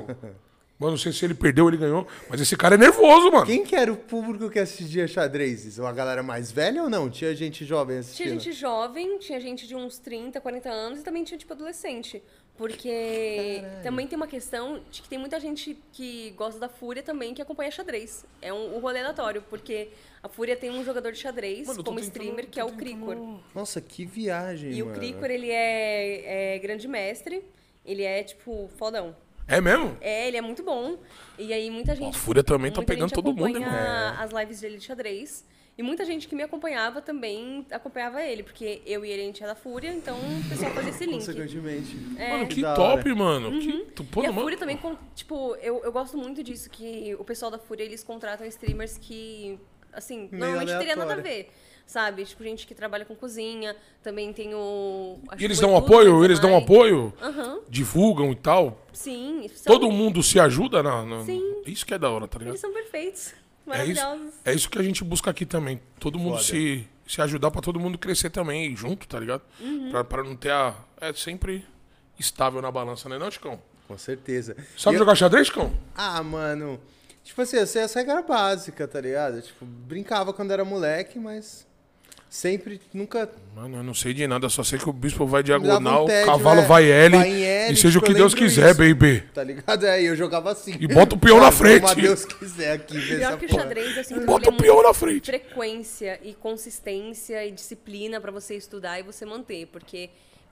Mas não sei se ele perdeu ou ele ganhou. Mas esse cara é nervoso, mano. Quem que era o público que assistia xadrez? Uma galera mais velha ou não? Tinha gente jovem assistindo? Tinha gente jovem, tinha gente de uns 30, 40 anos e também tinha, tipo, adolescente. Porque também tem uma questão de que tem muita gente que gosta da Fúria também que acompanha xadrez. É um, um rolê aleatório, porque a Fúria tem um jogador de xadrez Mano, como tentando- streamer, que é o tentando- Cricor. Nossa, que viagem, E o mano. Cricor, ele é, é grande mestre, ele é, tipo, fodão. É mesmo? É, ele é muito bom. E aí muita gente. Fúria também tá pegando todo mundo, acompanha irmão. as lives dele de xadrez. E muita gente que me acompanhava também acompanhava ele, porque eu e ele a gente é da Fúria, então o pessoal fazia esse link. Consequentemente. Mano, que da top, mano. Que, tu- pô, Uhum. E a mano. Fúria também, tipo, eu, eu gosto muito disso, que o pessoal da Fúria, eles contratam streamers que, assim, Meio normalmente teria nada a aleatório. ver, sabe? Tipo, gente que trabalha com cozinha, também tem o... acho E eles que dão apoio? Eles dão apoio? Aham, Divulgam e tal? sim. são- Todo mundo se ajuda na. na- Sim. Isso que é da hora, tá ligado? Eles são perfeitos, É isso, maravilhosos. é isso que a gente busca aqui também. Todo mundo Foda. se, se ajudar pra todo mundo crescer também junto, tá ligado? Uhum. Pra, pra não ter a. É sempre estável na balança, né, não, Chicão? Com certeza. Sabe E eu- jogar xadrez, Chicão? Ah, mano. Tipo assim, eu sei essa regra básica, tá ligado? Tipo, brincava quando era moleque, mas sempre, nunca. Mano, eu não sei de nada, só sei que o bispo vai um diagonal, o tédio, cavalo é. vai L, Vai L, e seja o que eu Deus quiser, isso. baby. Tá ligado? Aí eu jogava assim. E bota o peão na frente. Como Deus quiser aqui, Pior essa que o xadrez, eu sinto Bota ele é o peão na frente. frequência e consistência e disciplina pra você estudar e você manter, porque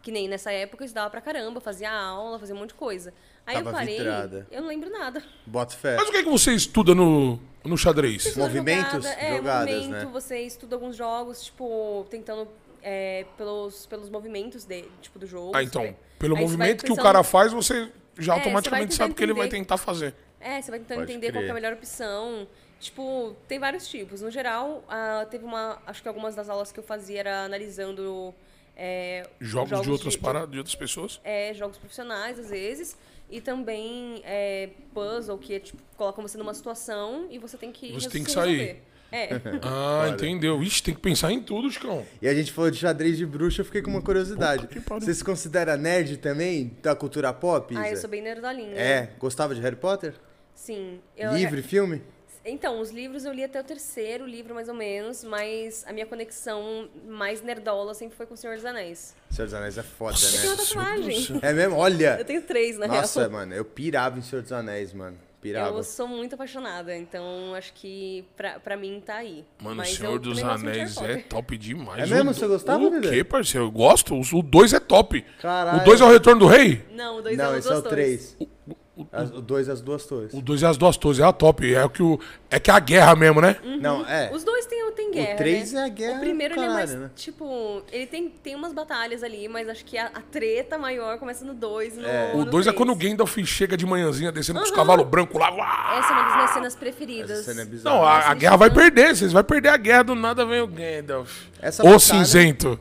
que nem nessa época eu estudava pra caramba, fazia aula, fazia um monte de coisa. Aí Tava eu parei, vidrada. eu não lembro nada. Bota fé. Mas o que é que você estuda no, no xadrez? Estuda Movimentos? jogada, é, Jogadas, movimento, né? você estuda alguns jogos, tipo, tentando é, pelos, pelos movimentos de, tipo, do jogo. Ah, então, você- pelo aí movimento que o pensando- cara faz, você já É, automaticamente você sabe o que ele vai tentar fazer. É, você vai tentando Pode entender qual que é crer. a melhor opção. Tipo, tem vários tipos. No geral, ah, teve uma. Acho que algumas das aulas que eu fazia era analisando. É, Jogos, de outras paradas, de outras pessoas. É, jogos profissionais, às vezes. E também é, puzzle, que é tipo, colocam você numa situação e você tem que. Você tem que sair. É. Ah, entendeu. Ixi, tem que pensar em tudo, Chicão. E a gente falou de xadrez de bruxa, eu fiquei com uma curiosidade. Você se considera nerd também da cultura pop? ah, eu Isa? sou bem nerdolinha. É, gostava de Harry Potter? Sim. Eu, Livre, filme? Então, os livros eu li até o terceiro livro, mais ou menos, mas a minha conexão mais nerdola sempre foi com o Senhor dos Anéis. Senhor dos Anéis é foda, Eu tenho uma né? tatuagem. É mesmo? Olha! Eu tenho três, na Nossa, real. mano, eu pirava em Senhor dos Anéis, mano. Pirava. Eu sou muito apaixonada, então acho que pra, pra mim tá aí. Mano, Mas o Senhor dos Anéis é top demais. É mesmo? O- Você gostava, O quê, parceiro? Eu gosto. O 2 é top. Caralho. O 2 é o Retorno do Rei? Não, o dois Não, é esse os é o duas torres. 3. O 2 é as duas torres. O 2 é as duas torres, é a top. É o que o. É que é a guerra mesmo, né? Não, é. Os dois tem, tem guerra, três né? é a guerra O primeiro do ele é mais, caralho, né? tipo... Ele tem, tem umas batalhas ali, mas acho que a, a treta maior começa no dois e no É. O no 2 é quando o Gandalf chega de manhãzinha descendo com os cavalos brancos lá. uá! Essa é uma das minhas cenas preferidas. Essa cena é bizarra. Não, a, a Nossa, guerra vai perder. Vocês vão perder a guerra do nada, vem o Gandalf. Essa o batalha- cinzento.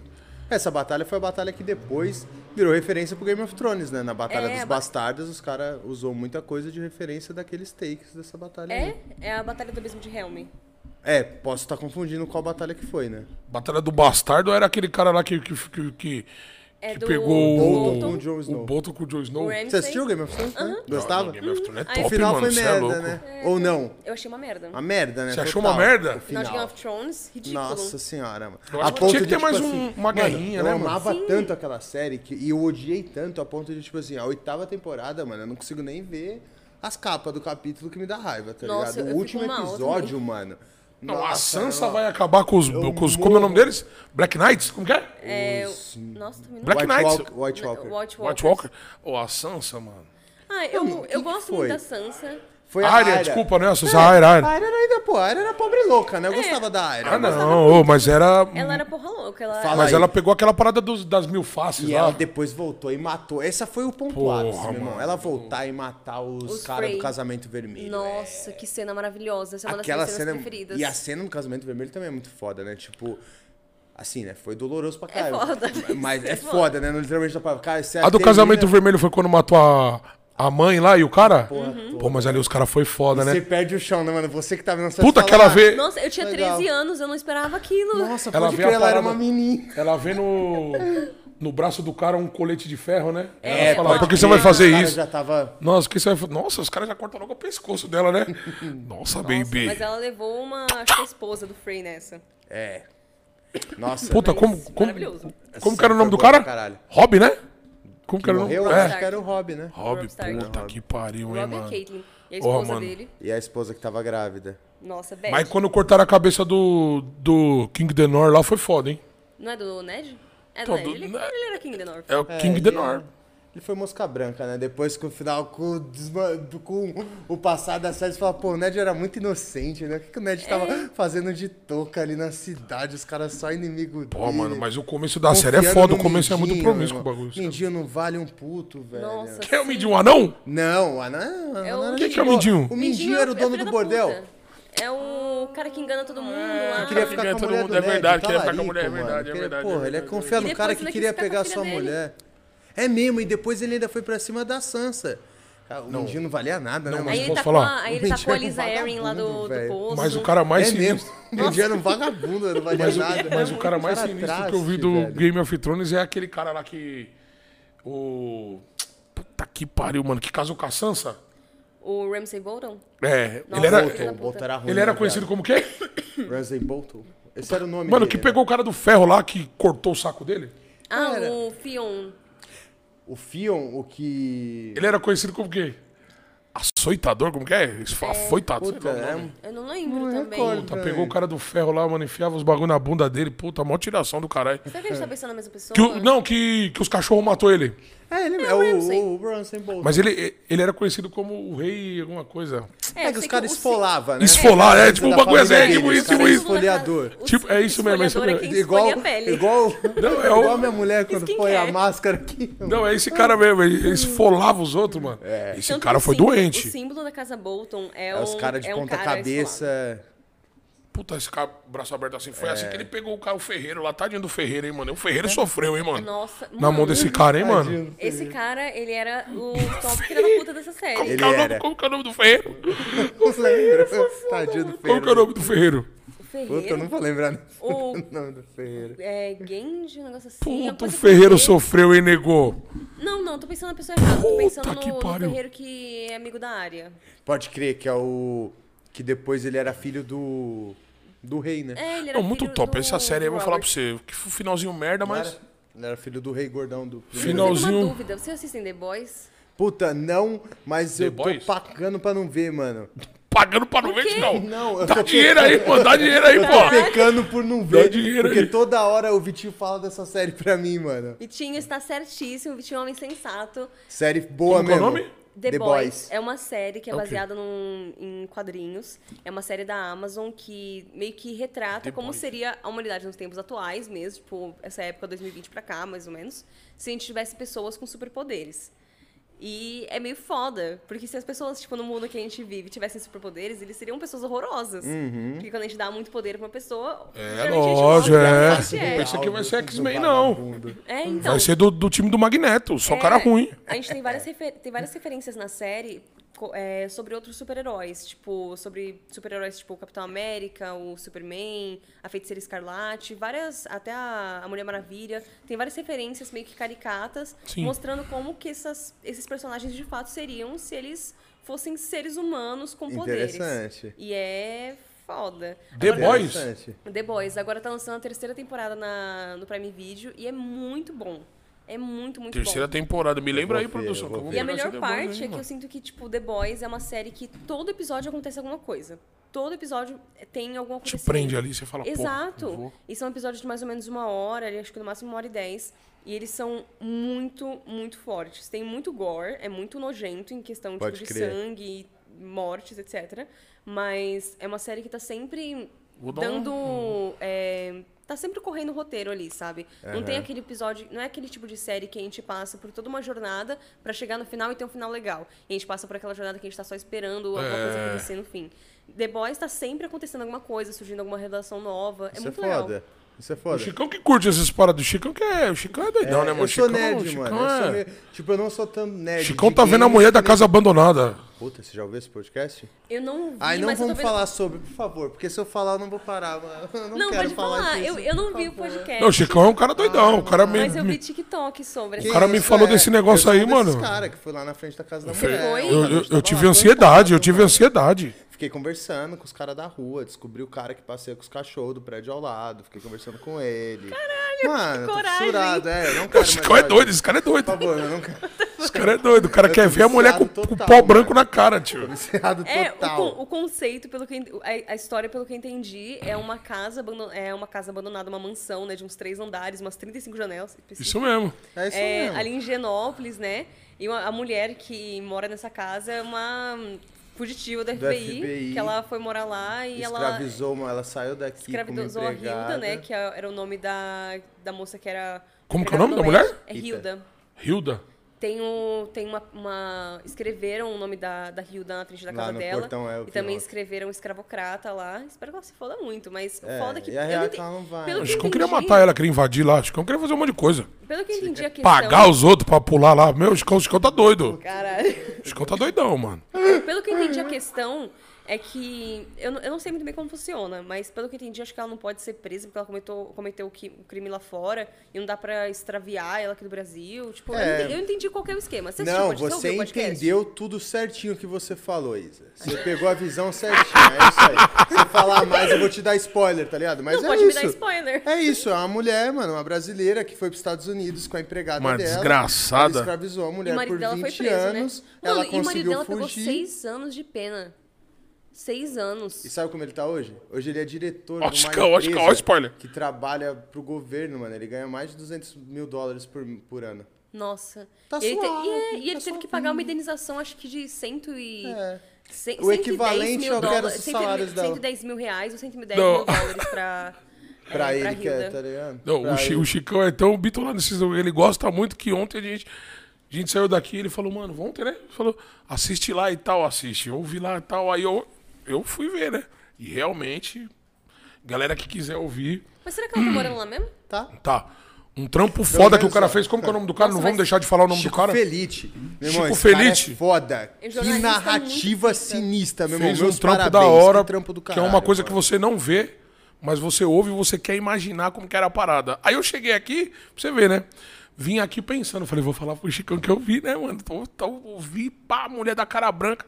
Essa batalha foi a batalha que depois virou referência pro Game of Thrones, né? Na Batalha É, dos a ba- Bastardos, os caras usou muita coisa de referência daqueles takes dessa batalha. É? aí. É a Batalha do Abismo de Helm. É, posso estar confundindo qual batalha que foi, né? Batalha do Bastardo era aquele cara lá que, que, que, que, É que do pegou Bolton o, com o Jon o Snow. Bolton com o Jon Snow. O. Você assistiu o Game of Thrones? né? Gostava? Não, Game of Thrones é Aí- O top, final mano. foi é merda, louco. né? Ou não? Eu achei uma merda. Uma merda, né? Você achou Total. uma merda? O final. De Game of Thrones, ridículo. Nossa senhora, mano. Eu acho que tinha que ter mais um- uma guerrinha, eu né, mano? amava Sim. tanto aquela série que, e eu odiei tanto a ponto de, tipo assim, a oitava temporada, mano, eu não consigo nem ver as capas do capítulo que me dá raiva, tá Nossa, ligado? eu O último episódio, mano. Não, a Nossa, Sansa não. vai acabar com os, com os. Como é o nome deles? Black Knights? Como que é? É, Os- nossa, também não Black White Knights. Walker, White Walker. White. Walker? Ou a Sansa, mano. Ah, eu, eu que gosto foi? muito da Sansa. Foi a Arya. desculpa, né? A Sansa, a Arya, A. Arya era ainda, pô, a Arya era pobre louca, né? Eu gostava da Arya. Ah, não, ô, mas era. Ela era porra louca. Ela Fala Mas aí. ela pegou aquela parada dos- das mil faces E lá. ela depois voltou e matou. Essa foi o ponto Porra, ápice, meu irmão. mano. Ela voltar e matar os, Os caras do casamento vermelho. Nossa, que cena maravilhosa. Essa é uma Aquela das minhas cena. cenas preferidas. E a cena no casamento vermelho também é muito foda, né? Tipo. Assim, né? Foi doloroso pra caralho. foda. Mas é É foda, né? Não literalmente dá pra. Cara, A do termina- casamento vermelho foi quando matou a, a mãe lá e o cara? Porra Uhum. Pô, mas ali os caras foi foda, Você né? perde o chão, né, mano? Você que tava vendo essa Puta, que ela vê. Nossa, eu tinha Legal. 13 anos, eu não esperava aquilo. Nossa, Ela pode vê crer, ela era uma menina. Ela vê no. No braço do cara um colete de ferro, né? É, ela fala, por que você vai fazer isso? já tava. Nossa, que você vai Nossa, os caras já cortam logo o pescoço dela, né? Nossa, Nossa, baby. mas ela levou uma, acho que a esposa do Frey nessa. É. Nossa. Puta, Mas como. Como, maravilhoso. como que era o nome do cara? Rob, né? Como que era o nome? É. Acho que era o Rob, né? Rob, puta que pariu, O hein, Rob e. Caitlyn. E a esposa mano. dele. E a esposa que tava grávida. Nossa, Beth. Mas quando cortaram a cabeça do, do King Denor lá foi foda, hein? Não é do Ned? É do Então, Ned. do- Ele, ele era King the North. É o É, King ele- Denor. Ele foi mosca branca, né? Depois que o final, com, o com o passado da série, você fala, pô, o Ned era muito inocente, né? O que, que o Ned tava É. fazendo de touca ali na cidade? Os caras só inimigo Pô, dele. mano, mas o começo da série é Confiando foda. O começo é muito Mindinho, promíscuo o bagulho. Mindinho não vale um puto, velho. Nossa. Quem é o Mindinho? Um anão? Não, o Anão. É o- Quem que é o Mindinho? O Mindinho era o é dono filho do bordel. puta. É o cara que engana todo mundo lá. Que queria Ah, ficar fica com a todo mulher mundo, do é verdade, queria ficar com a mulher, é verdade, é verdade, Porra, é ele é confiar no cara que queria pegar a sua mulher. É mesmo, e depois ele ainda foi pra cima da Sansa. Cara, o Mindinho não valia nada, né, Não? Aí Mas ele, posso tá falar? a, aí ele tá com a Mindinho Lisa é Erin lá do, do poço. Mas o cara mais É sinistro. mesmo. O Mindinho era um vagabundo, não valia Mas, o- nada. mas o cara mais Cara sinistro que eu vi traste, do velho. Game of Thrones é aquele cara lá que. O. Puta que pariu, mano. Que casou com a Sansa? O Ramsay Bolton? É. Nossa, ele era, Bolton. Bolton, era ruim, ele era né, conhecido como quê? Ramsay Bolton. Esse era o nome Mano, dele, que né? pegou o cara do ferro lá que cortou o saco dele. Ah, Era. o Fion. O Fion, o que... Ele era conhecido como quê? Açoitador, como que é? Afoitador. Puta, sei lá o é Eu não lembro Não também. recordo. Puta, pegou o cara do ferro lá, mano, enfiava os bagulho na bunda dele. Puta, mó tiração do caralho. Será que a gente tá pensando na mesma pessoa? Que o- não, que, que os cachorros matou ele. É, ele é, o o, Ramsay. o Ramsay Bolton. Mas ele, ele era conhecido como o rei alguma coisa. É, eu que os caras esfolavam, né? Esfolar, é, tipo um Da bagulho assim, família tipo isso, tipo isso. Esfoliador. Tipo, é isso mesmo, é isso esfoliador mesmo. Igual, igual, Não, é o- igual a minha mulher quando Skincare. põe a máscara aqui. Não, é esse cara mesmo, ele esfolava os outros, mano. Esse Tanto cara foi símbolo- doente. O símbolo da casa Bolton é, É os caras de é um ponta cara cabeça. Puta, esse cara, braço aberto assim. Foi É. assim que ele pegou o cara, o Ferreiro lá, tadinho do Ferreiro, hein, mano. O Ferreiro sofreu, hein, mano. Nossa, Na mão desse cara, hein, mano. Esse cara, ele era o top filho da puta dessa série. Como Ele que é o nome- era. Como que é o nome do Ferreiro? Não lembro. Tadinho do Como que é o Ferreiro. nome do Ferreiro? O Puta, eu Ferreiro. não vou lembrar O- o nome do Ferreiro. É, Genji, um negócio assim. Puta, o Ferreiro sofreu, hein, negou. Não, não, tô pensando na pessoa errada. Tô pensando que no, no. Ferreiro que é amigo da área. Pode crer que é o... Que depois ele era filho do... Do rei, né? É, ele era Não, muito top. do Essa série aí eu vou falar pra você. Que foi um finalzinho merda, Não mas. era? Ele era filho do rei gordão do... primeiro Final- Eu tenho Finalzinho. uma dúvida. Vocês assistem The Boys? Puta, não, mas The eu tô Boys? pagando pra não ver, mano. Pagando pra não ver, quê? não. Não, eu Dá tô dinheiro aí, pô. Dá dinheiro aí, Eu tô pô. pecando por não ver, dinheiro porque aí. toda hora o Vitinho fala dessa série pra mim, mano. Vitinho está certíssimo. Vitinho é um homem sensato. Série boa Como que é o mesmo. nome? The, Boys. é uma série que é o quê? baseada num- em quadrinhos. É uma série da Amazon que meio que retrata The como Boys. seria a humanidade nos tempos atuais mesmo, tipo, essa época 2020 pra cá, mais ou menos, se a gente tivesse pessoas com superpoderes. E é meio foda, porque se as pessoas, tipo, no mundo que a gente vive tivessem superpoderes, eles seriam pessoas horrorosas. Porque quando a gente dá muito poder pra uma pessoa, É, lógico, é. é. Esse aqui vai ser X-Men, Do não. É, então. Vai ser do, do time do Magneto, só É, cara ruim. A gente tem várias, refer- tem várias referências na série é, sobre outros super-heróis. Tipo, sobre super-heróis tipo o Capitão América, o Superman, a Feiticeira Escarlate, várias. Até a, a Mulher Maravilha. Tem várias referências meio que caricatas, Sim. mostrando como que essas, esses personagens de fato seriam se eles fossem seres humanos com poderes. Interessante. E é foda. The Agora- Boys? Interessante. The Boys. Agora tá lançando a terceira temporada na, no Prime Video e é muito bom. É muito, muito Terceira bom. temporada. Me lembra aí, ver, produção. ver. E a melhor parte aí, é que eu sinto que, tipo, The Boys é uma série que todo episódio acontece alguma coisa. todo episódio tem algum Te acontecimento. prende ali, você fala, Exato. E são episódios de mais ou menos uma hora, ali, acho que no máximo uma hora e dez. E eles são muito, muito fortes. Tem muito gore, é muito nojento em questão tipo, Pode de crer. sangue, mortes, etc. Mas é uma série que tá sempre Vou dar um- dando. é, tá sempre correndo o roteiro ali, sabe? Não tem aquele episódio. Não é aquele tipo de série que a gente passa por toda uma jornada pra chegar no final e ter um final legal. E a gente passa por aquela jornada que a gente tá só esperando alguma coisa É. acontecer no fim. The Boys tá sempre acontecendo alguma coisa, surgindo alguma relação nova. É Isso é muito legal. foda. Isso é O foda. Chicão que curte essas paradas. O Chicão que é. O Chicão é doidão, né, mano? eu sou Chicão, nerd, Chicão mano. Eu sou é... meio- Tipo, eu não sou tão nerd. Chicão tá vendo a mulher da casa abandonada. Puta, você já ouviu esse podcast? Eu não vi, Ai, não mas eu tô vamos vendo... falar sobre, por favor, porque se eu falar eu não vou parar, mano. Eu não, Não, quero pode falar falar. disso, Eu, eu não vi o podcast. Não, o Chicão é um cara doidão. O cara me. Mas eu me- vi TikTok sobre. O cara me Isso, falou é. desse negócio Eu aí, mano. cara que foi lá na frente da casa da mulher. Eu, eu- eu tive ansiedade, eu tive ansiedade. Fiquei conversando com os caras da rua, descobri o cara que passeia com os cachorros do prédio ao lado, fiquei conversando com ele. Caralho, Mano, tô coragem. fissurado, é, eu não O quero Chicão mais é doido, esse cara é Por doido. favor, eu não quero. Esse cara é doido. O cara Eu quer ver a mulher com, viciado com o total, pau branco na cara, tio. Viciado É, o, total. con- o conceito, pelo que eu a, a história, pelo que eu entendi, é uma casa, abandon- é uma casa abandonada, uma mansão, né, de uns três andares, umas 35 janelas. Isso mesmo. É isso É, mesmo. ali em Genópolis, né? E uma- a mulher que mora nessa casa é uma fugitiva Do FBI, FBI. que ela foi morar lá e ela Escravizou, uma, ela saiu daqui escravizou como a Hilda, né? Que a- era o nome da, da moça que era. Como que é o nome da mulher? É. Hilda. Hilda. Tem, um, tem uma, uma- Escreveram o nome da, da Hilda na frente da Lá casa no dela. portão, é, eu e também ontem. escreveraram escravocrata lá. Espero que ela se foda muito, mas o É, foda é que. e a eu real não é que ente- ela não vai. Pelo O que Chicão eu queria matar ela, queria invadir lá. O Chicão queria fazer um monte de coisa. Pelo que eu entendi a questão. Pagar os outros pra pular lá. Meu, o Chicão, o Chicão tá doido. Caralho. O Chicão tá doidão, mano. Pelo que eu entendi, a questão é que. Eu, não- eu não sei muito bem como funciona, mas pelo que eu entendi, acho que ela não pode ser presa porque ela cometeu, cometeu o, qui- o crime lá fora e não dá pra extraviar ela aqui do Brasil. Tipo, eu, É. não entendi, eu entendi qual que é o esquema. Você Não, você entendeu tudo certinho que você falou, Isa. Você pegou a visão certinha, é isso aí. Se você falar mais, eu vou te dar spoiler, tá ligado? Mas Não, é pode me isso. dar spoiler. É isso, é uma mulher, mano, uma brasileira que foi pros Estados Unidos com a empregada Uma dela. desgraçada. Ela escravizou a o mulher marido por dela 20 foi preso, anos. né? Ela Mano, e o marido dela pegou fugir. seis anos de pena. Seis anos. E sabe como ele tá hoje? Hoje ele é diretor Ó, de uma empresa Chicão, ó, spoiler. que trabalha pro governo, mano. Ele ganha mais de 200 mil dólares por, por ano. Nossa. Tá ele, te- suave, e, é- e ele tá teve que pagar uma indenização, acho que de cento e... É. cem- O equivalente 110 ao que era os e- salários dela. 110 mil reais ou 110 Não. mil dólares pra... Pra é, ele que é, tá ligado? Não, Pra o, Chi- ele. o Chicão é tão bitolado. Ele gosta muito que ontem a gente, a gente saiu daqui ele falou, mano, ontem, né? Ele falou, assiste lá e tal, assiste. Eu vi lá e tal. Aí eu, eu fui ver, né? E realmente, galera que quiser ouvir, Mas será que ela tá morando lá mesmo? Tá. tá. Um trampo foda que o cara fez. Como que é o nome do cara? Nossa, não vamos mas- deixar de falar o nome Chico do cara. Felite. Meu irmão, Chico esse cara Felite. é foda. É Que jornalista narrativa muito sinistra, meu irmão. Fez um Meus trampo da parabéns, hora, que trampo do que é caralho, uma coisa que mano. você não vê, mas você ouve e você quer imaginar como que era a parada. Aí eu cheguei aqui, pra você ver, né? Vim aqui pensando, falei, vou falar pro Chicão que eu vi, né, mano? Tô, tô, ouvi, pá, mulher da cara branca.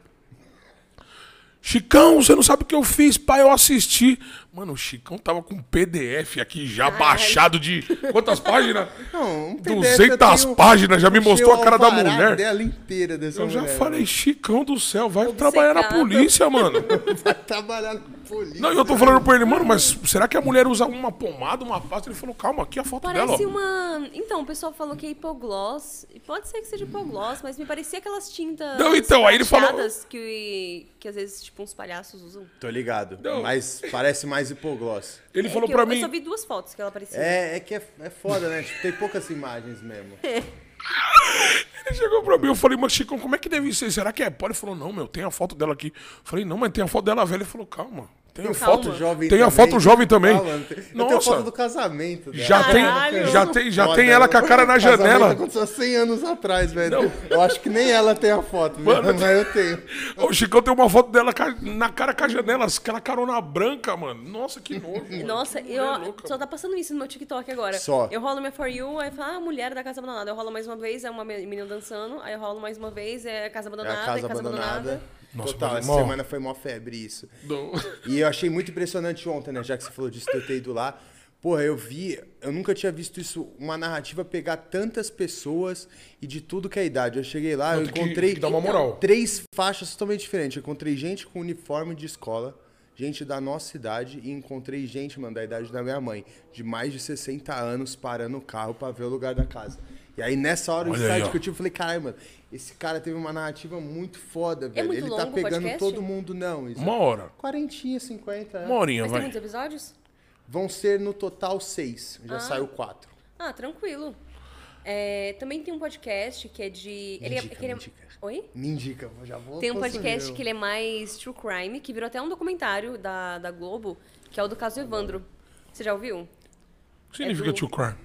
Chicão, você não sabe o que eu fiz, pai, eu assisti. Mano, o Chicão tava com um PDF aqui já baixado de. Quantas páginas? Não, um PDF 200 eu tenho- páginas, já me mostrou a cara da mulher. dela inteira dessa Eu já mulher, falei, Chicão do céu, vai Obcecado. trabalhar na polícia, mano. Vai trabalhar na polícia. Não, e eu tô falando pra ele, mano, mas será que a mulher usa uma pomada, uma pasta? Ele falou, calma, aqui a foto dela. Parece uma... Então, o pessoal falou que é hipogloss. Pode ser que seja hipogloss, mas me parecia aquelas tintas Não, então, aí ele falou- que, que às vezes, tipo, uns palhaços usam. Tô ligado. Não. Mas parece mais hipogloss. Ele É falou pra eu, mim. Eu só vi duas fotos que ela parecia. É, é que é, é foda, né? Tipo, tem poucas imagens mesmo. Ele chegou pra mim, eu falei, mas Chicão, como é que deve ser? Será que é pó? Ele falou, não, meu, tem a foto dela aqui. Eu falei, não, mas tem a foto dela velha. Ele falou, calma. Tem a foto. jovem Tem a também, foto jovem também. Calma, eu tenho foto do casamento dela. Já tem, Caralho. já tem, já tem ela com a cara na casamento janela. aconteceu há 100 anos atrás, velho. Não. Eu acho que nem ela tem a foto, Mano, mas eu tenho. O Chicão tem uma foto dela na cara com a janela, aquela carona branca, mano. Nossa, que nojo. mano. Nossa, Que eu louca, só tá passando isso no meu TikTok agora. Só. Eu rolo minha For You, aí fala, ah, mulher da casa abandonada. Eu rolo mais uma vez, é uma me- menina dançando. Aí eu rolo mais uma vez, é a casa É abandonada, a casa é casa abandonada. abandonada. Nossa, Total, essa irmão- semana foi mó febre isso. Não. E eu achei muito impressionante ontem, né? Já que você falou disso, eu ter ido lá. Porra, eu vi, eu nunca tinha visto isso, uma narrativa pegar tantas pessoas e de tudo que é idade. Eu cheguei lá, eu tem que- encontrei tem que dar uma moral. três faixas totalmente diferentes. Eu encontrei gente com uniforme de escola, gente da nossa idade e encontrei gente, mano, da idade da minha mãe, de mais de 60 anos, parando o carro pra ver o lugar da casa. E aí, nessa hora, o Olha insight que eu tive, eu falei, caralho, mano, esse cara teve uma narrativa muito foda, velho. É muito Ele tá longo o pegando podcast? todo mundo, não. Isso. Uma hora. Quarentinha, 50. é. Uma horinha, Mas tem vai. muitos episódios? Vão ser no total seis. Já Ah. saiu quatro. Ah, tranquilo. É, também tem um podcast que é de. Ele é, indica, que ele é- me indica. Oi? Me indica, já vou Tem um podcast eu. que ele é mais true crime, que virou até um documentário da, da Globo, que é o do caso Evandro. Você já ouviu? O que significa É do- true crime?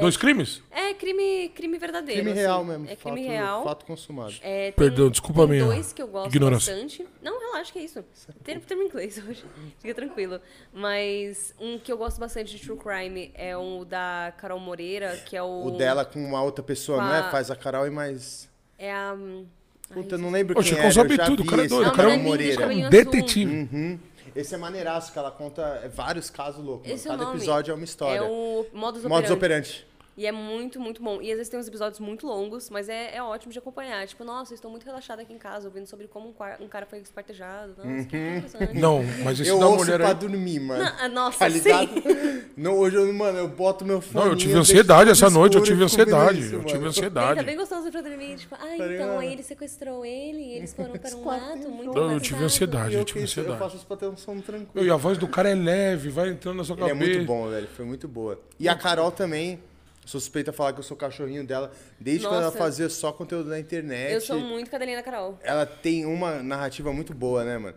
Dois crimes? É crime, crime verdadeiro. Crime assim. real mesmo. É crime fato, real. Fato consumado. É, tem- Perdão, desculpa a minha dois que eu gosto ignorância. bastante. Não, relaxa, que é isso. Tem termo em inglês hoje. Fica tranquilo. Mas um que eu gosto bastante de True Crime é o da Carol Moreira, que é o. O dela com uma outra pessoa, Com não é? a- Faz a Carol e mais. É a. hum, ai, Puta, eu não lembro Ô, quem era, sabe eu já tudo, o cara é doido, Não, o cara é um é Moreira. cabelinho um detetive. Uhum. Esse é maneiraço, que ela conta vários casos loucos. Esse é Cada episódio é uma história. É o Modus Operandi. Modus operandi. E é muito, muito bom. E às vezes tem uns episódios muito longos, mas é, é ótimo de acompanhar. Tipo, nossa, eu estou muito relaxada aqui em casa, ouvindo sobre como um, um cara foi espartejado. Nossa, que interessante. Não, mas esse Eu da ouço mulher pra aí. dormir, mano. Ah, Nossa, Tá ligado? sim. Não, hoje eu, mano, eu boto meu fone. Não, eu tive ansiedade essa noite, eu tive ansiedade. Isso, Eu tive Ele tá ansiedade. bem gostoso pra dormir. Tipo, ah, Tá então, aí ele sequestrou ele e eles foram para um quatro ato tempos. muito Não, eu tive ansiedade. Eu, eu tive isso, eu ansiedade. faço isso pra ter um som tranquilo. E a voz do cara é leve, vai entrando na sua Ele é cabeça. muito bom, velho. Foi muito boa. E a Carol também. Suspeita falar que eu sou cachorrinho dela. Desde quando ela Nossa. fazia só conteúdo na internet. Eu sou muito cadelinha da Carol. Ela tem uma narrativa muito boa, né, mano?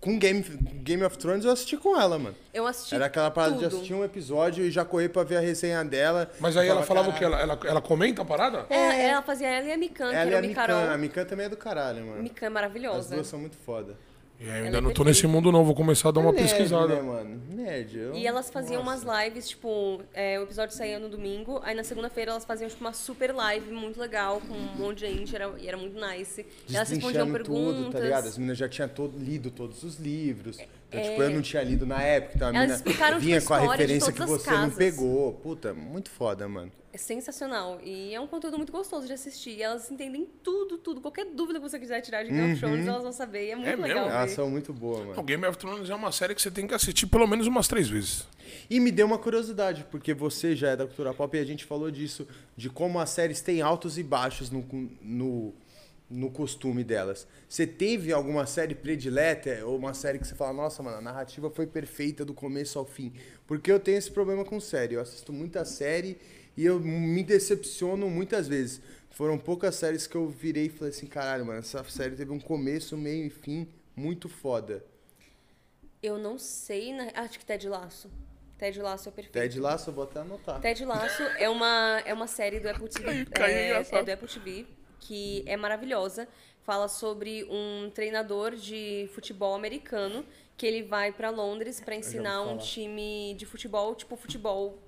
Com Game, Game of Thrones eu assisti com ela, mano. Eu assisti Era aquela parada de tudo. assistir um episódio e já correr pra ver a resenha dela. Mas aí ela falava o que? Ela, ela, ela comenta a parada? É, ela fazia ela e a Mikan, que era e o a Mikan. Micarol. A Mikan também é do caralho, mano. Mikan é As maravilhosa. duas são muito foda. E Ela ainda é não tô nesse mundo não, vou começar a dar uma É nerd, pesquisada. né, mano? Nerd. eu- E elas faziam Nossa. umas lives, tipo, é, o episódio saía no domingo, aí na segunda-feira elas faziam, tipo, uma super live muito legal, com um monte de gente, era, e era muito nice. E elas respondiam perguntas. tudo, tá ligado? As meninas já tinham todo, lido todos os livros. Então, tipo, eu não tinha lido na época, então a É. Elas explicaram, tipo, vinha com a referência que você não pegou. Puta, muito foda, mano. É sensacional. E é um conteúdo muito gostoso de assistir. E elas entendem tudo, tudo. Qualquer dúvida que você quiser tirar de Game of Thrones, elas vão saber. E é muito É mesmo? legal. Elas ver. são muito boas, O mano. Game of Thrones é uma série que você tem que assistir pelo menos umas três vezes. E me deu uma curiosidade, porque você já é da cultura pop e a gente falou disso, de como as séries têm altos e baixos no, no, no costume delas. Você teve alguma série predileta ou uma série que você fala, nossa, mano, a narrativa foi perfeita do começo ao fim? Porque eu tenho esse problema com série. Eu assisto muita série e eu me decepciono muitas vezes. Foram poucas séries que eu virei e falei assim, caralho, mano, essa série teve um começo, meio e fim muito foda. Eu não sei. na- Acho que Ted Laço. Ted Laço é perfeito. Ted Lasso, eu vou até anotar. Ted Laço é uma, é uma série do Apple Caiu, TV. caiu, é, engraçado. é do Apple TV, que é maravilhosa. Fala sobre um treinador de futebol americano que ele vai pra Londres pra ensinar um time de futebol, tipo futebol.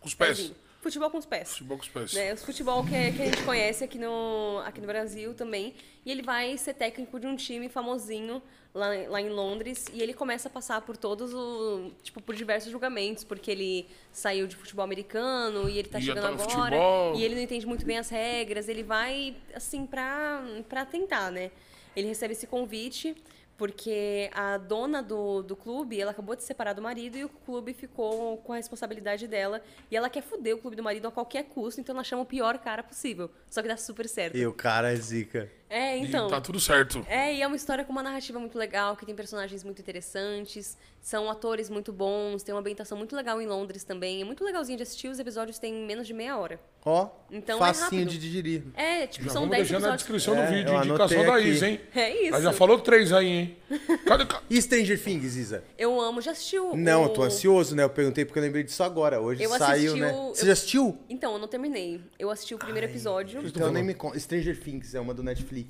Com os pés. Futebol com os pés. Futebol com os pés. Né, o futebol que, que a gente conhece aqui no, aqui no Brasil também. E ele vai ser técnico de um time famosinho lá, lá em Londres. E ele começa a passar por todos o. Tipo, por diversos julgamentos, porque ele saiu de futebol americano e ele tá E chegando tá agora. futebol. E ele não entende muito bem as regras. Ele vai, assim, pra, pra tentar, né? Ele recebe esse convite. Porque a dona do, do clube, ela acabou de se separar do marido e o clube ficou com a responsabilidade dela. E ela quer foder o clube do marido a qualquer custo, então ela chama o pior cara possível. Só que dá super certo. E o cara é zica. É, E então. tá tudo certo. É, e é uma história com uma narrativa muito legal, que tem personagens muito interessantes, são atores muito bons, tem uma ambientação muito legal em Londres também. É muito legalzinho de assistir, os episódios têm menos de meia hora. Ó, Então é facinho rápido. de digerir. É, tipo, Já são vamos 10 deixar na episódios. descrição É, do vídeo. eu Indicação da. Isa, hein? É isso. Ela já falou três aí, hein? Cadê? ca- E Stranger Things, Isa? Eu amo, já assistiu Não, o... eu tô ansioso, né? Eu perguntei porque eu lembrei disso agora. Hoje Eu saiu, assisti né? o- Você eu- já assistiu? Então, eu não terminei. Eu assisti o primeiro episódio. Então nem me conta. Stranger Things é uma do Netflix.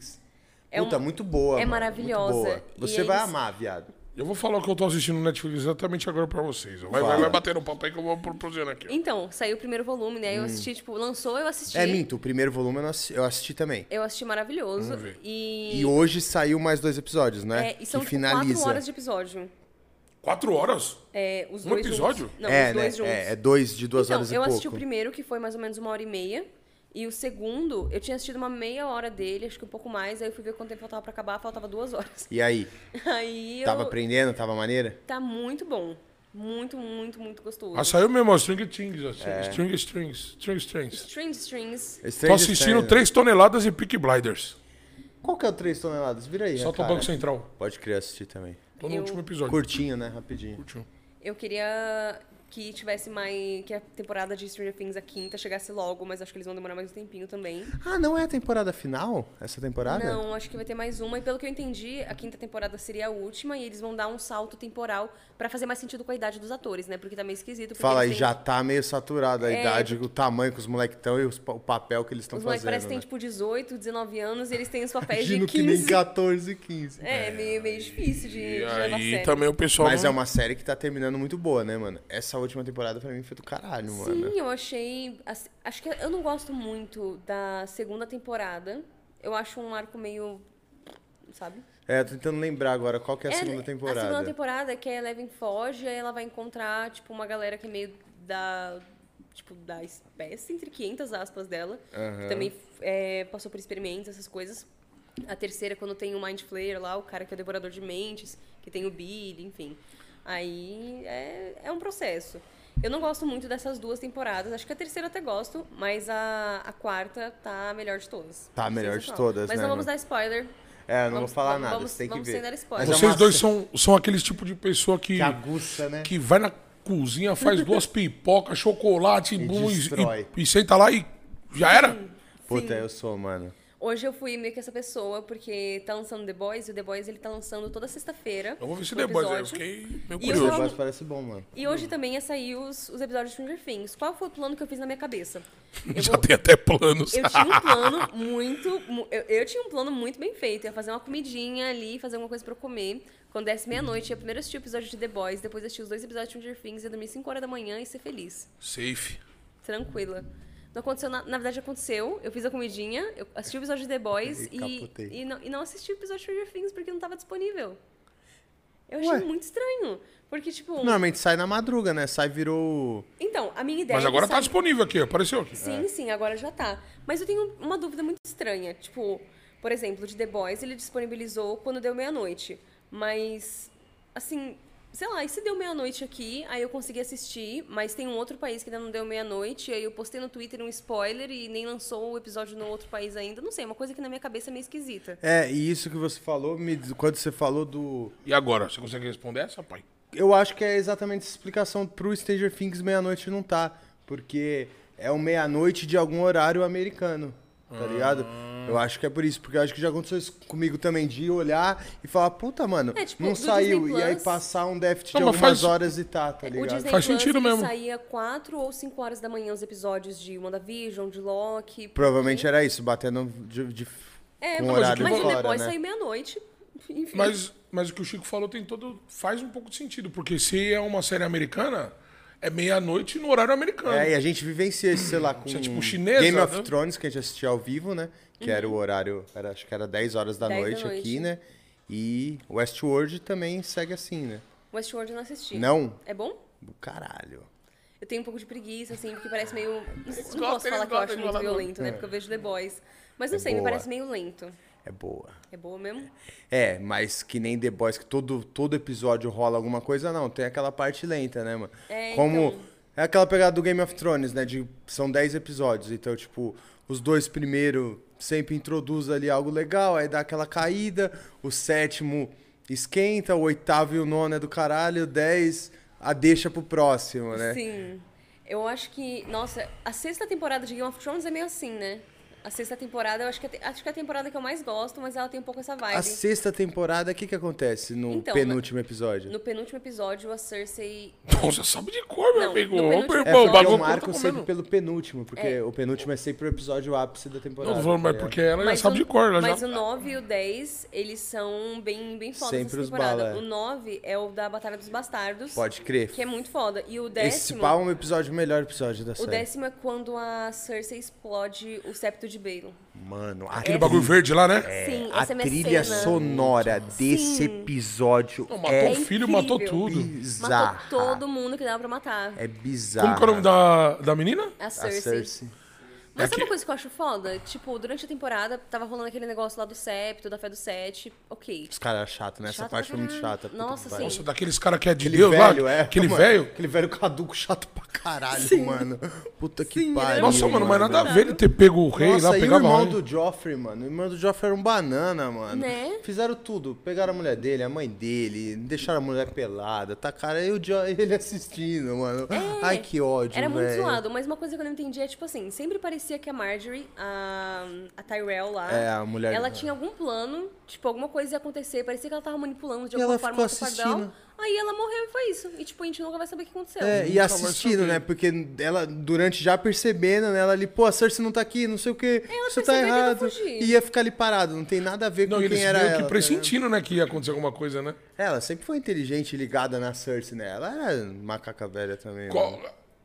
É Puta, uma- muito boa. é mano, maravilhosa. Boa. E Você vai eles- amar, viado. Eu vou falar o que eu tô assistindo no Netflix exatamente agora pra vocês. Vai, vai, vai bater no papo aí que eu vou proporcionar aqui. Então, saiu o primeiro volume, né? Eu assisti, tipo, lançou, eu assisti. Hum. É minto, o primeiro volume eu, assisti, eu assisti também. Eu assisti maravilhoso. Vamos ver. E, E hoje saiu mais dois episódios, né? é, e são que tipo, finaliza. quatro horas de episódio. Quatro horas? É, os Um dois episódio? Juntos. Não, é, os dois né? juntos. É, é dois de duas então, horas e eu pouco. assisti o primeiro, que foi mais ou menos uma hora e meia. E o segundo, eu tinha assistido uma meia hora dele, acho que um pouco mais, aí eu fui ver quanto tempo faltava pra acabar, faltava duas horas. E aí? Aí eu... Tava aprendendo? Tava maneira? Tá muito bom. Muito, muito, muito gostoso. Ah, saiu mesmo, ó, String Things. ó, É. String Strings. String Strings. Strings, strings. Tô Stranger assistindo Things. 3 toneladas e Peak Blinders. Qual que é o 3 toneladas? Vira aí. Só a tô cara. Banco Central. Pode querer assistir também. Tô no Eu- último episódio. Curtinho, né? Rapidinho. Curtinho. Eu queria que tivesse mais. que a temporada de Stranger Things, a quinta, chegasse logo, mas acho que eles vão demorar mais um tempinho também. Ah, não é a temporada final? Essa temporada? Não, acho que vai ter mais uma. E pelo que eu entendi, a quinta temporada seria a última e eles vão dar um salto temporal pra fazer mais sentido com a idade dos atores, né? Porque tá meio esquisito. Fala aí, eles têm- já tá meio saturado a É, idade, o tamanho que os moleques estão e os o papel que eles estão Os moleques fazendo. parecem que têm né? tipo 18, 19 anos e eles têm os papéis Imagino de que nem 15. 14, 15. É, meio, meio difícil de, E aí sério. também o pessoal. Mas não- é uma série que tá terminando muito boa, né, mano? Essa última temporada pra mim foi do caralho, mano. Sim, eu achei. assim, Acho que eu não gosto muito da segunda temporada. Eu acho um arco meio. Sabe? É, tô tentando lembrar agora qual que é a segunda temporada. A segunda temporada é que a Eleven foge, aí ela vai encontrar, tipo, uma galera que é meio da. Tipo, da espécie, entre 500 aspas dela. Aham. Que também é, passou por experimentos, essas coisas. A terceira, quando tem o Mind Flayer lá, o cara que é o devorador de mentes, que tem o Billy, enfim. Aí é, é um processo. Eu não gosto muito dessas duas temporadas. Acho que a terceira eu até gosto, mas a, a quarta tá a melhor de todas. Tá a melhor de todas, Mas né, não vamos dar spoiler. É, eu não Vamos- vou falar vamos- nada, vamos- você tem que vamos ver. sem dar spoiler. Mas é Vocês uma dois são, são aqueles tipo de pessoa que, Que aguça, né? que vai na cozinha, faz duas pipocas, chocolate, bum, e, e, e senta lá e já era? Puta, eu sou, mano. Hoje eu fui meio que essa pessoa, porque tá lançando The Boys, e o The Boys ele tá lançando toda sexta-feira. Eu vou ver se depois, aí eu fiquei meio E curioso. tava- Mas parece bom, mano. E hoje também ia sair os, os episódios de Stranger Things. Qual foi o plano que eu fiz na minha cabeça? Eu, Já vou- tem até planos. eu tinha um plano muito. mu- Eu, eu tinha um plano muito bem feito. Eu ia fazer uma comidinha ali, fazer alguma coisa pra eu comer. Quando desse meia-noite, ia primeiro assistir o episódio de The Boys, depois assistir os dois episódios de Stranger Things, ia dormir 5 horas da manhã e ser feliz. Safe. Tranquila. Não aconteceu na, na verdade aconteceu. Eu fiz a comidinha, eu assisti o episódio de The Boys E e, e, não, e não assisti o episódio de Stranger Things porque não tava disponível. Eu achei Ué? muito estranho. Porque, tipo. Normalmente sai na madruga, né? Sai virou. Então, a minha ideia. Mas é agora que tá sai- disponível aqui, apareceu aqui. Sim, sim, agora já tá. Mas eu tenho uma dúvida muito estranha. Tipo, por exemplo, de The Boys, ele disponibilizou quando deu meia-noite. Mas, assim, sei lá, e se deu meia-noite aqui, aí eu consegui assistir, mas tem um outro país que ainda não deu meia-noite, e aí eu postei no Twitter um spoiler e nem lançou o episódio no outro país ainda. Não sei, é uma coisa que na minha cabeça é meio esquisita. É, e isso que você falou, me... quando você falou do. E agora? Você consegue responder essa, pai? Eu acho que é exatamente essa explicação pro Stranger Things meia-noite não tá. Porque é o meia-noite de algum horário americano. Tá ligado? Eu acho que é por isso, porque eu acho que já aconteceu isso comigo também, de olhar e falar, puta, mano, É, tipo, não saiu. Disney E aí Plus- passar um déficit Não, de mas algumas faz- horas e tá, tá É, o ligado? Disney Faz Plus, sentido ele mesmo. saía 4 ou 5 horas da manhã os episódios de WandaVision, de Loki. Provavelmente era isso, batendo de, de É, com mas, horário mas o fora, Boys né? saiu meia-noite. Enfim. Mas, mas o que o Chico falou tem todo. faz um pouco de sentido, porque se é uma série americana, é meia-noite no horário americano. É, e a gente vivencia isso, sei lá, com é tipo chinesa, Game of né? Thrones, que a gente assistia ao vivo, né? Que era o horário, era, acho que era 10 horas da 10 da noite, noite. aqui, né? E Westworld também segue assim, né? Westworld eu não assisti. Não? É bom? Do caralho. Eu tenho um pouco de preguiça, assim, porque parece meio. Não, não posso falar que eu acho muito violento, né? Porque eu vejo The Boys. Mas não É sei, me boa. parece meio lento. É boa. É boa mesmo? É, mas que nem The Boys, que todo, todo episódio rola alguma coisa, não. Tem aquela parte lenta, né, mano? É, Como. então. É aquela pegada do Game of Thrones, né? De, são 10 episódios. Então, tipo, os dois primeiros sempre introduz ali algo legal, aí dá aquela caída. O sétimo esquenta, o oitavo e o nono é do caralho, o 10 a deixa pro próximo, né? Sim. Eu acho que. Nossa, a sexta temporada de Game of Thrones é meio assim, né? A sexta temporada, eu acho que, é, te- acho que é a temporada que eu mais gosto, mas ela tem um pouco essa vibe. A sexta temporada, o que que acontece no Então, penúltimo episódio? No penúltimo episódio, a Cersei. Pô, você sabe de cor, meu Não, amigo. no penúltimo É o porque bagulho eu marco tá sempre pelo penúltimo, porque o penúltimo é sempre o episódio ápice da temporada. Não, falando, tá mas porque ela já Mas sabe o- de cor. Ela Mas já... o 9 e o 10, eles são bem, bem fodas Sempre nessa os temporada. bala, é. O 9 é o da Batalha dos Bastardos. Pode crer. Que é muito foda. E o Esse décimo. pau é um episódio, o melhor episódio da O série. décimo é quando a Cersei explode o septo de Baelon. Mano, a, Aquele bagulho verde lá, né? Sim, a essa é minha trilha cena. sonora desse episódio Não, matou é o filho, incrível. matou tudo. bizarra. Matou todo mundo que dava pra matar. É bizarro. Como que é o nome da, da menina? A A Cersei. Cersei. Mas É sabe que- uma coisa que eu acho foda? Tipo, durante a temporada, tava rolando aquele negócio lá do septo, da fé do sete. Ok. Os caras chatos, né? Essa Chato parte pra foi muito chata. Nossa, sim. Nossa, daqueles caras que é de Aquele Deus velho, lá. é. Aquele mano, velho. Aquele velho caduco chato pra caralho, mano. Puta que Sim, pariu. Nossa, mano, mas nada a ver ele ter pego o rei Nossa, lá, e o pegava irmão do Joffrey, mano? O irmão do Joffrey era um banana, mano. Né? Fizeram tudo. Pegaram a mulher dele, a mãe dele, deixaram a mulher pelada, tacaram aí o jo ele assistindo, mano. Ai, que ódio, É. Era muito velho. zoado, mas uma coisa que eu não entendi é, tipo assim, sempre parecia que a Marjorie, a, a Tyrell lá, É, a mulher- ela tinha algum plano, tipo, alguma coisa ia acontecer, parecia que ela tava manipulando de E alguma ela forma ficou assistindo. Aí ela morreu e foi isso. E, tipo, a gente nunca vai saber o que aconteceu. É, e assistindo, né? Porque ela, durante já percebendo, né? Ela ali, pô, a Cersei não tá aqui, não sei o quê, Ela isso tá e errado. fugir. E ia ficar ali parado, não tem nada a ver Não, com quem era ela. que tá pressentindo, né, que ia acontecer alguma coisa, né? ligado? ela sempre foi inteligente e ligada na Cersei, né? Ela era macaca velha também. Qual- mano.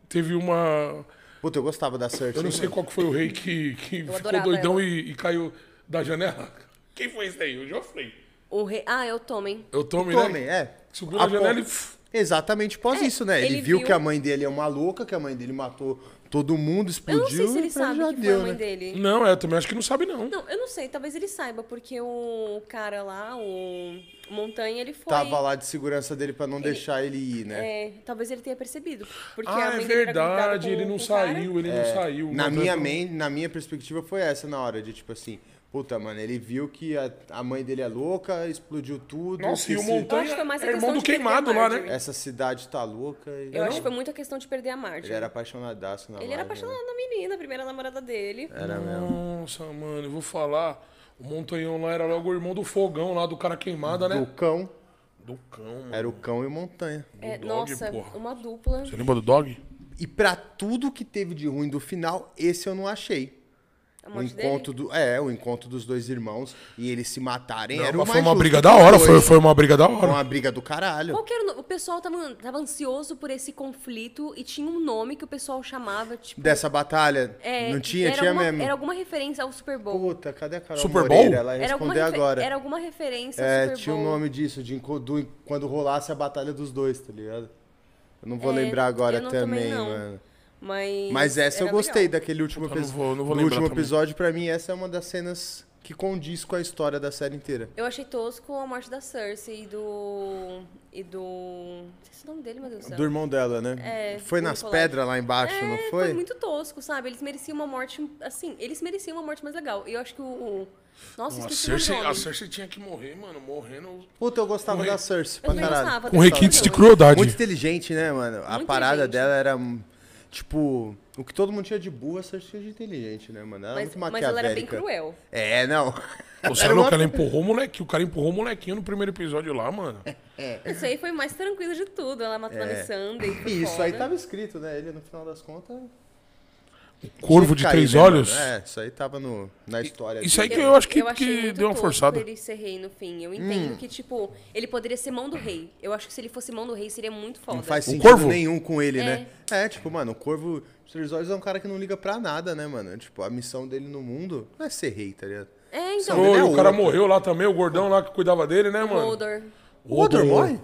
Teve uma. Puta, eu gostava da Cersei. Eu não sei mano. qual que foi o rei que, que ficou doidão e, e caiu da janela. Quem foi esse aí? O Joffrey. O rei... Ah, é o Tommen. Eu tomo, Tomem, né? é. Subiu na A janela po- e. Exatamente após É, isso, né? Ele, ele viu, viu- que a mãe dele é uma louca, que a mãe dele matou todo mundo, Eu explodiu. não sei se ele sabe que foi deu, a mãe né? dele. Não, é, eu também acho que não sabe, não. Não, eu não sei, talvez ele saiba, porque o cara lá, o Montanha, ele foi... Tava lá de segurança dele pra não deixar ele ir, né? É, talvez ele tenha percebido. Porque a Ah, mãe é verdade, com- ele não saiu, ele não saiu. É, Na minha, não- men- na minha perspectiva foi essa na hora de, tipo assim, puta, mano, ele viu que a, a mãe dele é louca, explodiu tudo. Nossa, e o se- Montanha a é irmão do queimado lá, né? Essa cidade tá louca. E... Eu acho que foi muito a questão de perder a Marjorie. Ele era apaixonadaço na Ele era né? apaixonado na menina, a primeira namorada dele. Era mesmo. Nossa, mano, eu vou falar. O Montanhão lá era logo o irmão do fogão lá, do cara queimada, né? Do cão, Do cão, mano. era o cão e o montanha. É, Dog, nossa, porra. uma dupla. Você lembra do dog? E pra tudo que teve de ruim do final, esse eu não achei. A O encontro dele. do, é, o encontro dos dois irmãos e eles se matarem era o Mas mais foi uma briga da hora, foi. foi, foi uma briga da Foi hora. uma briga do caralho. Qual que era o, o pessoal tava, tava ansioso por esse conflito e tinha um nome que o pessoal chamava, tipo... Dessa batalha, é, não tinha? era Tinha alguma, mesmo. Era alguma referência ao Super Bowl. Puta, cadê a Carol Super Moreira? Bowl? Ela ia Era responder agora. era alguma referência ao É, Super tinha um Bowl. nome disso, de do- quando rolasse a batalha dos dois, tá ligado? Eu não vou É, lembrar agora eu não- também, também não. mano. Mas, Mas essa eu gostei legal. daquele último Puta, não episódio. vou- não vou no último também. episódio, pra mim, essa é uma das cenas que condiz com a história da série inteira. Eu achei tosco a morte da Cersei e do... E do... Esqueci o nome dele, meu Deus do céu. Do irmão dela, né? É, foi nas pedras lá embaixo, É, não foi? foi? muito tosco, sabe? Eles mereciam uma morte, assim, eles mereciam uma morte mais legal. E eu acho que o... o- Nossa, A o Cersei, a Cersei tinha que morrer, mano, morrendo. Puta, eu gostava Morrer. da Cersei Eu pra caralho. gostava Com requintes de crueldade. Muito inteligente, né, mano? A Muito parada inteligente. dela era, tipo, o que todo mundo tinha de burra, a Cersei tinha de inteligente, né, mano? Ela era Mas, muito mas ela era bem cruel. É, não. Você é Era louco, uma- ela empurrou o molequinho. O cara empurrou o molequinho no primeiro episódio lá, mano. Isso aí foi mais tranquilo de tudo. Ela matou a É. Missandei. foi E isso aí foda. tava escrito, né? Ele, no final das contas... Corvo tinha de cair, três né, olhos. mano? É, isso aí tava no, na história. Isso aí que eu acho que, achei que deu uma forçada. ele ser rei no fim. Eu entendo que, tipo, ele poderia ser mão do rei. Eu acho que se ele fosse mão do rei, seria muito foda. Não faz O sentido Corvo? nenhum com ele, É. né? É, tipo, mano, o Corvo dos Três Olhos é um cara que não liga pra nada, né, mano? Tipo, a missão dele no mundo não é ser rei, tá ligado? É, então. ele é Ô, o cara outro. morreu lá também, o gordão lá que cuidava dele, né, mano? Hodor. O Hodor morre?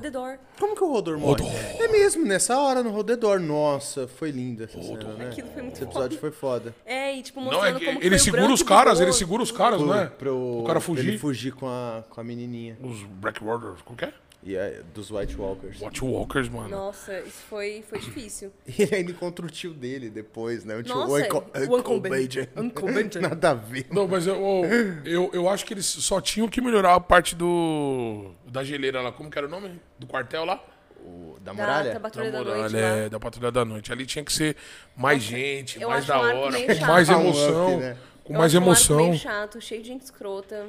The door. Como que o Rodor morre? É mesmo, nessa hora no Rodedor. Nossa, foi linda essa cena, né? Aquilo foi muito Esse episódio foi foda. É, e tipo, Não, mostrando é que como que ele segura os caras, ele segura os caras, não é? Pro, O cara pra Ele fugir. fugir com a, com a menininha. Os Blackwaters, como que é? E é, dos White Walkers. Watch Walkers, mano. Nossa, isso foi, foi difícil. E ele ainda encontra o tio dele depois, né? O tio Nossa, Uncle, Uncle Uncle Ben- Benjamin. Uncle Benjamin. Nada a ver. Não, mas eu, eu, eu acho que eles só tinham que melhorar a parte do. da geleira lá. Como que era o nome? Do quartel lá? O, da Da, muralha? da Patrulha da, muralha, Noite é, lá. da Patrulha da Noite. Ali tinha que ser mais gente, eu mais da hora, com mais Ah, um emoção. up, né? Com Eu mais acho um arco emoção. meio chato, cheio de gente escrota.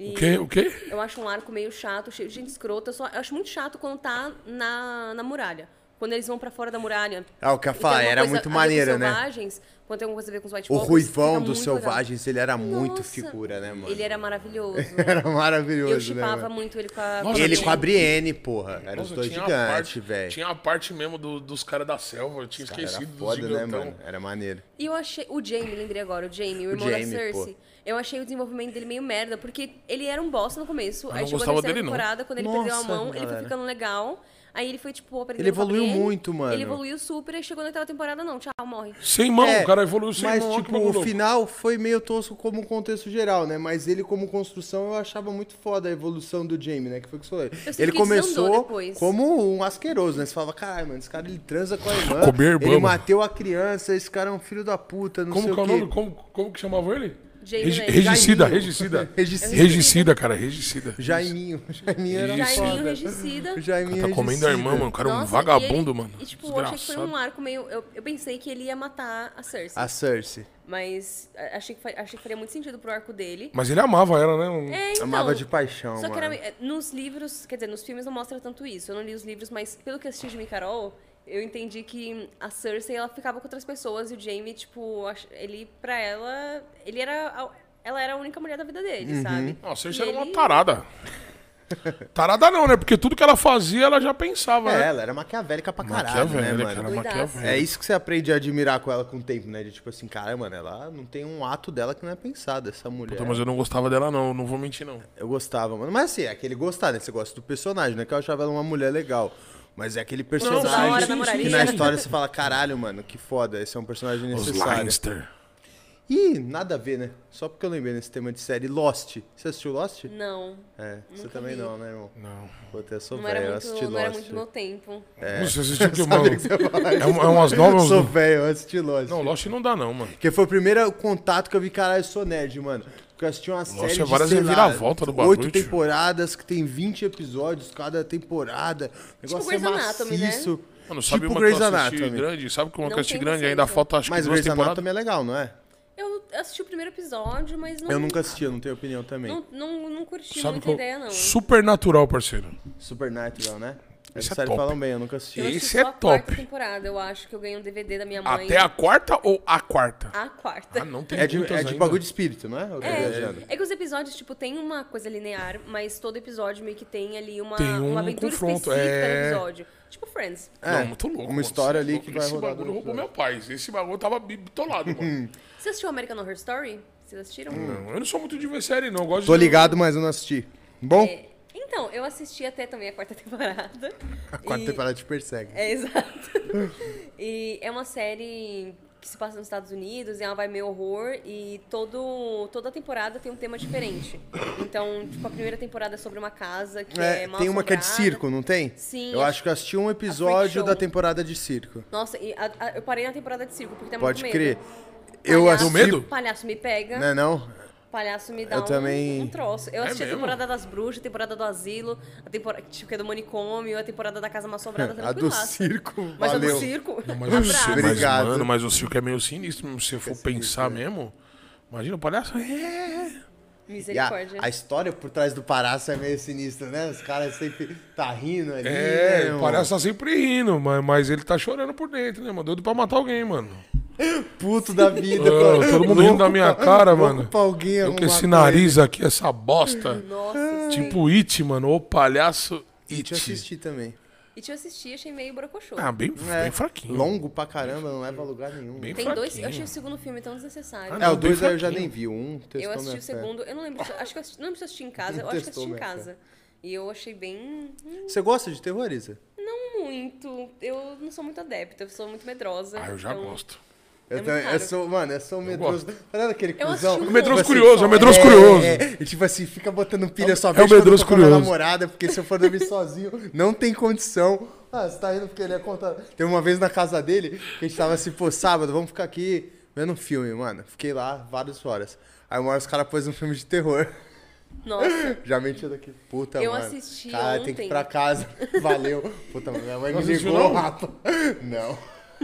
E O quê? O quê? Eu acho um arco meio chato, cheio de gente escrota. Eu, só, eu acho muito chato quando tá na, na muralha. Quando eles vão pra fora da muralha. Ah, o que eu ia tem falar, alguma era coisa muito maneiro, né? selvagens, Quando tem alguma coisa a ver com os White O Walkers, Ruivão dos muito legal. Selvagens, ele era muito Nossa, figura, né, mano? Ele era maravilhoso. Era maravilhoso, eu né, chipava mano? muito ele com a... Nossa, Ele tinha- com a Brienne, porra. Eram os dois gigantes, velho. Tinha a parte mesmo do- dos caras da selva. Eu tinha esquecido era dos foda, né, gigantão. mano? Era maneiro. E eu achei. O Jamie, lembrei agora, o Jamie, o irmão Jaime, da Cersei. pô. Eu achei o desenvolvimento dele meio merda, porque ele era um bosta no começo. não aí chegou a terceira dele, não. temporada, quando ele Nossa, perdeu a mão, ele foi galera. ficando legal. Aí ele foi, tipo, aprendendo Ele evoluiu muito, mano. Ele evoluiu super e chegou na oitava temporada, não. Tchau, morre. Sem mão, É, o cara evoluiu sem Mas, mão. tipo, olha que o final foi meio tosco como contexto geral, né? Mas ele, como construção, eu achava muito foda a evolução do Jamie, né? Que foi o que você falou. sinto Ele começou depois. como um asqueroso, né? Você falava, caralho, mano, esse cara ele transa com a irmã. Irmã, ele mano. mateu a criança, esse cara é um filho da puta, não Como sei que é o quê. nome? Como, como que chamava ele? Regi- regicida, regicida. Regicida. Regicida, cara, regicida. Jaiminho. Jaiminho era. Jaiminho regicida. Jaiminho Tá comendo a irmã, mano. O cara é um vagabundo, e ele- mano. E, tipo, eu achei que foi um Desgraçado. arco meio... Eu, eu pensei que ele ia matar a Cersei. A Cersei. Mas achei que, achei que faria muito sentido pro arco dele. Mas ele amava ela, né? Um- É, então, Amava de paixão, Só que era, é, nos livros, quer dizer, nos filmes não mostra tanto isso. Eu não li os livros, mas pelo que eu assisti de Jimmy Carol, eu entendi que a Cersei, ela ficava com outras pessoas e o Jaime, tipo, ele, pra ela, ele era... a- Ela era a única mulher da vida dele, Uhum. sabe? Não, a Cersei E era uma ele- tarada. tarada não, né? Porque tudo que ela fazia, ela já pensava, É, né? ela era maquiavélica pra caralho, né, mano? maquiavélica. É isso que você aprende a admirar com ela com o tempo, né? De tipo assim, cara, mano, ela não tem um ato dela que não é pensado, essa mulher. Puta, mas eu não gostava dela, não. Não vou mentir, não. Eu gostava, mano. Mas assim, é aquele gostar, né? Você gosta do personagem, não é que eu achava ela uma mulher legal. Mas é aquele personagem hora, que na história você fala, caralho, mano, que foda, esse é um personagem Os necessário. Lannister. Ih, nada a ver, né? Só porque eu lembrei nesse tema de série. Lost. Você assistiu Lost? Não, É, você também vi. não, né, irmão? Não. Pô, eu sou não velho, era, eu muito, assisti não era Lost. muito do meu tempo. Você assistiu que, mano? que você É, um- é umas novas. Sou velho, eu assisti Lost. Não, Lost não dá, não, mano. Porque foi o primeiro contato que eu vi, caralho, eu sou nerd, mano. Porque eu assisti uma série é de, várias sei lá, reviravolta do bagulho, oito tio. temporadas, que tem 20 episódios cada temporada. O negócio Grey's é Anatomy, né? maciço. Mano, sabe tipo uma Grey's que eu assisti Anatomy. grande? Sabe que uma que Não eu assisti tem grande? Ainda falta, acho que Mas duas Grey's temporadas. Anatomy é legal, não é? Eu assisti o primeiro episódio, mas não... Eu nunca assisti, eu não tenho opinião também. Não, não, não curti Sabe muita ideia, não. Supernatural, parceiro. Supernatural, né? Esse Essa é série top. falam bem, eu nunca assisti. Eu assisti Esse é a quarta top. temporada, eu acho que eu ganhei um DVD da minha mãe. Até a quarta ou a quarta? A quarta. Ah, não tem É de, muitas é de ainda. bagulho de espírito, não é? Eu tô viajando. É, é que os episódios, tipo, tem uma coisa linear, mas todo episódio meio que tem ali uma, Tem um uma aventura confronto, específica é. no episódio. Tipo Friends. É, Não, muito louco. Uma mano. história ali que vai Esse rodar. bagulho roubou meu pai. Esse bagulho tava bi- bitolado, mano. Você assistiu American Horror Story? Vocês assistiram? Não, eu não sou muito de ver série, não. Eu gosto Tô de... ligado, mas eu não assisti. Bom, É, então, eu assisti até também a quarta temporada. a quarta E- temporada te persegue. É, exato. e é uma série que se passa nos Estados Unidos, e ela vai meio horror, e todo, toda temporada tem um tema diferente. Então, tipo, a primeira temporada é sobre uma casa que é, É, mal tem uma que é de circo, não tem? Sim, Eu acho- que eu assisti um episódio da temporada de circo. Nossa, e a- a- eu parei na temporada de circo, porque tem Pode muito crer. medo. Eu Palhaço- assisti. medo? Palhaço me pega, Não é não? Palhaço me dá Eu um, também- um troço. Eu É assisti a mesmo? temporada das bruxas, a temporada do asilo, a temporada tipo, que é do manicômio, a temporada da casa mal assombrada, A do circo, Mas a valeu. do circo, Mas, tá o circo, brava. mas, Obrigado. mano, mas o circo é meio sinistro, mesmo, se você for sinistro, pensar né? mesmo. Imagina o palhaço. É. E a, Misericórdia. a história por trás do palhaço é meio sinistra, né? Os caras sempre tá rindo ali. É, né, o palhaço tá sempre rindo, mas, mas ele tá chorando por dentro, né, mano? Doido pra matar alguém, mano. Puto da vida. Cara. todo mundo rindo da minha cara, louco mano. Eu com esse nariz aqui, essa bosta. Nossa, tipo It, mano. O palhaço ele. Te It. assisti também. E te assisti, achei meio brocochô. Ah, bem, É, bem fraquinho. Longo pra caramba, não leva a lugar nenhum. Bem Tem dois, fraquinho. eu achei o segundo filme tão desnecessário. Ah, É, não, o bem dois aí eu já nem vi. o Um testou eu assisti o fé. segundo, eu não lembro, se- acho que eu assisti, não lembro se eu assisti em casa, eu acho que eu assisti em casa. E eu achei bem. hum, Você gosta de terror, Isa? Não muito. Eu não sou muito adepta, eu sou muito medrosa. Ah, eu já então- gosto. Eu, muito também, eu raro. sou, mano, eu sou medroso. gosto. Tá vendo aquele Eu cuzão? assisti um O medroso pouco. curioso, é o medroso É, curioso. É, e tipo assim, fica botando pilha só é o vez quando eu medroso tô com a minha curioso. namorada, porque se eu for dormir sozinho, não tem condição. Ah, você tá indo porque ele é contra. Teve uma vez na casa dele, que a gente tava assim, pô, sábado, vamos ficar aqui vendo um filme, mano. Fiquei lá várias horas. Aí uma hora os caras pôs um filme de terror. Nossa, Já mentiu daqui. Puta, Eu mano. assisti Cara, tem que ir ontem. pra casa. Valeu. Puta, minha mãe me ligou, não? rato. Não.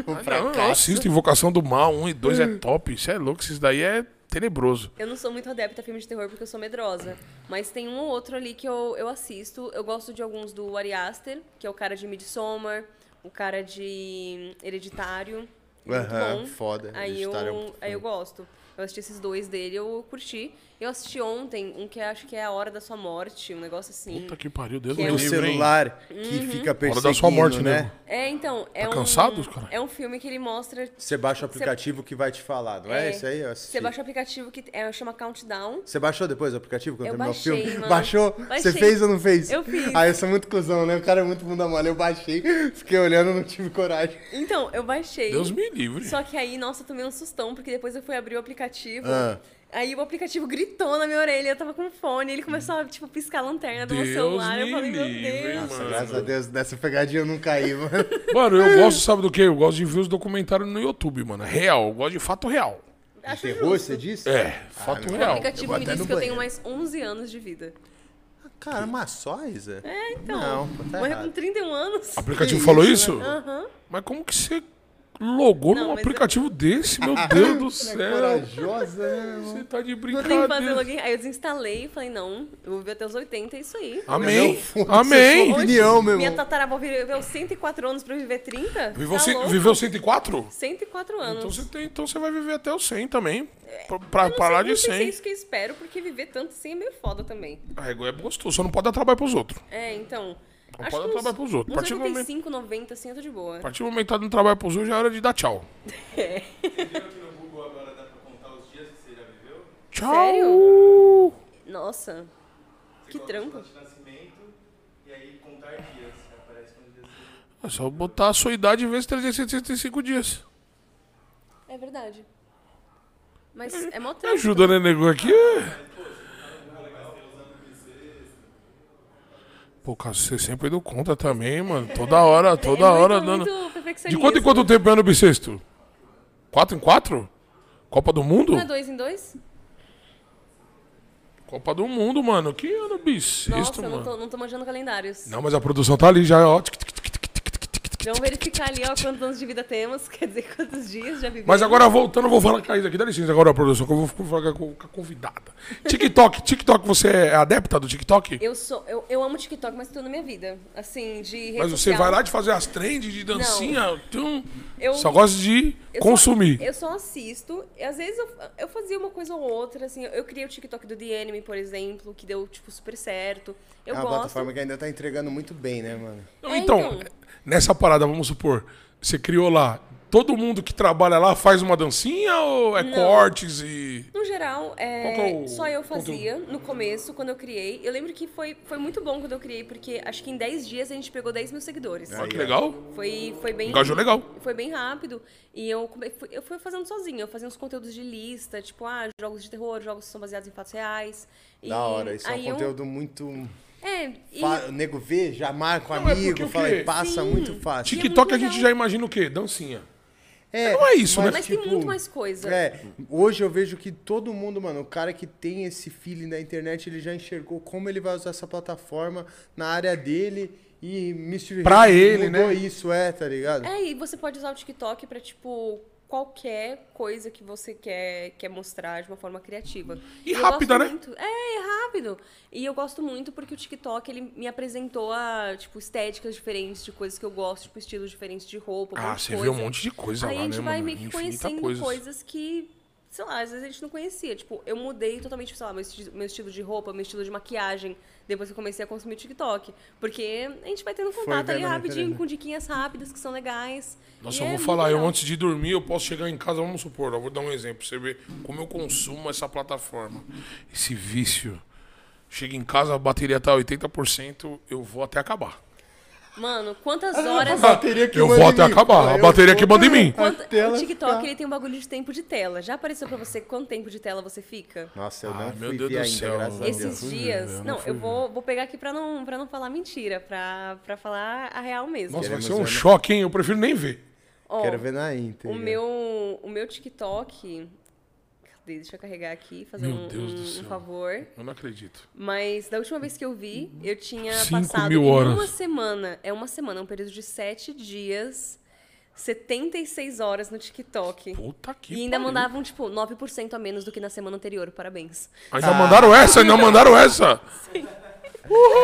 Ah, Não, eu assisto Invocação do Mal, 1 e 2 é top. Isso é louco, isso daí é tenebroso. eu não sou muito adepta a filme de terror porque eu sou medrosa. Mas tem um ou outro ali que eu, eu assisto. Eu gosto de alguns do Ari Aster, que é o cara de Midsommar, o cara de Hereditário. Muito Aham, bom. foda. Aí eu, é um- aí eu gosto. Eu assisti esses dois dele, eu curti. Eu assisti ontem um que acho que é A Hora da Sua Morte, um negócio assim. Puta que pariu, Deus Que é Do um celular que Uhum. fica Hora perseguindo, da sua morte, né? né? É, então, é Tá um... cansado, cara? É um filme que ele mostra... Você baixa o aplicativo que vai te falar, não é, É. esse aí? Você baixa o aplicativo que é, chama Countdown. Você baixou depois o aplicativo quando Eu terminou o baixei, filme? mano. Baixou? Você fez ou não fez? Eu fiz. Ah, eu sou muito cuzão, né? O cara é muito bunda mole. Eu baixei, fiquei olhando, não tive coragem. Então, eu baixei. Deus me livre. Só que aí, nossa, eu tomei um sustão, porque depois eu fui abrir o aplicativo. Ah. Aí o aplicativo gritou na minha orelha, eu tava com fone, ele começou a, tipo, piscar a lanterna do meu Deus celular. Eu falei, meu Deus. mano. Nossa, graças a Deus, dessa pegadinha eu não caí, mano. Mano, eu gosto, sabe do quê? Eu gosto de ver os documentários no YouTube, mano. Real, eu gosto de fato real. Acho Terror, justo. você disse? É, fato não. O real. aplicativo vou me disse que eu tenho banheiro. mais 11 anos de vida. Cara, mas só, Isa? É, então. Não, tá morreu com 31 anos. O aplicativo Que falou isso, isso? Aham. Mas como que você logou Não, num mas eu- aplicativo desse, meu Deus do É céu? corajosa, né? Você tá de Não tem que fazer brincadeira. login. Aí eu desinstalei e falei, não, eu vou viver até os 80, é isso aí. Amém. Não, Amém. opinião, meu Minha tataravó viveu 104 anos pra eu viver 30? Viveu, tá louco? viveu 104? 104 anos. Então você, tem, então você vai viver até os 100 também. Pra, pra Eu não parar sei, de não sei se é 100. isso que eu espero, porque viver tanto assim é meio foda também. Ah, é gostoso, só não pode dar trabalho pros outros. É, então. Não acho pode que uns, trabalhar pros outros. A uns partir do momento- 85, 90, assim, eu tô de boa. A partir do momento que tá dando trabalho pros outros, já é hora de dar tchau. É. Tchau. Sério? Nossa. Que trampo. É só botar a sua idade vezes 365 dias. É verdade. Mas é mó Me trampo. ajuda, né, nego? Aqui é. Pô, cara, você sempre deu conta também, mano. Toda hora, toda é hora muito, dando. muito De quanto em quanto tempo é ano bissexto? Quatro em quatro? Copa do Mundo? Não é dois em dois? Copa do Mundo, mano. Que ano bissexto, Nossa, mano. não tô, não tô manjando calendários. Não, mas a produção tá ali já, ó. Tic, tic, tic, tic, tic, tic, tic, tic, Vamos verificar ali, ó, quantos anos de vida temos. Quer dizer, quantos dias já vivemos. Mas agora voltando, eu vou falar com a Isa aqui. Dá licença agora, produção, que eu vou falar com a convidada. TikTok, TikTok, você é adepta do TikTok? Eu sou. Eu, eu amo TikTok, mas tudo na minha vida. Assim, de Mas você social. vai lá de fazer as trends de dancinha? Tum, Eu- só gosta de Eu só- consumir. eu só assisto. E às vezes eu, eu fazia uma coisa ou outra, assim. Eu criei o TikTok do The Enemy, por exemplo, que deu, tipo, super certo. Eu É uma gosto. plataforma que ainda tá entregando muito bem, né, mano? Não, É, então, então. Nessa parada, vamos supor, você criou lá. Todo mundo que trabalha lá faz uma dancinha ou é cortes e. No geral, é, é o só eu fazia no começo, quando eu criei. Eu lembro que foi, foi muito bom quando eu criei, porque acho que em 10 dias a gente pegou 10 mil seguidores. Olha que legal. Foi, foi bem. Engajou legal. Foi bem rápido. E eu, eu fui fazendo sozinha. Eu fazia uns conteúdos de lista, tipo, ah, jogos de terror, jogos que são baseados em fatos reais. E Da hora, isso é um aí eu- conteúdo muito. É, e Fa... O nego vê, já marca um Não, é porque amigo, o fala, e passa Sim. muito fácil. TikTok a muito gente legal. já imagina o quê? Dancinha. É, Não é isso, né? Mas tem tipo, muito mais coisa. É, hoje eu vejo que todo mundo, mano, o cara que tem esse feeling da internet, ele já enxergou como ele vai usar essa plataforma na área dele e Mr. Pra ele, mudou né? isso, é, tá ligado? É, e você pode usar o TikTok pra, tipo, qualquer coisa que você quer, quer mostrar de uma forma criativa. E eu rápida, né? muito- É, é rápido. E eu gosto muito porque o TikTok, ele me apresentou a, tipo, estéticas diferentes de coisas que eu gosto, tipo, estilos diferentes de roupa, Ah, você vê coisa. um monte de coisa Aí lá, a gente né, vai mano? meio que Infinita conhecendo coisas. coisas que, sei lá, às vezes a gente não conhecia. Tipo, eu mudei totalmente, sei lá, meu, esti- meu estilo de roupa, meu estilo de maquiagem, depois que eu comecei a consumir o TikTok. Porque a gente vai tendo contato ali vendo a rapidinho, com diquinhas rápidas que são legais. Nossa, eu é vou falar, eu legal. antes de dormir, eu posso chegar em casa, vamos supor, eu vou dar um exemplo pra você ver como eu consumo essa plataforma. Esse vício. Chega em casa, a bateria tá 80%, eu vou até acabar. Mano, quantas horas. bateria que Eu vou até acabar, a bateria que manda em mim. Quanto- A o TikTok fica- ele tem um bagulho de tempo de tela. Já apareceu pra você quanto tempo de tela você fica? Nossa, eu Ah, não meu fui Deus do ainda, céu. a. Esses ver, dias. eu não não, eu vou, vou pegar aqui pra não, pra não falar mentira, pra, pra falar a real mesmo. Nossa, vai ser um ver, né? choque, hein? Eu prefiro nem ver. Ó, Quero ver na íntegra. O meu, o meu TikTok. Deixa eu carregar aqui, fazer Meu um, Deus do um- um céu. favor. Eu não acredito. Mas da última vez que eu vi, eu tinha Cinco passado mil horas. uma semana. É uma semana, um período de sete dias, 76 horas no TikTok. Puta que e ainda pariu. mandavam, tipo, 9% a menos do que na semana anterior. Parabéns. Ainda mandaram essa, ainda mandaram essa.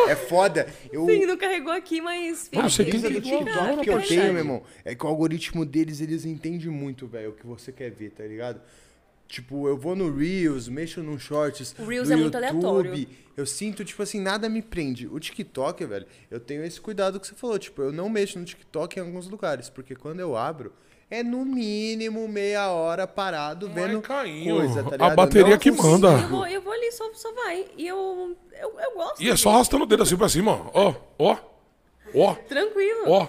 É foda. Eu... Sim, não carregou aqui, mas. Mano, você fica- tem que- do TikTok que eu tenho, meu irmão, é que o algoritmo deles, eles entendem muito, velho, o que você quer ver, tá ligado? Tipo, eu vou no Reels, mexo no Shorts. O Reels do é muito YouTube, aleatório. Eu sinto, tipo assim, nada me prende. O TikTok, velho, eu tenho esse cuidado que você falou. Tipo, eu não mexo no TikTok em alguns lugares. Porque quando eu abro, é no mínimo meia hora parado Vai vendo caindo. coisa, tá A ligado? Eu bateria não que consigo. manda. Eu vou, eu vou ali, só, só vai. E eu, eu, eu gosto. E é só arrastando o dedo assim pra cima, ó. Ó, ó, ó, Tranquilo. ó.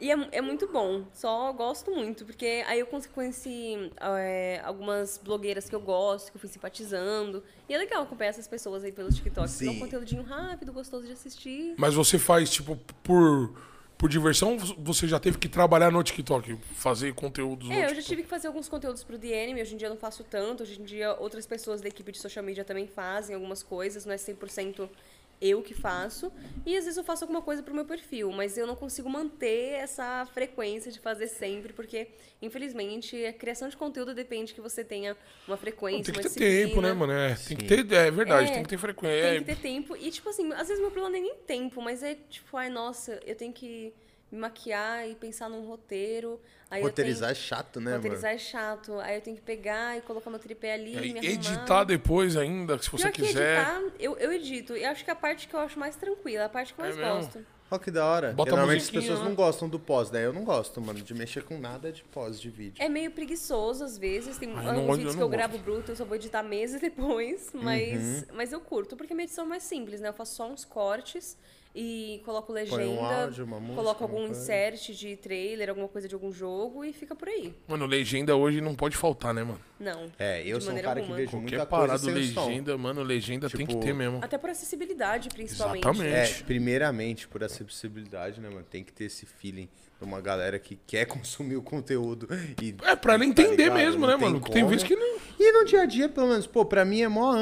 E é, é muito bom, só gosto muito, porque aí eu con- conheci é, algumas blogueiras que eu gosto, que eu fui simpatizando. E é legal acompanhar essas pessoas aí pelo TikTok. porque É um Sim. conteúdinho rápido, gostoso de assistir. Mas você faz, tipo, por, por diversão, você já teve que trabalhar no TikTok, fazer conteúdos no É, eu já TikTok. tive que fazer alguns conteúdos pro DN, hoje em dia eu não faço tanto, hoje em dia outras pessoas da equipe de social media também fazem algumas coisas, não é 100% eu que faço. E às vezes eu faço alguma coisa pro meu perfil, mas eu não consigo manter essa frequência de fazer sempre, porque, infelizmente, a criação de conteúdo depende que você tenha uma frequência, Tem que uma ter tempo, né, mano? É, tem que ter, é verdade, É, tem que ter frequência. Tem que ter tempo. E, tipo assim, às vezes meu problema não é nem tempo, mas é tipo, ai, nossa, eu tenho que me maquiar e pensar num roteiro. Aí Roteirizar eu é chato, né, tenho... Roteirizar mano? é chato. Aí eu tenho que pegar e colocar meu tripé ali, É, me arrumar. editar depois ainda, se você Pior que quiser. editar, eu, eu edito. E acho que é a parte que eu acho mais tranquila, a parte que eu mais É gosto. Ó, que da hora. Bota normalmente as pessoas não gostam do pós, daí eu não gosto, mano, de mexer com nada de pós de vídeo. É meio preguiçoso às vezes. Tem não alguns gosto- vídeos eu que eu não gravo bruto, eu só vou editar meses depois. Mas, Uhum. mas eu curto, porque minha edição é mais simples, né? Eu faço só uns cortes e coloco Põe legenda, um áudio, uma música, coloco algum coisa. insert de trailer, alguma coisa de algum jogo e fica por aí. Mano, legenda hoje não pode faltar, né, mano? Não. É, eu sou um cara alguma. que vejo Qualquer muita coisa parada sem o som. legenda, mano, legenda tem que Tipo, ter mesmo. Até por acessibilidade, principalmente. Exatamente. É, primeiramente, por acessibilidade, né, mano? Tem que ter esse feeling de uma galera que quer consumir o conteúdo. E, É, pra ela tá entender ligado? mesmo, Não né, tem mano? Porque tem vezes que não. E no dia a dia, pelo menos, pô, pra mim é mó.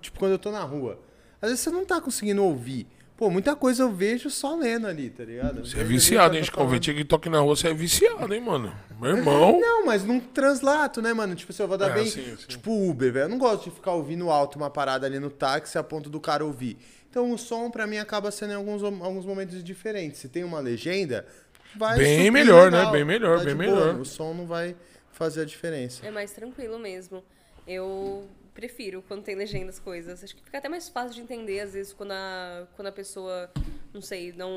Tipo, quando eu tô na rua. Às vezes você não tá conseguindo ouvir. Pô, muita coisa eu vejo só lendo ali, tá ligado? Você é viciado, hein? Chico? Ver TikTok na rua, você é viciado, hein, mano? Meu irmão. Não, mas num translato, né, mano? Tipo, se eu vou dar É, bem. sim, sim. Tipo, Uber, velho. Eu não gosto de ficar ouvindo alto uma parada ali no táxi a ponto do cara ouvir. Então o som, pra mim, acaba sendo em alguns, alguns momentos diferentes. Se tem uma legenda, vai. Bem melhor, né? legal. Bem melhor, Tá bem de boa. melhor. O som não vai fazer a diferença. É mais tranquilo mesmo. Eu prefiro quando tem legenda as coisas. Acho que fica até mais fácil de entender, às vezes, quando a, quando a pessoa, não sei, não,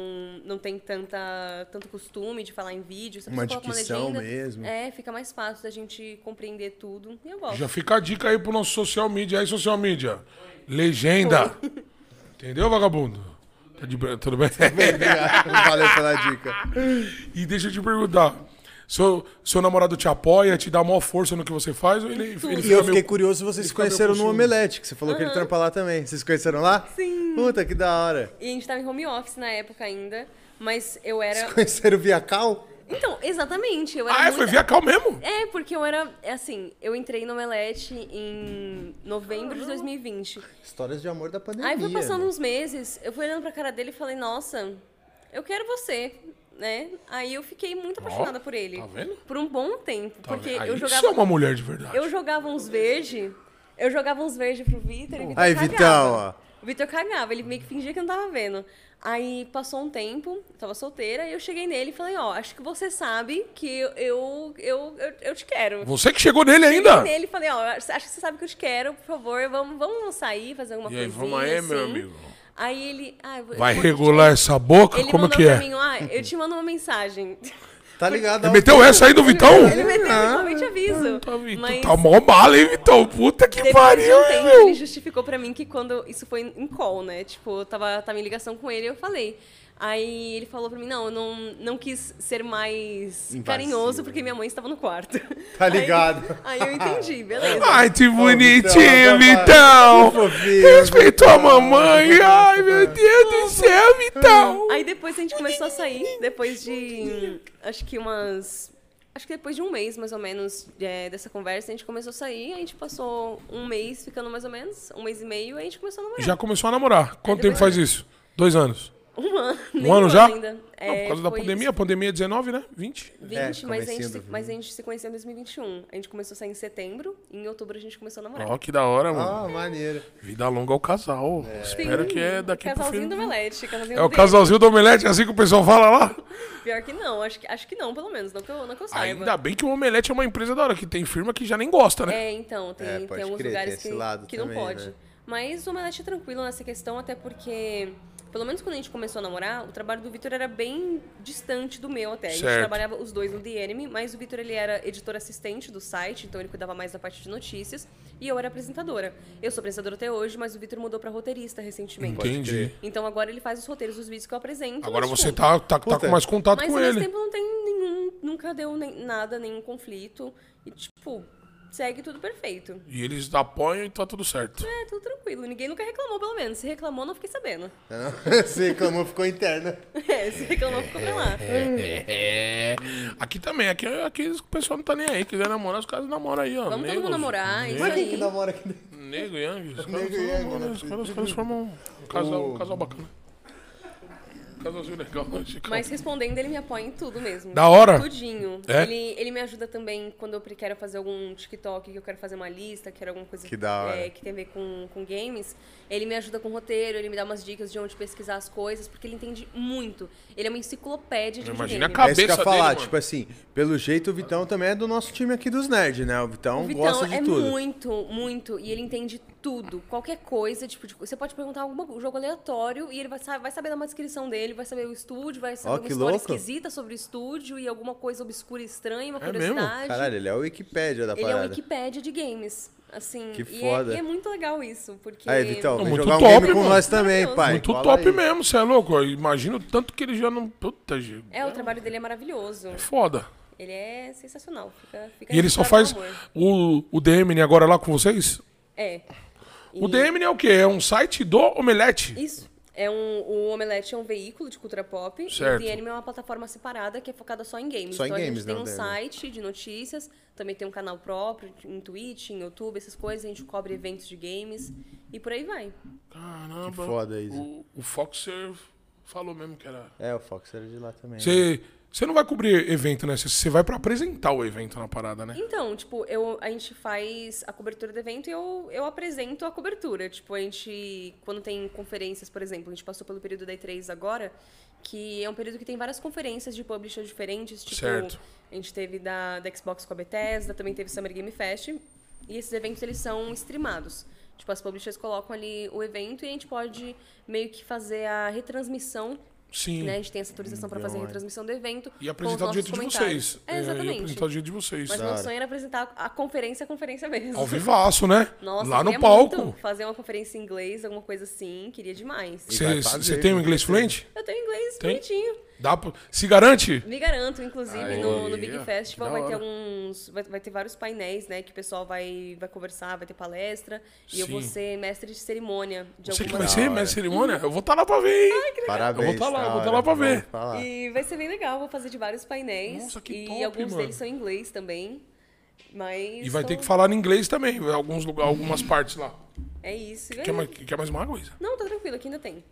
não tem tanta, tanto costume de falar em vídeo. Se a Uma pessoa coloca dicção legenda, mesmo. É, fica mais fácil da gente compreender tudo. E eu gosto. Já fica a dica aí pro nosso social media. Aí, social media. Legenda. Entendeu, vagabundo? Tá de... Tudo bem? Obrigado. Valeu pela dica. e deixa eu te perguntar. Seu, seu namorado te apoia, te dá maior força no que você faz? Ou ele, ele E eu fiquei meio... curioso se vocês se conheceram no. Omelete, que você falou que ele trampa lá também. Vocês se conheceram lá? Sim. Puta, que da hora. E a gente tava em home office na época ainda, mas eu era... Se conheceram via cal? Então, exatamente. Eu era Ah, é? muito... Foi via cal mesmo? É, porque eu era, é assim, eu entrei no Omelete em novembro de 2020. Histórias de amor da pandemia. Aí foi passando né? uns meses, eu fui olhando pra cara dele e falei, nossa, eu quero você, né? Aí eu fiquei muito apaixonada por ele. tá vendo? Por um bom tempo. Tá porque eu Isso jogava. é uma mulher de verdade. Eu jogava uns verde. Eu jogava uns verde pro Vitor e o Vitor Aí, cagava. Vitão, ó. O Vitor cagava, ele meio que fingia que não tava vendo. Aí passou um tempo, eu tava solteira, e eu cheguei nele e falei, ó, acho que você sabe que eu, eu, eu, eu, eu te quero. Você que chegou nele Cheguei ainda? nele e falei, ó, acho que você sabe que eu te quero, por favor, vamos, vamos sair, fazer alguma E aí, vamos aí, meu assim. amigo. Aí ele... Ah, Vai regular essa boca? Ele Como que pra é? mim, ah, eu te mando uma mensagem. Tá ligado? Ele meteu essa aí do Vitão? Ele meteu, Ah. eu te aviso. Tá, Mas tá mó bala, hein, Vitão? Puta que depois de pariu, um hein, tempo, ele justificou pra mim que quando... Isso foi em call, né? Tipo, eu tava, tava em ligação com ele, eu falei... Aí ele falou pra mim, não, eu não, não quis ser mais Invasivo. carinhoso porque minha mãe estava no quarto. Tá ligado. Aí, aí eu entendi, beleza. Ai, que Vitão, bonitinho, Vitão. Respeitou a mamãe. Ai, meu Deus do céu, Vitão. Aí depois a gente começou a sair, depois de. Acho que umas. Acho que depois de um mês, mais ou menos, é, dessa conversa, a gente começou a sair, a gente passou um mês ficando mais ou menos, um mês e meio, aí a gente começou a namorar. Já começou a namorar. Quanto tempo faz isso? Dois anos. Um ano. Um ano já? Ainda. Não, É, por causa da pandemia, a pandemia é 19, né? 20. 20, É, mas, a gente, se- do- mas a gente se conheceu em 2021. A gente começou a sair em setembro, e em outubro a gente começou a namorar. Ó, que da hora, mano. Ah, maneiro. Vida longa ao casal. Espero Sim, que é daqui pro Casalzinho fim. do Omelete. Casalzinho É o dele. casalzinho do omelete, é assim que o pessoal fala lá? Pior que não, acho que, acho que não, pelo menos. Não que eu, não que eu saiba. Ainda bem que o omelete é uma empresa da hora, que tem firma que já nem gosta, né? É, então, tem, É, tem alguns crer, lugares tem que, que também, não pode. né? Mas o Omelete é tranquilo nessa questão, até porque, pelo menos quando a gente começou a namorar, o trabalho do Vitor era bem distante do meu até. A gente Certo. trabalhava os dois no The Enemy, mas o Vitor ele era editor assistente do site, então ele cuidava mais da parte de notícias, e eu era apresentadora. Eu sou apresentadora até hoje, mas o Vitor mudou pra roteirista recentemente. Entendi. Então agora ele faz os roteiros dos vídeos que eu apresento. Agora mas, você tipo, tá, tá, tá com mais contato mas com ao mesmo ele. tempo não tem nenhum. Nunca deu nem, nada, nenhum conflito. E, tipo, segue tudo perfeito. E eles apoiam e tá tudo certo. É, tudo tranquilo. Ninguém nunca reclamou, pelo menos. Se reclamou, não fiquei sabendo. Você reclamou, ficou interna. É, se reclamou, ficou pra lá. É. Aqui também, aqui, aqui o pessoal não tá nem aí. Quiser namorar, os caras namoram aí, ó. Vamos todo Negros, mundo namorar, isso Mas quem aí. que namora aqui? Nego e Yang. Os caras, Nego e namoram, né? os caras, os caras formam um casal, um casal bacana. Um casalzinho legal. Chico. Mas respondendo, ele me apoia em tudo mesmo. Da hora. Tudinho. É? Ele, ele me ajuda também quando eu quero fazer algum TikTok, que eu quero fazer uma lista, quero alguma coisa Que da hora. é, que tem a ver com, com games. Ele me ajuda com roteiro, ele me dá umas dicas de onde pesquisar as coisas, porque ele entende muito. Ele é uma enciclopédia de Imagina a videogame. É isso que eu ia Cabeça falar, dele, tipo assim, pelo jeito o Vitão também é do nosso time aqui dos nerds, né? O Vitão, O Vitão gosta de é tudo. muito, muito. E ele entende tudo. Qualquer coisa. Tipo, de- você pode perguntar algum jogo aleatório e ele vai, vai saber dar uma descrição dele, vai saber o estúdio, vai saber Ó, uma que história louco. esquisita sobre o estúdio e alguma coisa obscura e estranha, uma É mesmo? curiosidade. Caralho, ele é o Wikipédia da ele é parada. um Wikipédia de games. Assim, Que e, foda. É, e é muito legal isso, porque. Aí, Vitão, Muito jogar um top, game com mano. nós também, pai. Muito Cola top aí. mesmo, você é louco. Eu imagino tanto que ele já não. Puta, gente. É, o trabalho dele é maravilhoso. Foda. Ele é sensacional. Fica, fica E ele só faz o, o DMN agora lá com vocês? É. O E- DMN é o quê? É um site do Omelete. Isso. É um, o Omelete é um veículo de cultura pop. Certo. E o The Anime é uma plataforma separada que é focada só em games. Só em então games, a gente tem né, um site de notícias, também tem um canal próprio em Twitch, em YouTube, essas coisas. A gente cobre eventos de games e por aí vai. Caramba. Que foda isso. O, o Foxer falou mesmo que era. É, o Fox era de lá também. né? Você, não vai cobrir evento, né? Você, vai pra apresentar o evento na parada, né? Então, tipo, eu, a gente faz a cobertura do evento e eu, eu apresento a cobertura. Tipo, a gente, quando tem conferências, por exemplo, a gente passou pelo período da E3 agora, que é um período que tem várias conferências de publishers diferentes. Tipo, Certo. a gente teve da, da Xbox com a Bethesda, também teve Summer Game Fest. E esses eventos, eles são streamados. Tipo, as publishers colocam ali o evento e a gente pode meio que fazer a retransmissão Sim. né? A gente tem essa autorização para fazer a retransmissão do evento. E com apresentar os do jeito de nossos vocês. comentários. É, e exatamente. apresentar do jeito de vocês. Mas meu hora. sonho era apresentar a conferência, a conferência mesmo. Ao vivaço, né? Nossa, Lá no queria palco. muito fazer uma conferência em inglês, alguma coisa assim, queria demais. Você tem um inglês certeza. fluente? Eu tenho inglês Tem? bonitinho. Dá pra... Se garante? Me garanto, inclusive, Aí, no, no Big que Festival vai ter hora. alguns. Vai, vai ter vários painéis, né? Que o pessoal vai, vai conversar, vai ter palestra. E eu vou Sim. ser mestre de cerimônia de Você que vai ser hora. mestre de cerimônia? Eu vou estar lá pra ver, hein? Parabéns. Eu vou tá lá, da vou tá hora, lá pra ver. falar. E vai ser bem legal, vou fazer de vários painéis. Nossa, que e top, alguns mano. deles são em inglês também. Mas. E vai ter que falar em inglês também, em alguns algumas partes lá. É isso. e Quer mais, quer mais uma coisa? Não, tá tranquilo, aqui ainda tem.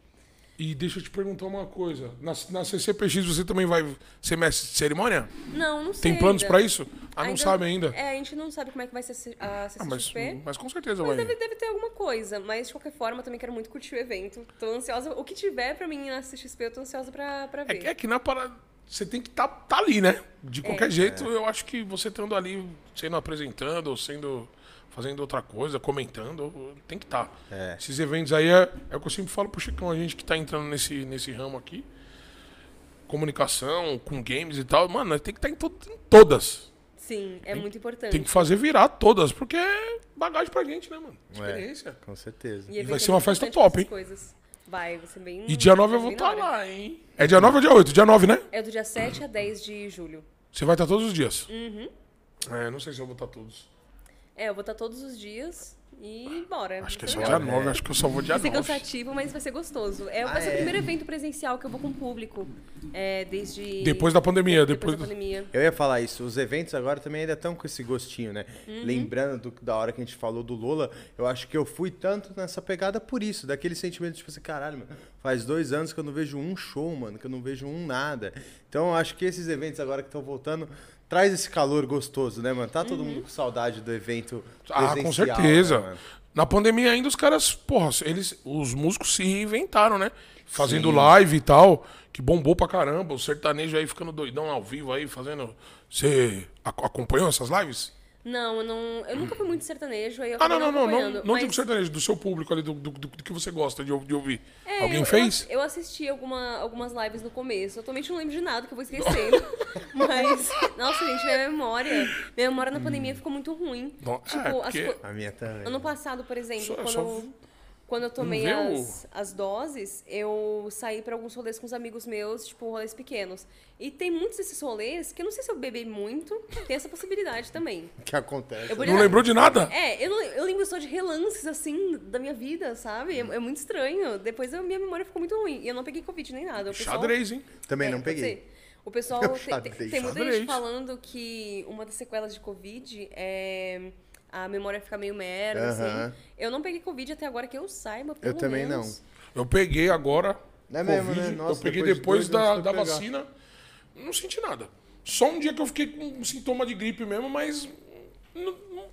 E deixa eu te perguntar uma coisa. Na, na CCPX você também vai ser mestre de cerimônia? Não, não sei. Tem planos ainda. pra isso? Ah, não Ainda- sabe ainda? É, a gente não sabe como é que vai ser a Ah, mas, CCXP. mas com certeza Mas vai. deve, deve ter alguma coisa, mas de qualquer forma eu também quero muito curtir o evento. Tô ansiosa. O que tiver pra mim na CXP, eu tô ansiosa pra, pra É, ver. que- é que na parada. Você tem que estar tá, ali, né? De É. qualquer jeito, eu acho que você estando ali, sendo apresentando, ou sendo. Fazendo outra coisa, comentando, tem que estar. É. Esses eventos aí é, é o que eu sempre falo pro Chicão, a gente que tá entrando nesse, nesse ramo aqui. Comunicação, com games e tal, mano, tem que estar em, to- em todas. Sim, é muito importante. Tem que fazer virar todas, porque é bagagem pra gente, né, mano? Experiência. Com certeza. evento vai é ser uma festa top, hein? Coisas. Vai, vai ser bem. E dia 9 eu vai vou estar hora. lá, hein? É dia 9 ou dia 8? Dia 9, né? É do dia 7 a 10 de julho. Você vai estar todos os dias. Uhum. É, não sei se eu vou estar todos. É, eu vou estar todos os dias. e bora. Acho que é só dia legal. 9, acho que eu só vou dia Vai ser 9. cansativo, mas vai ser gostoso. É, Ah, vai ser o é? primeiro evento presencial que eu vou com público. É, desde. Depois da pandemia, Depois, depois da do- pandemia. Eu ia falar isso, os eventos agora também ainda estão com esse gostinho, né? Uhum. Lembrando do- da hora que a gente falou do Lola, eu acho que eu fui tanto nessa pegada por isso, daquele sentimento de tipo assim, caralho, mano, faz dois anos que eu não vejo um show, mano, que eu não vejo um nada. Então eu acho que esses eventos agora que estão voltando traz esse calor gostoso, né, mano? Tá todo Uhum. mundo com saudade do evento Ah, com certeza. né? Na pandemia ainda os caras, porra, eles, os músicos se reinventaram, né? Fazendo Sim. live e tal, que bombou pra caramba. O sertanejo aí ficando doidão ao vivo aí, fazendo. Você ac- acompanhou essas lives? Não, eu não. Eu nunca fui muito sertanejo, aí eu Ah, não, não, não, não. Não mas- digo sertanejo, do seu público ali, do, do, do- do que você gosta de, de ouvir. É, Alguém eu- fez? Eu, eu assisti alguma, algumas lives no começo. Atualmente eu não lembro de nada, que eu vou esquecendo. Mas, nossa, gente, minha memória. Minha memória na pandemia ficou muito ruim. Não, tipo, é, as porque- co- A minha também. ano passado, por exemplo, Só- quando, só- quando eu tomei as, as doses, eu saí pra alguns rolês com os amigos meus, tipo, rolês pequenos. E tem muitos desses rolês que eu não sei se eu bebi muito, tem essa possibilidade também. que acontece. Eu vou Não lembrou de nada? É, eu, não- eu lembro só de relances, assim, da minha vida, sabe? É, é muito estranho. Depois a minha memória ficou muito ruim. E eu não peguei Covid nem nada. O pessoal- Xadrez, hein? Também É, não peguei. O pessoal Eu tem, tem, xadrez. tem muita Xadrez. gente falando que uma das sequelas de Covid é a memória ficar meio merda, assim. Eu não peguei Covid até agora que eu saiba, pelo Eu também menos. Eu peguei agora. Não é mesmo, Covid, né? Nossa, eu peguei depois de depois, da, da pegar. vacina. Não senti nada. Só um dia que eu fiquei com um sintoma de gripe mesmo, mas. Não, não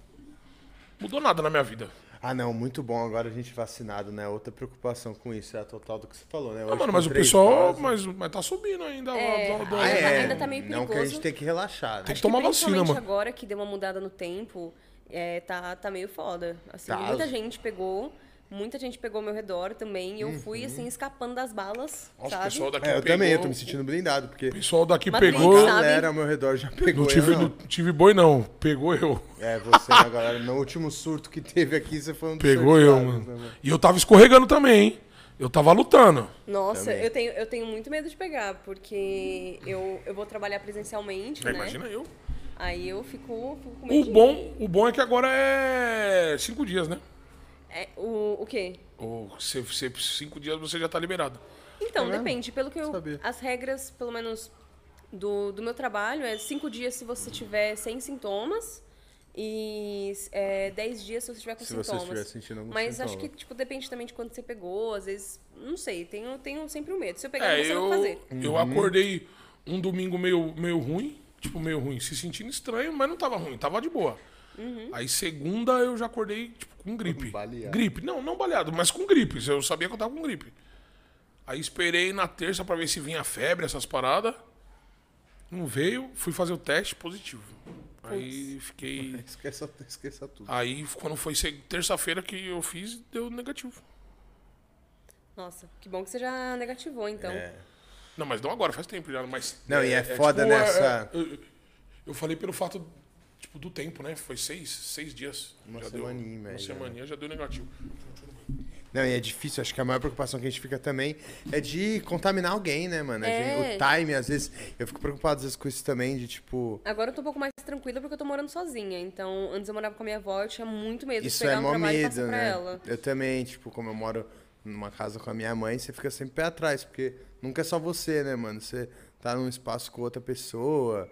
mudou nada na minha vida. Ah, não, muito bom agora a gente vacinado, né? Outra preocupação com isso é a total do que você falou, né? Ah, Hoje, mano, com mas o pessoal. Mas, mas tá subindo ainda. É, a- a- a- Ah, ainda- é. ainda tá meio Não que a perigoso. gente tem que relaxar, né? Tem que Acho tomar vacina, mano. agora que deu uma mudada no tempo, é, tá, tá meio foda. Assim, Tá. muita gente pegou, muita gente pegou ao meu redor também. E eu fui, assim, escapando das balas, Nossa, o sabe? pessoal daqui É, eu pegou. também, eu tô me sentindo blindado, porque O pessoal daqui Madrid, pegou. a galera ao meu redor já pegou. Não eu tive, não. não tive boi, não. Pegou eu. É, você, né, galera? No último surto que teve aqui, você foi um dos Pegou eu, mano. né, mano? E eu tava escorregando também, hein? Eu tava lutando. Nossa, Também. eu tenho, eu tenho muito medo de pegar, porque eu, eu vou trabalhar presencialmente, É, né? imagina eu. Aí eu fico, fico com O medo. de- bom, o bom é que agora é cinco dias, né? É, o, o quê? Ou se, se, cinco dias você já tá liberado. Então, É mesmo? depende. Pelo que eu. Sabia. As regras, pelo menos, do, do meu trabalho é cinco dias se você tiver sem sintomas e é, dez dias se você tiver com Se você sintomas. estiver sentindo algum Mas acho sintoma. que, tipo, depende também de quando você pegou. Às vezes, não sei, tenho, tenho sempre o medo. Se eu pegar, É, você eu, vai fazer. eu acordei um domingo meio, meio ruim, tipo, meio ruim, se sentindo estranho, mas não tava ruim, tava de boa. Uhum. Aí segunda eu já acordei, tipo, com gripe. Baleado. Gripe, não, não baleado, mas com gripe. Eu sabia que eu tava com gripe. Aí esperei na terça pra ver se vinha febre, essas paradas. Não veio, fui fazer o teste positivo. Aí fiquei. Esqueça, esqueça tudo. Aí quando foi terça-feira que eu fiz, deu negativo. Nossa, que bom que você já negativou, então. É. Não, mas não agora, faz tempo já. Mas, Não, e é foda nessa- é, eu, eu falei pelo fato tipo, do tempo, né? Foi seis, seis dias. Uma já semaninha, deu, Uma velho. semaninha já deu negativo. Não, e é difícil, acho que a maior preocupação que a gente fica também é de contaminar alguém, né, mano? É. gente- o time, às vezes, eu fico preocupado às vezes com isso também, de tipo. Agora eu tô um pouco mais tranquila porque eu tô morando sozinha. Então, antes eu morava com a minha avó, eu tinha muito medo Isso de pegar é um mó trabalho e medo, né? ela. Eu também, tipo, como eu moro numa casa com a minha mãe, você fica sempre pé atrás, porque nunca é só você, né, mano? Você tá num espaço com outra pessoa,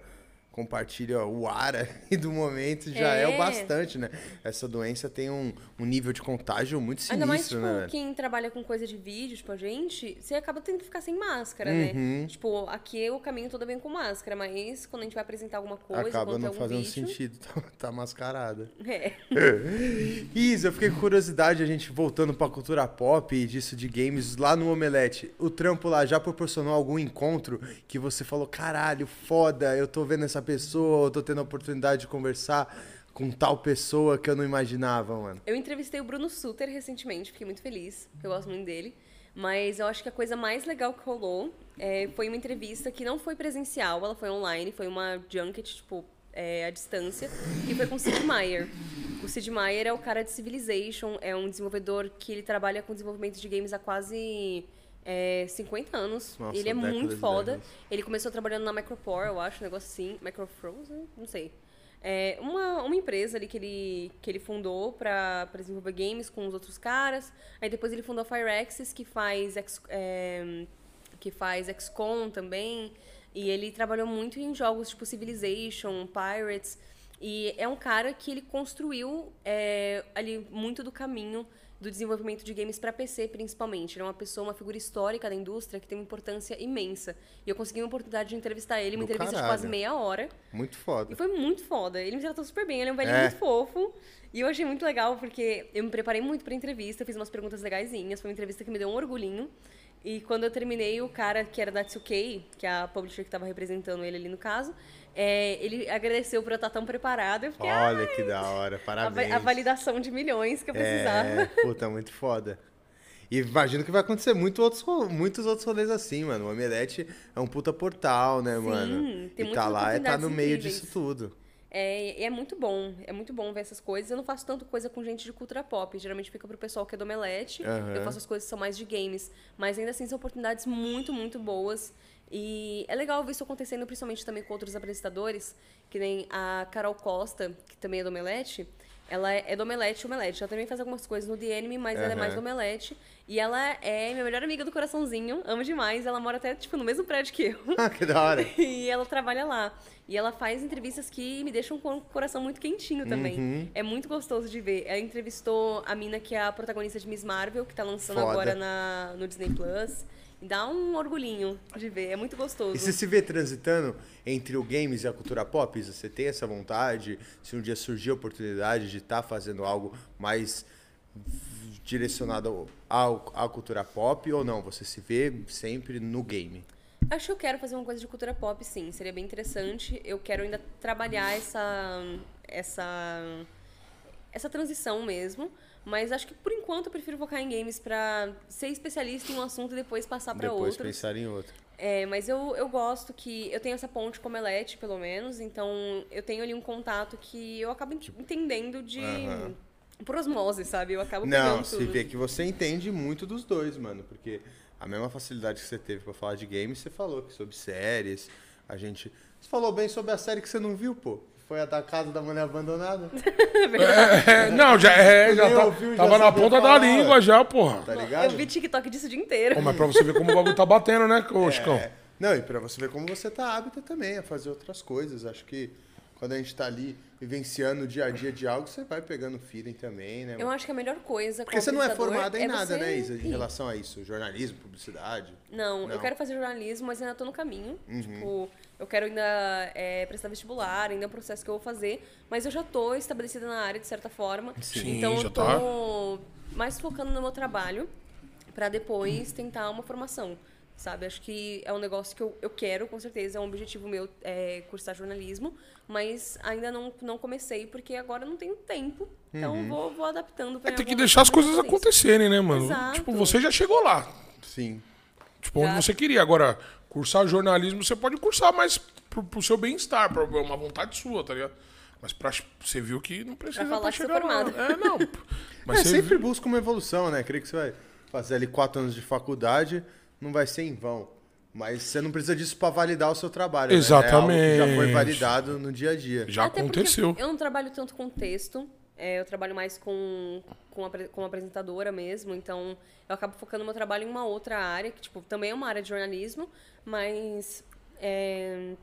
compartilha o ar ali do momento, já é, É. o bastante, né? Essa doença tem um, um nível de contágio muito Ainda mais, sinistro, tipo, né, quem trabalha com coisa de vídeo, tipo, a gente, você acaba tendo que ficar sem máscara, Uhum. né? Tipo, aqui o caminho todo vem com máscara, mas quando a gente vai apresentar alguma coisa, Acaba não algum fazendo vídeo... sentido, tá, tá mascarada. É. Isa, eu fiquei com curiosidade, a gente voltando pra cultura pop e disso de games, lá no Omelete, o trampo lá já proporcionou algum encontro que você falou, caralho, foda, eu tô vendo essa pessoa, eu tô tendo a oportunidade de conversar com tal pessoa que eu não imaginava, mano. Eu entrevistei o Bruno Suter recentemente, fiquei muito feliz, eu gosto muito dele. Mas eu acho que a coisa mais legal que rolou é, foi uma entrevista que não foi presencial, ela foi online, foi uma junket, tipo, é, à distância, e foi com o Sid Meier. O Sid Meier é o cara de Civilization, é um desenvolvedor que ele trabalha com desenvolvimento de games há quase é, 50 anos. Nossa, ele é muito foda. décadas. Ele começou trabalhando na Micropore, eu acho, um negócio assim. Microfrozen? Não sei. É uma, uma empresa ali que ele, que ele fundou para desenvolver games com os outros caras. Aí depois ele fundou a Fireaxis, que faz, X, é, que faz XCOM também. E ele trabalhou muito em jogos tipo Civilization, Pirates. E é um cara que ele construiu é, ali muito do caminho do desenvolvimento de games para PC, principalmente. Ele é uma pessoa, uma figura histórica da indústria que tem uma importância imensa. E eu consegui uma oportunidade de entrevistar ele, uma Do entrevista caralho. de quase meia hora. Muito foda. E foi muito foda. Ele me tratou super bem, ele é um velhinho É. muito fofo. E eu achei muito legal porque eu me preparei muito pra entrevista, fiz umas perguntas legaisinhas, foi uma entrevista que me deu um orgulhinho. E quando eu terminei, o cara que era da 2K, que é a publisher que tava representando ele ali no caso, é, ele agradeceu por eu estar tão preparada. Eu fiquei, Olha que da hora, a, parabéns. a validação de milhões que eu precisava. É, puta, muito foda. E imagino que vai acontecer muito outros, ro- muitos outros rolês assim, mano. O Omelete é um puta portal, né, mano? tem e tá lá e tá no meio incríveis. disso tudo. É, e é muito bom, é muito bom ver essas coisas. Eu não faço tanto coisa com gente de cultura pop. Geralmente fica pro pessoal que é do Omelete. Aham. Eu faço as coisas que são mais de games. Mas ainda assim são oportunidades muito, muito boas. E é legal ver isso acontecendo, principalmente também com outros apresentadores, que nem a Carol Costa, que também é do Omelete. Ela é do Omelete Omelete. Ela também faz algumas coisas no The Anime, mas ela é mais do. Omelete. E ela é minha melhor amiga do coraçãozinho. Amo demais. Ela mora até, tipo, no mesmo prédio que eu. Ah, que da hora. E ela trabalha lá. E ela faz entrevistas que me deixam com o coração muito quentinho também. Uhum. É muito gostoso de ver. Ela entrevistou a mina que é a protagonista de Miss Marvel, que tá lançando Foda. agora na, no Disney Plus. Dá um orgulhinho de ver. É muito gostoso. E você se vê transitando entre o games e a cultura pop? Você tem essa vontade? Se um dia surgir a oportunidade de estar fazendo algo mais direcionado ao, à cultura pop ou não? Você se vê sempre no game? Acho que eu quero fazer uma coisa de cultura pop, sim. Seria bem interessante. Eu quero ainda trabalhar essa. essa. essa transição mesmo. Mas acho que por enquanto eu prefiro focar em games pra ser especialista em um assunto e depois passar pra Depois outros. pensar em outro. É, mas eu, eu gosto que eu tenho essa ponte com Omelete, pelo menos, então eu tenho ali um contato que eu acabo ent- entendendo de. Aham. por osmose, sabe? Eu acabo Não, se tudo. vê que você entende muito dos dois, mano. Porque a mesma facilidade que você teve pra falar de games, você falou que sobre séries. A gente. Você falou bem sobre a série que você não viu, pô. Foi a da casa da mulher abandonada. É, não, já, é, já tá- ouviu, já tava na ponta falar, da língua já, porra. Tá Eu ligado? vi TikTok disso o dia inteiro. Pô, mas pra você ver como o bagulho tá batendo, né, ô Chicão? É. Não, e pra você ver como você tá hábito também a fazer outras coisas. Acho que quando a gente tá ali vivenciando o dia a dia de algo, você vai pegando feeling também, né? Eu acho que a melhor coisa. Porque você não é formada em é nada, você né, Isa, em relação a isso? Jornalismo, publicidade. Não, Não. eu quero fazer jornalismo, mas ainda tô no caminho. Uhum. Tipo, eu quero ainda é, prestar vestibular, ainda é um processo que eu vou fazer. Mas eu já tô estabelecida na área, de certa forma. Sim, então já eu tô mais focando no meu trabalho pra depois tentar uma formação. Sabe? Acho que é um negócio que eu, eu quero, com certeza. É um objetivo meu é, cursar jornalismo. Mas ainda não, não comecei, porque agora não tenho tempo. Então Uhum. eu vou, vou adaptando pra É, tem que deixar as coisas acontecerem, né, mano? Exato. Tipo, você já chegou lá. Sim. Tipo, onde Já. você queria. Agora, cursar jornalismo, você pode cursar mais pro, pro seu bem-estar, pra uma vontade sua, tá ligado? Mas pra, você viu que não precisa Pra falar pra chegar lá. formada. É, não. Mas é, você sempre busca uma evolução, né? Creio que você vai fazer ali quatro anos de faculdade, não vai ser em vão. Mas você não precisa disso pra validar o seu trabalho. né? É algo que já foi Exatamente. validado no dia a dia. já Até aconteceu. Eu não trabalho tanto com texto, é, eu trabalho mais com, com, apre- como apresentadora mesmo, então eu acabo focando meu trabalho em uma outra área, que tipo, também é uma área de jornalismo, mas é,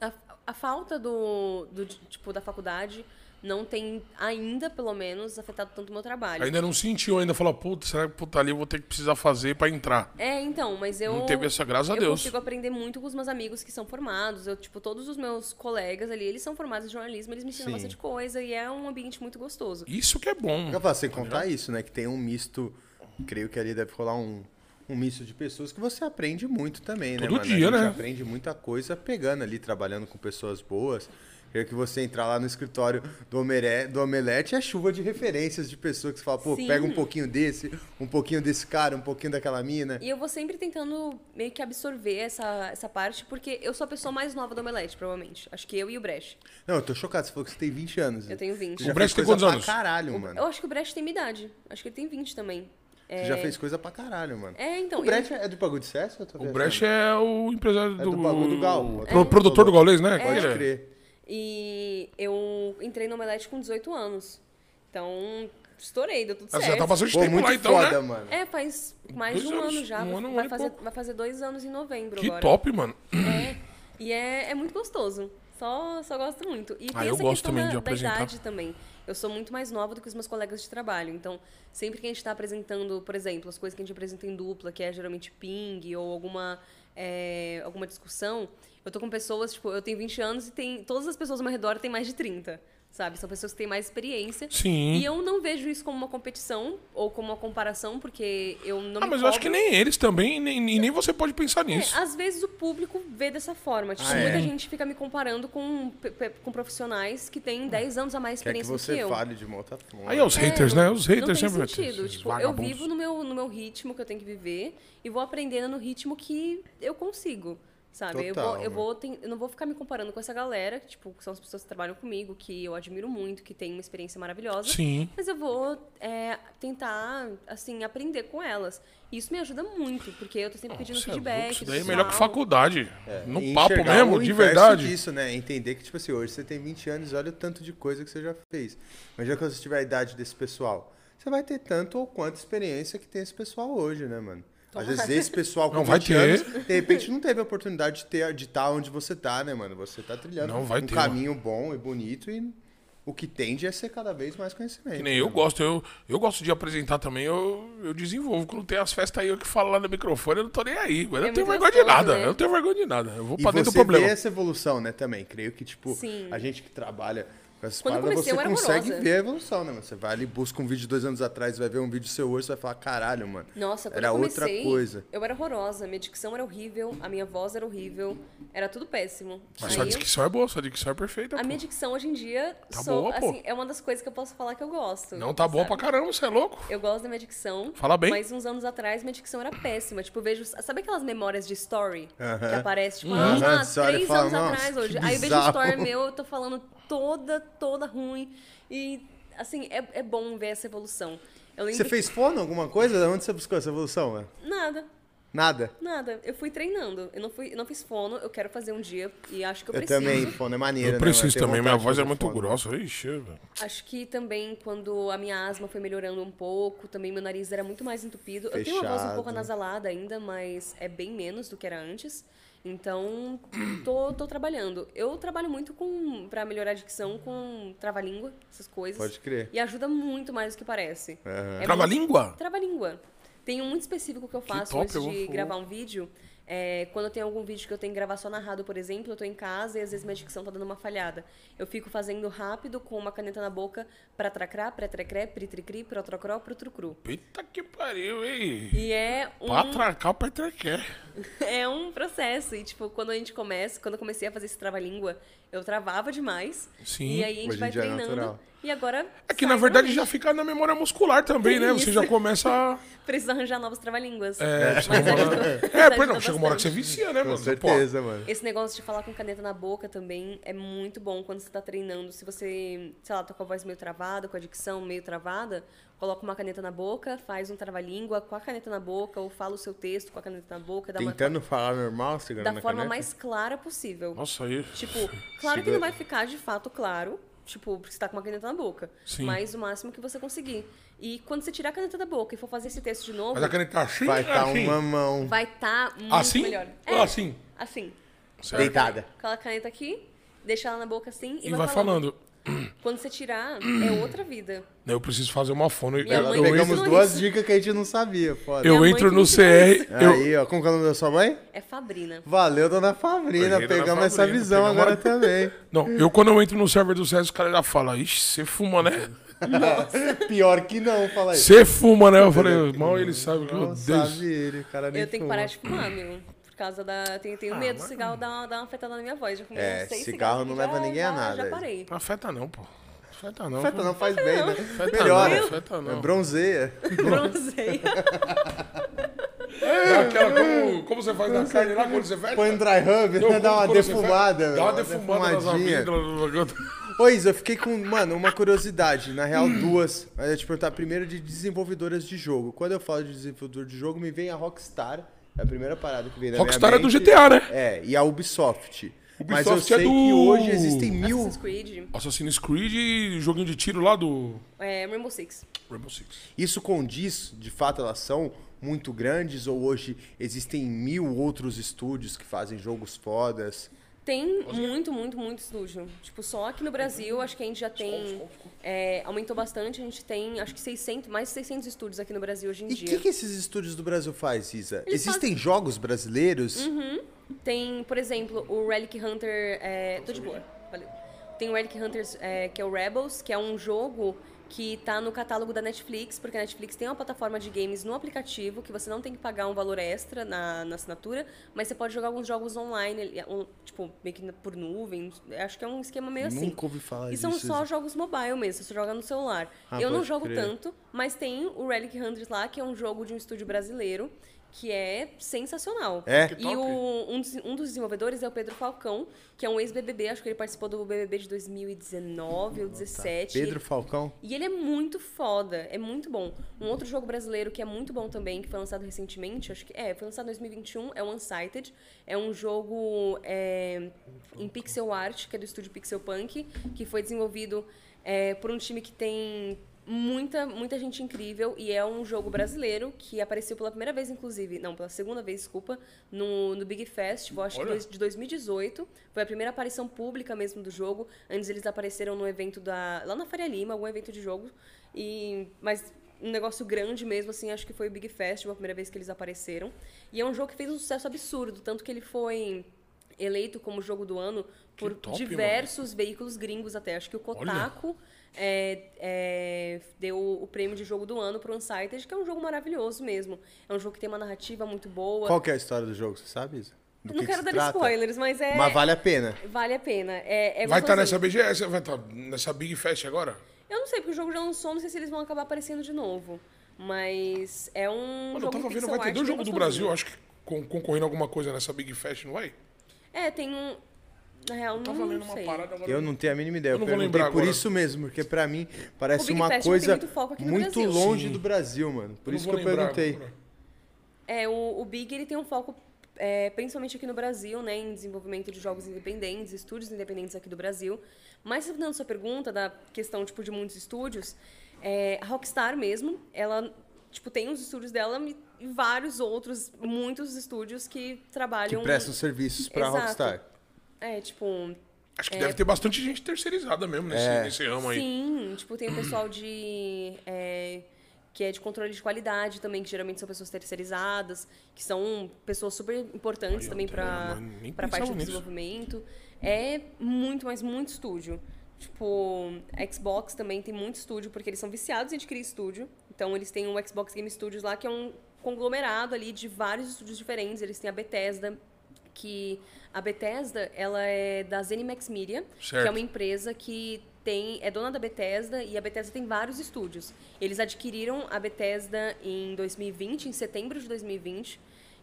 a, a falta do, do, tipo, da faculdade não tem ainda, pelo menos, afetado tanto o meu trabalho. Ainda não sentiu, ainda falou, puta, será que puta ali eu vou ter que precisar fazer pra entrar? É, então, mas eu. Não teve essa, graças a eu Deus. consigo aprender muito com os meus amigos que são formados. Eu, tipo, todos os meus colegas ali, eles são formados em jornalismo, eles me ensinam Sim. bastante coisa e é um ambiente muito gostoso. Isso que é bom. Eu falo, sem contar isso, né? Que tem um misto, creio que ali deve rolar um, um misto de pessoas que você aprende muito também, né, Todo dia, a gente né? aprende muita coisa pegando ali, trabalhando com pessoas boas. Creio que você entrar lá no escritório do, Omeré, do Omelete é chuva de referências de pessoas que você fala, pô, Sim. pega um pouquinho desse, um pouquinho desse cara, um pouquinho daquela mina. E eu vou sempre tentando meio que absorver essa, essa parte, porque eu sou a pessoa mais nova do Omelete, provavelmente. Acho que eu e o Brecht. Não, eu tô chocado, você falou que você tem 20 anos. Eu tenho 20. Você já O Brecht tem quantos pra anos? caralho, mano. Eu acho que o Brecht tem minha idade. Acho que ele tem 20 também. Você já fez coisa pra caralho, mano. É, então. o Brecht é do Bagulho de Sucesso? Eu tô O? Brecht é o empresário É do... do bagulho do Gal. Pro- produtor do Gaulês, né? Pode é. crer. E eu entrei no Omelete com 18 anos. Então, estourei, deu tudo Ah, Você certo. já tá bastante Pô, tempo muito lá então, foda, né? mano. É, faz mais de um anos, ano já. um ano, um vai, ano fazer, vai fazer dois anos em novembro Que agora. top, mano. É, e é, é muito gostoso. Só, só gosto muito. E Ah, tem eu essa gosto questão também da, de da apresentar. idade também. Eu sou muito mais nova do que os meus colegas de trabalho. Então, sempre que a gente está apresentando, por exemplo, as coisas que a gente apresenta em dupla, que é geralmente ping ou alguma, é, alguma discussão, eu tô com pessoas, tipo, eu tenho 20 anos e tem, todas as pessoas ao meu redor têm mais de 30. Sabe? São pessoas que têm mais experiência. Sim. E eu não vejo isso como uma competição ou como uma comparação, porque eu não Ah, me mas eu acho que cobro. nem eles também, e nem, nem você pode pensar nisso. É, às vezes o público vê dessa forma. Tipo, Ah, é? muita gente fica me comparando com, com profissionais que têm 10 anos a mais Quer que experiência do você que eu. fale de uma outra forma. Aí é os haters, não- né? Os haters não tem sempre sentido. Tipo, eu vivo no meu, no meu ritmo que eu tenho que viver e vou aprendendo no ritmo que eu consigo. Sabe? eu, Total, vou, eu, né? vou ten- eu não vou ficar me comparando com essa galera, que, tipo, são as pessoas que trabalham comigo, que eu admiro muito, que têm uma experiência maravilhosa. Sim. Mas eu vou é, tentar, assim, aprender com elas. E isso me ajuda muito, porque eu tô sempre pedindo é louco, feedback. Isso daí é melhor que faculdade. É, no e papo mesmo, de verdade. disso, né? Entender que, tipo assim, hoje você tem 20 anos e olha o tanto de coisa que você já fez. Imagina quando você tiver a idade desse pessoal. Você vai ter tanto ou quanto experiência que tem esse pessoal hoje, né, mano? Às vezes esse pessoal com Não, vai 20 ter. anos, de repente não teve a oportunidade de ter de estar onde você tá, né, mano? Você tá trilhando Não, vai um ter, caminho bom e bonito e o que tende é ser cada vez mais conhecimento. Que nem eu né, gosto, eu, eu gosto de apresentar também, eu, eu desenvolvo. Quando tem as festas aí, eu que falo lá no microfone, eu não tô nem aí. Mas eu É não tenho vergonha de nada. né? Eu não tenho vergonha de nada. Eu vou E pra dentro do você problema. vê essa evolução, né, também. Creio que, tipo, Sim. a gente que trabalha com essas Quando eu paradas, comecei, você eu era consegue horrorosa. ver a evolução, né, mano? Você vai ali, busca um vídeo de dois anos atrás, vai ver um vídeo seu hoje, você vai falar, caralho, mano. Nossa, quando Era eu outra comecei, coisa. eu era horrorosa. Minha dicção era horrível, a minha voz era horrível, era tudo péssimo. Mas sua Aí, dicção é boa, sua dicção é perfeita. a pô. minha dicção hoje em dia Tá sou, boa, pô. assim, é uma das coisas que eu posso falar que eu gosto. Não tá boa sabe? pra caramba, você é louco? Eu gosto da minha dicção. Fala bem. Mas uns anos atrás, minha dicção era péssima. Tipo, eu vejo. Sabe aquelas memórias de story Aham. que aparece? Tipo, ah, você olha e três fala, anos "Nossa, atrás hoje. Aí eu vejo bizarro." story meu, eu tô falando toda, toda ruim. E, assim, é, é bom ver essa evolução. Eu Você fez fono, alguma coisa? Onde você buscou essa evolução, que- Nada. Nada. Nada, eu fui treinando. Eu não, fui, eu não fiz fono, eu quero fazer um dia e acho que eu, Eu, preciso. também, fono é maneiro, Eu né, preciso? Tenho também, minha voz é muito fono. grossa. Ixi, velho. Acho que também quando a minha asma foi melhorando um pouco, também meu nariz era muito mais entupido. Eu tenho uma voz um pouco Fechado. anasalada ainda, mas é bem menos do que era antes. Então, tô, tô trabalhando. Eu trabalho muito com para melhorar a dicção com trava-língua, essas coisas. Pode crer. E ajuda muito mais do que parece. Aham. É Trava-língua? muito- Trava-língua. Tem um muito específico que eu faço top, antes de gravar um vídeo. É, quando tenho algum vídeo que eu tenho que gravar só narrado, por exemplo, eu tô em casa e às vezes minha dicção tá dando uma falhada. Eu fico fazendo rápido com uma caneta na boca pra tracrá, pré trecré, pri tricri, pro trocró, pro trucru. Eita que pariu, hein? E é um, Pra atracar, pra trequer. é um processo. E, tipo, quando a gente começa, quando eu comecei a fazer esse trava-língua, eu travava demais. Sim. E aí a gente vai é treinando. natural. e agora. É que na verdade já fica na memória muscular também, né? Você já começa a. Precisa arranjar novos trava-línguas. É, Mas chega uma hora- ajuda- é, não, ajuda chega uma hora que você vicia, né, Com mano? certeza, mano. Esse negócio de falar com caneta na boca também é muito bom quando você tá treinando. Se você, sei lá, tá com a voz meio travada, com a dicção meio travada, coloca uma caneta na boca, faz um trava-língua com a caneta na boca, ou fala o seu texto com a caneta na boca, dá uma- Tentando falar normal, segurando da na forma caneta? mais clara possível. Nossa, aí. Tipo, claro que não vai ficar de fato claro, tipo, porque você tá com uma caneta na boca. Sim. Mas o máximo que você conseguir. E quando você tirar a caneta da boca e for fazer esse texto de novo, Mas a caneta tá assim? Vai estar assim? uma mão vai estar muito Assim? melhor. Ou assim? Assim. Certo. deitada. Aquela caneta aqui, deixa ela na boca assim e, E vai falando. Quando você tirar, é outra vida. Eu preciso fazer uma fono. Minha eu, Pegamos duas isso. dicas que a gente não sabia, foda. eu entro que no CR. Eu, Aí, ó, como que é o nome da sua mãe? É Fabrina. Valeu, dona Fabrina. Dona Pegamos essa Fabrina, visão pegamos agora também. não, eu quando eu entro no server do CS, os caras já falam, ixi, você fuma, né? Pior que não, fala aí. Você fuma, né? Eu falei, mal ele sabe que eu odeio. sabe ele, o cara nem Eu tenho que fuma. parar de fumar, meu. Causa da. Tenho, tenho Ah, medo do cigarro dar uma, dar uma afetada na minha voz. Já fumei É, seis cigarro não leva já- ninguém a nada. Já parei. Não afeta não, pô. Afeta não. Afeta pô. não, faz bem, né? Afeta Melhora. não, afeta não. É, Bronzeia. Bronzeia. É aquela, como, como você faz na carne lá quando você fecha? Põe um dry rub, Não, né? Dá uma defumada. Dá uma defumada nas defumadinha. amígdalas. Ô, Isa, eu fiquei com, mano, uma curiosidade. Na real, duas. Mas eu ia te perguntar primeiro de desenvolvedoras de jogo. Quando eu falo de desenvolvedor de jogo, me vem a Rockstar. É a primeira parada que vem na Rockstar minha é do mente. GTA, né? É, e a Ubisoft. Mas eu Ubisoft é sei do- que hoje existem mil. Assassin's Creed, Assassin's Creed e joguinho de tiro lá do é, Rainbow Six. Rainbow Six. Isso condiz, de fato, elas são muito grandes ou hoje existem mil outros estúdios que fazem jogos fodas? Tem muito, muito, muito estúdio. Tipo, só aqui no Brasil, acho que a gente já tem... é, aumentou bastante, a gente tem, acho que 600, mais de 600 estúdios aqui no Brasil hoje em E o dia. que, que esses estúdios do Brasil faz, Isa? Eles Existem jogos brasileiros? Tem, por exemplo, o Relic Hunter. É, tô de boa, valeu. Tem o Relic Hunters, é, que é o Rebels, que é um jogo que tá no catálogo da Netflix, porque a Netflix tem uma plataforma de games no aplicativo que você não tem que pagar um valor extra na, na assinatura, mas você pode jogar alguns jogos online, um, tipo, meio que por nuvem. Acho que é um esquema meio assim. Nunca ouvi falar E disso. são só Isa. jogos mobile mesmo, você joga no celular. Ah, eu não jogo crer. tanto, mas tem o Relic Hunters lá, que é um jogo de um estúdio brasileiro, que é sensacional. É? Que E o, um, dos, um dos desenvolvedores é o Pedro Falcão, que é um ex-BBB, acho que ele participou do BBB de 2019 ou 2017. Pedro Falcão? E ele é muito foda, é muito bom. Um outro jogo brasileiro que é muito bom também, que foi lançado recentemente, acho que é, foi lançado em 2021, é o Unsighted. É um jogo é, em pixel art, que é do estúdio Pixel Punk, que foi desenvolvido é, por um time que tem muita, muita gente incrível e é um jogo brasileiro que apareceu pela primeira vez, inclusive, não, pela segunda vez, desculpa, no, no Big Festival, acho que Olha. dois- de 2018. Foi a primeira aparição pública mesmo do jogo. Antes eles apareceram no evento da. lá na Faria Lima, algum evento de jogo. E, mas um negócio grande mesmo, assim, acho que foi o Big Festival, a primeira vez que eles apareceram. E é um jogo que fez um sucesso absurdo, tanto que ele foi eleito como jogo do ano por top, diversos veículos gringos até. Acho que o Kotaku é, é, deu o prêmio de jogo do ano pro Unsighted, que é um jogo maravilhoso mesmo. É um jogo que tem uma narrativa muito boa. Qual que é a história do jogo, você sabe, Isa? Do Não que quero que dar trata? spoilers, mas é. Mas vale a pena. Vale a pena. É, é Vai estar gostosinho. nessa BGS, vai estar nessa Big Fest agora? Eu não sei, porque o jogo já lançou, não sei se eles vão acabar aparecendo de novo. Mas é um. Mano, eu jogo tava vendo, vai ter dois jogos do. Brasil, acho que con- concorrendo a alguma coisa nessa Big Fest, não vai? É, tem um. Na real, Tava não lendo uma sei. parada agora. Eu não tenho a mínima ideia. Eu Eu, não vou perguntei lembrar por agora. isso mesmo, porque pra mim parece uma Festival coisa tem muito foco aqui no muito longe Sim. do Brasil, mano. Por Eu isso que eu perguntei. agora. É, o, o Big ele tem um foco, é, principalmente aqui no Brasil, né, em desenvolvimento de jogos independentes, estúdios independentes aqui do Brasil. Mas respondendo a sua pergunta da questão tipo de muitos estúdios, é, a Rockstar mesmo, ela tipo tem os estúdios dela e vários outros, muitos estúdios que Que trabalham. prestam serviços pra Exato. Rockstar. É, tipo, Acho que deve ter bastante gente terceirizada mesmo nesse, É. nesse ramo aí. Sim, tipo, tem o pessoal de. é, que é de controle de qualidade também, que geralmente são pessoas terceirizadas, que são pessoas super importantes Aí, também para para parte do nisso. desenvolvimento. É muito, mas muito estúdio. Tipo, Xbox também tem muito estúdio, porque eles são viciados em adquirir estúdio. Então, eles têm o Xbox Game Studios lá, que é um conglomerado ali de vários estúdios diferentes. Eles têm a Bethesda, que a Bethesda, ela é da ZeniMax Media, que Certo. é uma empresa que tem é dona da Bethesda e a Bethesda tem vários estúdios. Eles adquiriram a Bethesda em 2020, em setembro de 2020,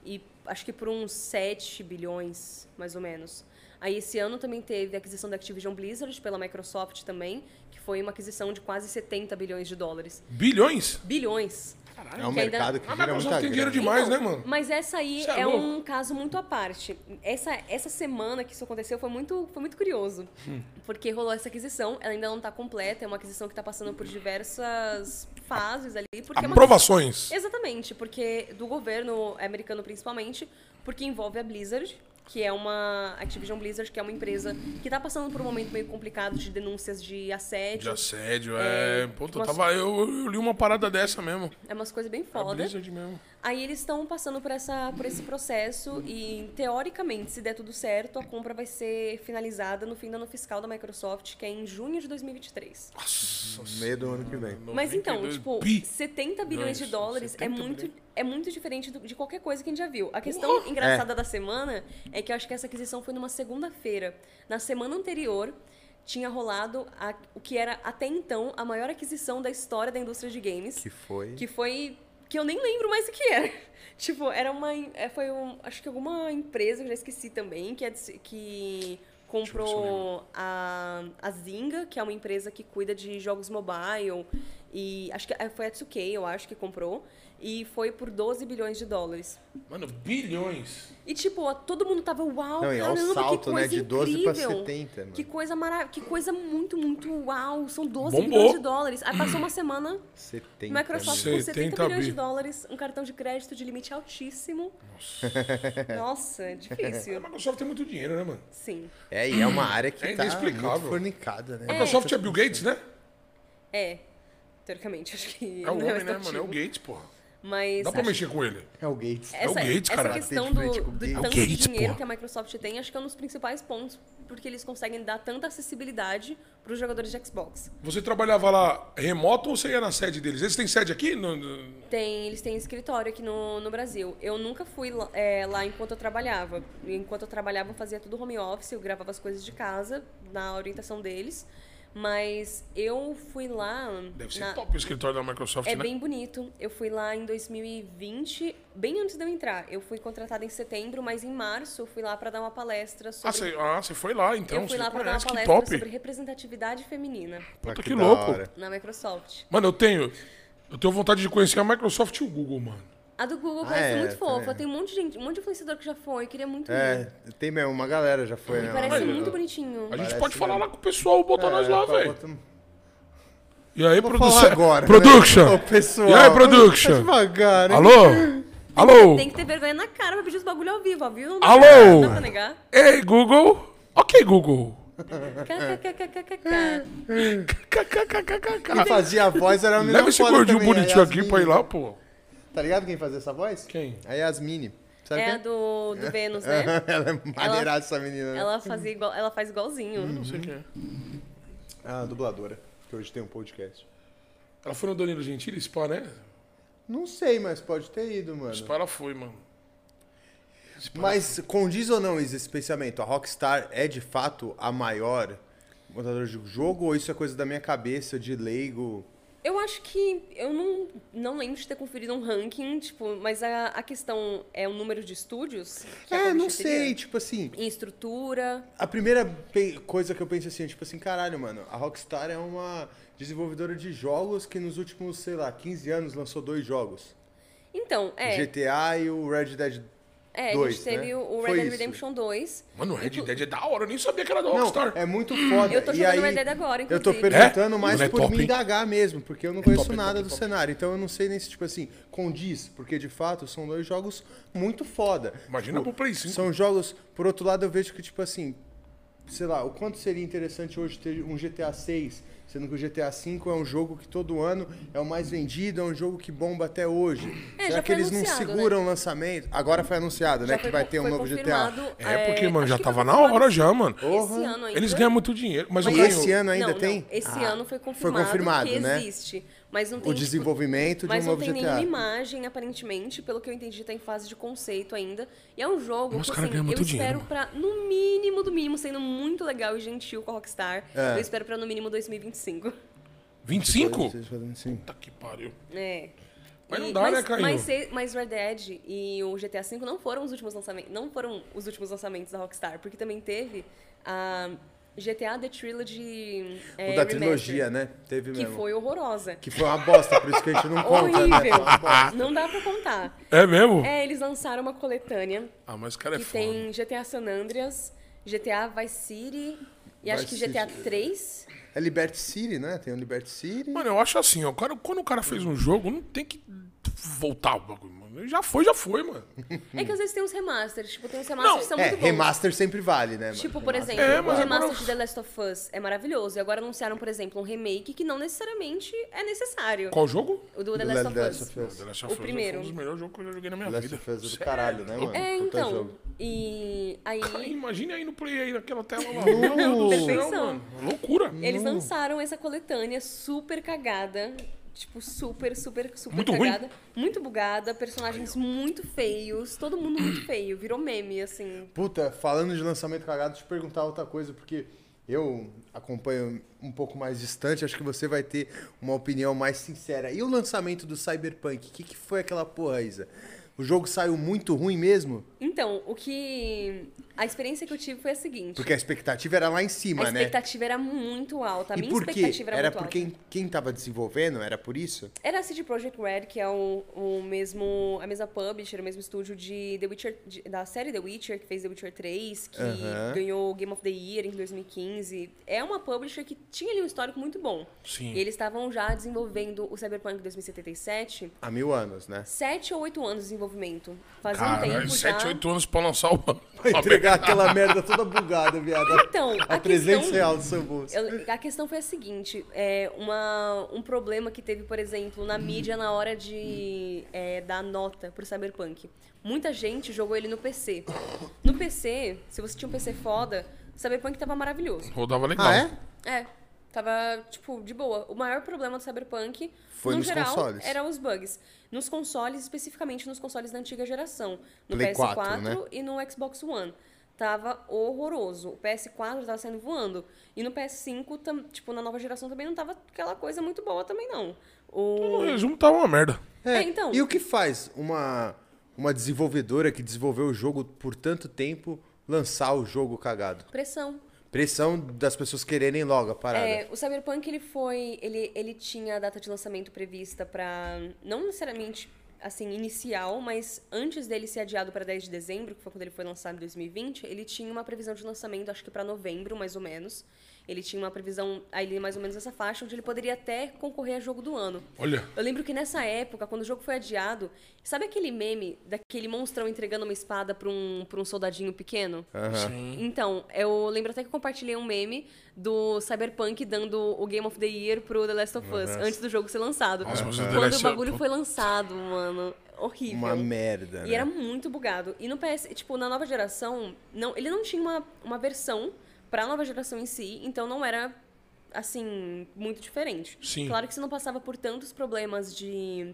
e acho que por uns 7 bilhões, mais ou menos. Aí esse ano também teve a aquisição da Activision Blizzard pela Microsoft também, que foi uma aquisição de quase 70 bilhões de dólares. Bilhões? Bilhões. É um Que ainda- mercado que A gera Microsoft muita tem dinheiro demais, Então, né, mano? Mas essa aí é é, um caso muito à parte. Essa, essa semana que isso aconteceu foi muito, foi muito curioso. Hum. Porque rolou essa aquisição, ela ainda não está completa, é uma aquisição que está passando por diversas fases ali. Porque é uma Aprovações. Exatamente, porque do governo americano principalmente, porque envolve a Blizzard, que é uma Activision Blizzard, que é uma empresa que está passando por um momento meio complicado de denúncias de assédio. De assédio, é. É, Puta, eu, uma- tava, eu, eu li uma parada dessa mesmo. É umas coisas bem A foda. Blizzard mesmo. Aí eles estão passando por, essa, por esse processo e, teoricamente, se der tudo certo, a compra vai ser finalizada no fim do ano fiscal da Microsoft, que é em junho de 2023. Nossa, Meio do ano que vem. Mas então, 92 tipo, bi. 70 bilhões de dólares é 70 muito, bilhões. É muito diferente do- de qualquer coisa que a gente já viu. A questão É. engraçada da semana é que eu acho que essa aquisição foi numa segunda-feira. Na semana anterior, tinha rolado a- o que era até então a maior aquisição da história da indústria de games. Que foi. Que foi. Que eu nem lembro mais o que era. Tipo, era uma. é, Foi um. Acho que alguma empresa, que eu já esqueci também, que, é que comprou a, a Zynga, que é uma empresa que cuida de jogos mobile. E acho que é, foi a 2K, eu acho, que comprou. E foi por 12 bilhões de dólares. Mano, bilhões. E, tipo, todo mundo tava, uau, Não, e é o caramba, salto, que né, coisa de 12 pra incrível. 70, mano. Que coisa mara... que coisa muito, muito uau. São 12 Bombou. bilhões de dólares. Aí passou uma semana, 70. Microsoft com 70 70 bilhões de dólares, um cartão de crédito de limite altíssimo. Nossa, é A difícil. Microsoft tem muito dinheiro, né, mano? Sim. É, e é uma área que É tá muito fornicada, né? A Microsoft é Bill Gates, né? É. Teoricamente, acho que. É o não homem, né, tão mano? É o. Gates, porra. Mas. Dá pra mexer com ele. É o Gates. É o Essa, Gates, essa cara. questão Bater de do, do tanto É o Gates, de dinheiro porra. que a Microsoft tem, acho que é um dos principais pontos, porque eles conseguem dar tanta acessibilidade para os jogadores de Xbox. Você trabalhava lá remoto ou você ia na sede deles? Eles têm sede aqui? No, no- Tem, eles têm escritório aqui no, no Brasil. Eu nunca fui lá, é, lá enquanto eu trabalhava. Enquanto eu trabalhava, eu fazia tudo home office, eu gravava as coisas de casa, na orientação deles. Mas eu fui lá. Deve ser na- top o escritório da Microsoft, É né? bem bonito. Eu fui lá em 2020, bem antes de eu entrar. Eu fui contratada em setembro, mas em março eu fui lá para dar uma palestra Ah, sobre. você ah, você foi lá, então. eu fui você lá para dar uma que palestra top. sobre representatividade feminina Puta, Ah, que da louco. na Microsoft. Mano, eu tenho... Eu tenho vontade de conhecer a Microsoft e o Google, mano. A do Google Ah, parece é, muito fofa. também. Tem um monte de gente, um monte de influenciador que já foi. Eu queria muito ir. É, tem mesmo, uma galera já foi, né? Parece Mas- muito bonitinho. A gente Parece pode falar mesmo. lá com o pessoal, botar nós lá, É, velho. E aí, Vou produção? agora. Production. Né? Pessoal. E aí, production? Tá devagar, hein? Alô? Alô? Tem que ter vergonha na cara pra pedir os bagulho ao vivo, ó, viu? Não Alô? Não dá pra negar. Ei, Google. Ok, Google. KKKKKK. Quem fazia a voz era a menina Leva esse gordinho bonitinho aqui pra ir lá, pô. Tá ligado quem fazia essa voz? Quem? A Yasmine. Sabe É a quem? do, do Vênus, né? ela é maneiraça, essa menina. né? Ela, fazia igual, ela faz igualzinho. Não sei quem é. Ah, a dubladora, que hoje tem um podcast. Ela foi no Danilo Gentili, Spa, né? Não sei, mas pode ter ido, mano. Spa ela foi, mano. Spa Mas condiz ou não esse pensamento? A Rockstar é de fato a maior montadora de jogo ou isso é coisa da minha cabeça, de leigo? Eu acho que. Eu não, não lembro de ter conferido um ranking, tipo, mas a, a questão é o número de estúdios? a É, não sei, tipo assim. Em estrutura. A primeira coisa que eu penso assim, é tipo assim, caralho, mano, a Rockstar é uma desenvolvedora de jogos que nos últimos, sei lá, 15 anos lançou dois jogos. Então, é. O GTA e o Red Dead É, a dois, gente teve né? o Foi Red Dead isso. Redemption 2. Mano, o Red Dead é da hora, eu nem sabia que era da Não, Rockstar. é muito foda. Eu tô e jogando aí, Red Dead agora, Eu tô inclusive. perguntando É? mais Não é por top, me hein? indagar mesmo, porque eu não conheço top, é nada top, é do top. cenário. Então eu não sei nem se, tipo assim, condiz, porque de fato são dois jogos muito foda. Imagina Tipo, pro Play 5. São jogos, por outro lado, eu vejo que, tipo assim, sei lá, o quanto seria interessante hoje ter um GTA 6, sendo que o GTA 5 é um jogo que todo ano é o mais vendido, é um jogo que bomba até hoje. É, Será já que foi eles não né? seguram o lançamento? Agora foi anunciado, Já né, foi que vai ter um foi novo GTA. confirmado, É, porque, mano, já tava foi na hora já, mano. Esse ano ainda. Eles ganham muito dinheiro, mas, Mas eu ganho... esse ano ainda não, não. tem? Esse Ah, ano foi foi confirmado, confirmado, que né? existe. Mas não tem O tipo, desenvolvimento de Mas um não novo tem GTA. nenhuma imagem, aparentemente, pelo que eu entendi, tá em fase de conceito ainda. E é um jogo Mas que, assim, eu muito espero dinheiro, pra, no mínimo, do mínimo, sendo muito legal e gentil com a Rockstar, É. eu espero pra no mínimo 2025. 25? Sim. Puta que pariu. É. Mas não dá, mas, né, Caio? Mas, mas Red Dead e o GTA V não foram os últimos lançamentos. Não foram os últimos lançamentos da Rockstar, porque também teve a GTA The Trilogy. é, O da trilogia, né? Teve Que mesmo. foi horrorosa. Que foi uma bosta, por isso que a gente não conta, né? Horrível. Bosta. Não dá pra contar. É mesmo? É, eles lançaram uma coletânea Ah, mas o cara é que foda. tem GTA San Andreas, GTA Vice City e acho que Vice GTA City. 3. É Liberty City, né? Tem o Liberty City. Mano, eu acho assim, ó. o cara- quando o cara fez um jogo, não tem que voltar o bagulho. Já foi, já foi, mano. É que às vezes tem uns remasters, tipo, tem uns remasters Não, que são é, muito bons. remaster sempre vale, né? mano? Tipo, por Remaster exemplo, É, o mas remaster agora- de The Last of Us é maravilhoso. E agora anunciaram, por exemplo, um remake que não necessariamente é necessário. Qual jogo? O do The The Last of Last Us. of Us. The Last of O Us primeiro. Foi um dos melhores jogos que eu já joguei na minha Last vida. of Us é do caralho, né, mano? É, então. E aí. Cara, imagine aí no play aí naquela tela lá. Meu Deus do céu, mano. Loucura. Eles lançaram essa coletânea super cagada. Tipo, super, super, super Muito ruim? cagada. Muito bugada, personagens muito feios, todo mundo muito feio. Virou meme, assim. Puta, falando de lançamento cagado, deixa eu te perguntar outra coisa, porque eu acompanho um pouco mais distante, acho que você vai ter uma opinião mais sincera. E o lançamento do Cyberpunk? O que, que foi aquela porra, Isa? O jogo saiu muito ruim mesmo? Então, o que A experiência que eu tive foi a seguinte. Porque a expectativa era lá em cima, a né? expectativa era muito alta. A E minha por quê? expectativa era, Era muito por alta. quem, quem tava desenvolvendo? Era por isso? Era a CD Projekt Red, que é o, o mesmo, a mesma publisher, o mesmo estúdio de The Witcher, de- da série The Witcher, que fez The Witcher 3, que Aham. ganhou o Game of the Year em 2015. É uma publisher que tinha ali um histórico muito bom. Sim. E eles estavam já desenvolvendo o Cyberpunk 2077, Há mil anos, né? sete ou oito anos de desenvolvimento. Fazia um Caralho, tempo 7, já. 8 anos pra lançar o. Pra aquela merda toda bugada, viado. Então, a, a 300 questão- reais do seu bolso. Eu- a questão foi a seguinte, é, uma, um problema que teve, por exemplo, na mídia na hora de é, dar nota pro Cyberpunk. Muita gente jogou ele no PC. No PC, se você tinha um PC foda, Cyberpunk tava maravilhoso. Rodava legal. Ah, é? É, tava, tipo, de boa. O maior problema do Cyberpunk, Foi no geral, consoles. eram os bugs. Nos consoles, especificamente nos consoles da antiga geração. No Play PS4 4, né? e no Xbox One. Tava horroroso. O PS4 tava saindo voando. E no PS5, tam- tipo, na nova geração também não tava aquela coisa muito boa também, não. O... O resumo tava uma merda. É, então. E o que faz uma, uma desenvolvedora que desenvolveu o jogo por tanto tempo lançar o jogo cagado? Pressão. Pressão das pessoas quererem logo a parada. É, o Cyberpunk ele foi, ele, ele tinha a data de lançamento prevista pra não necessariamente assim inicial, mas antes dele ser adiado para 10 de dezembro, que foi quando ele foi lançado em 2020, ele tinha uma previsão de lançamento, acho que para novembro, mais ou menos. Ele tinha uma previsão aí mais ou menos essa faixa, onde ele poderia até concorrer a jogo do ano. Olha. Eu lembro que nessa época, quando o jogo foi adiado, sabe aquele meme daquele monstrão entregando uma espada pra um, pra um soldadinho pequeno? Sim. Então, eu lembro até que eu compartilhei um meme do Cyberpunk dando o Game of the Year pro The Last of Us, antes do jogo ser lançado. Nossa, The Quando o bagulho foi lançado, mano, horrível. Uma merda, E né? era muito bugado. E no PS, tipo, na nova geração, não, ele não tinha uma, uma versão pra nova geração em si, então não era, assim, muito diferente. Sim. Claro que você não passava por tantos problemas de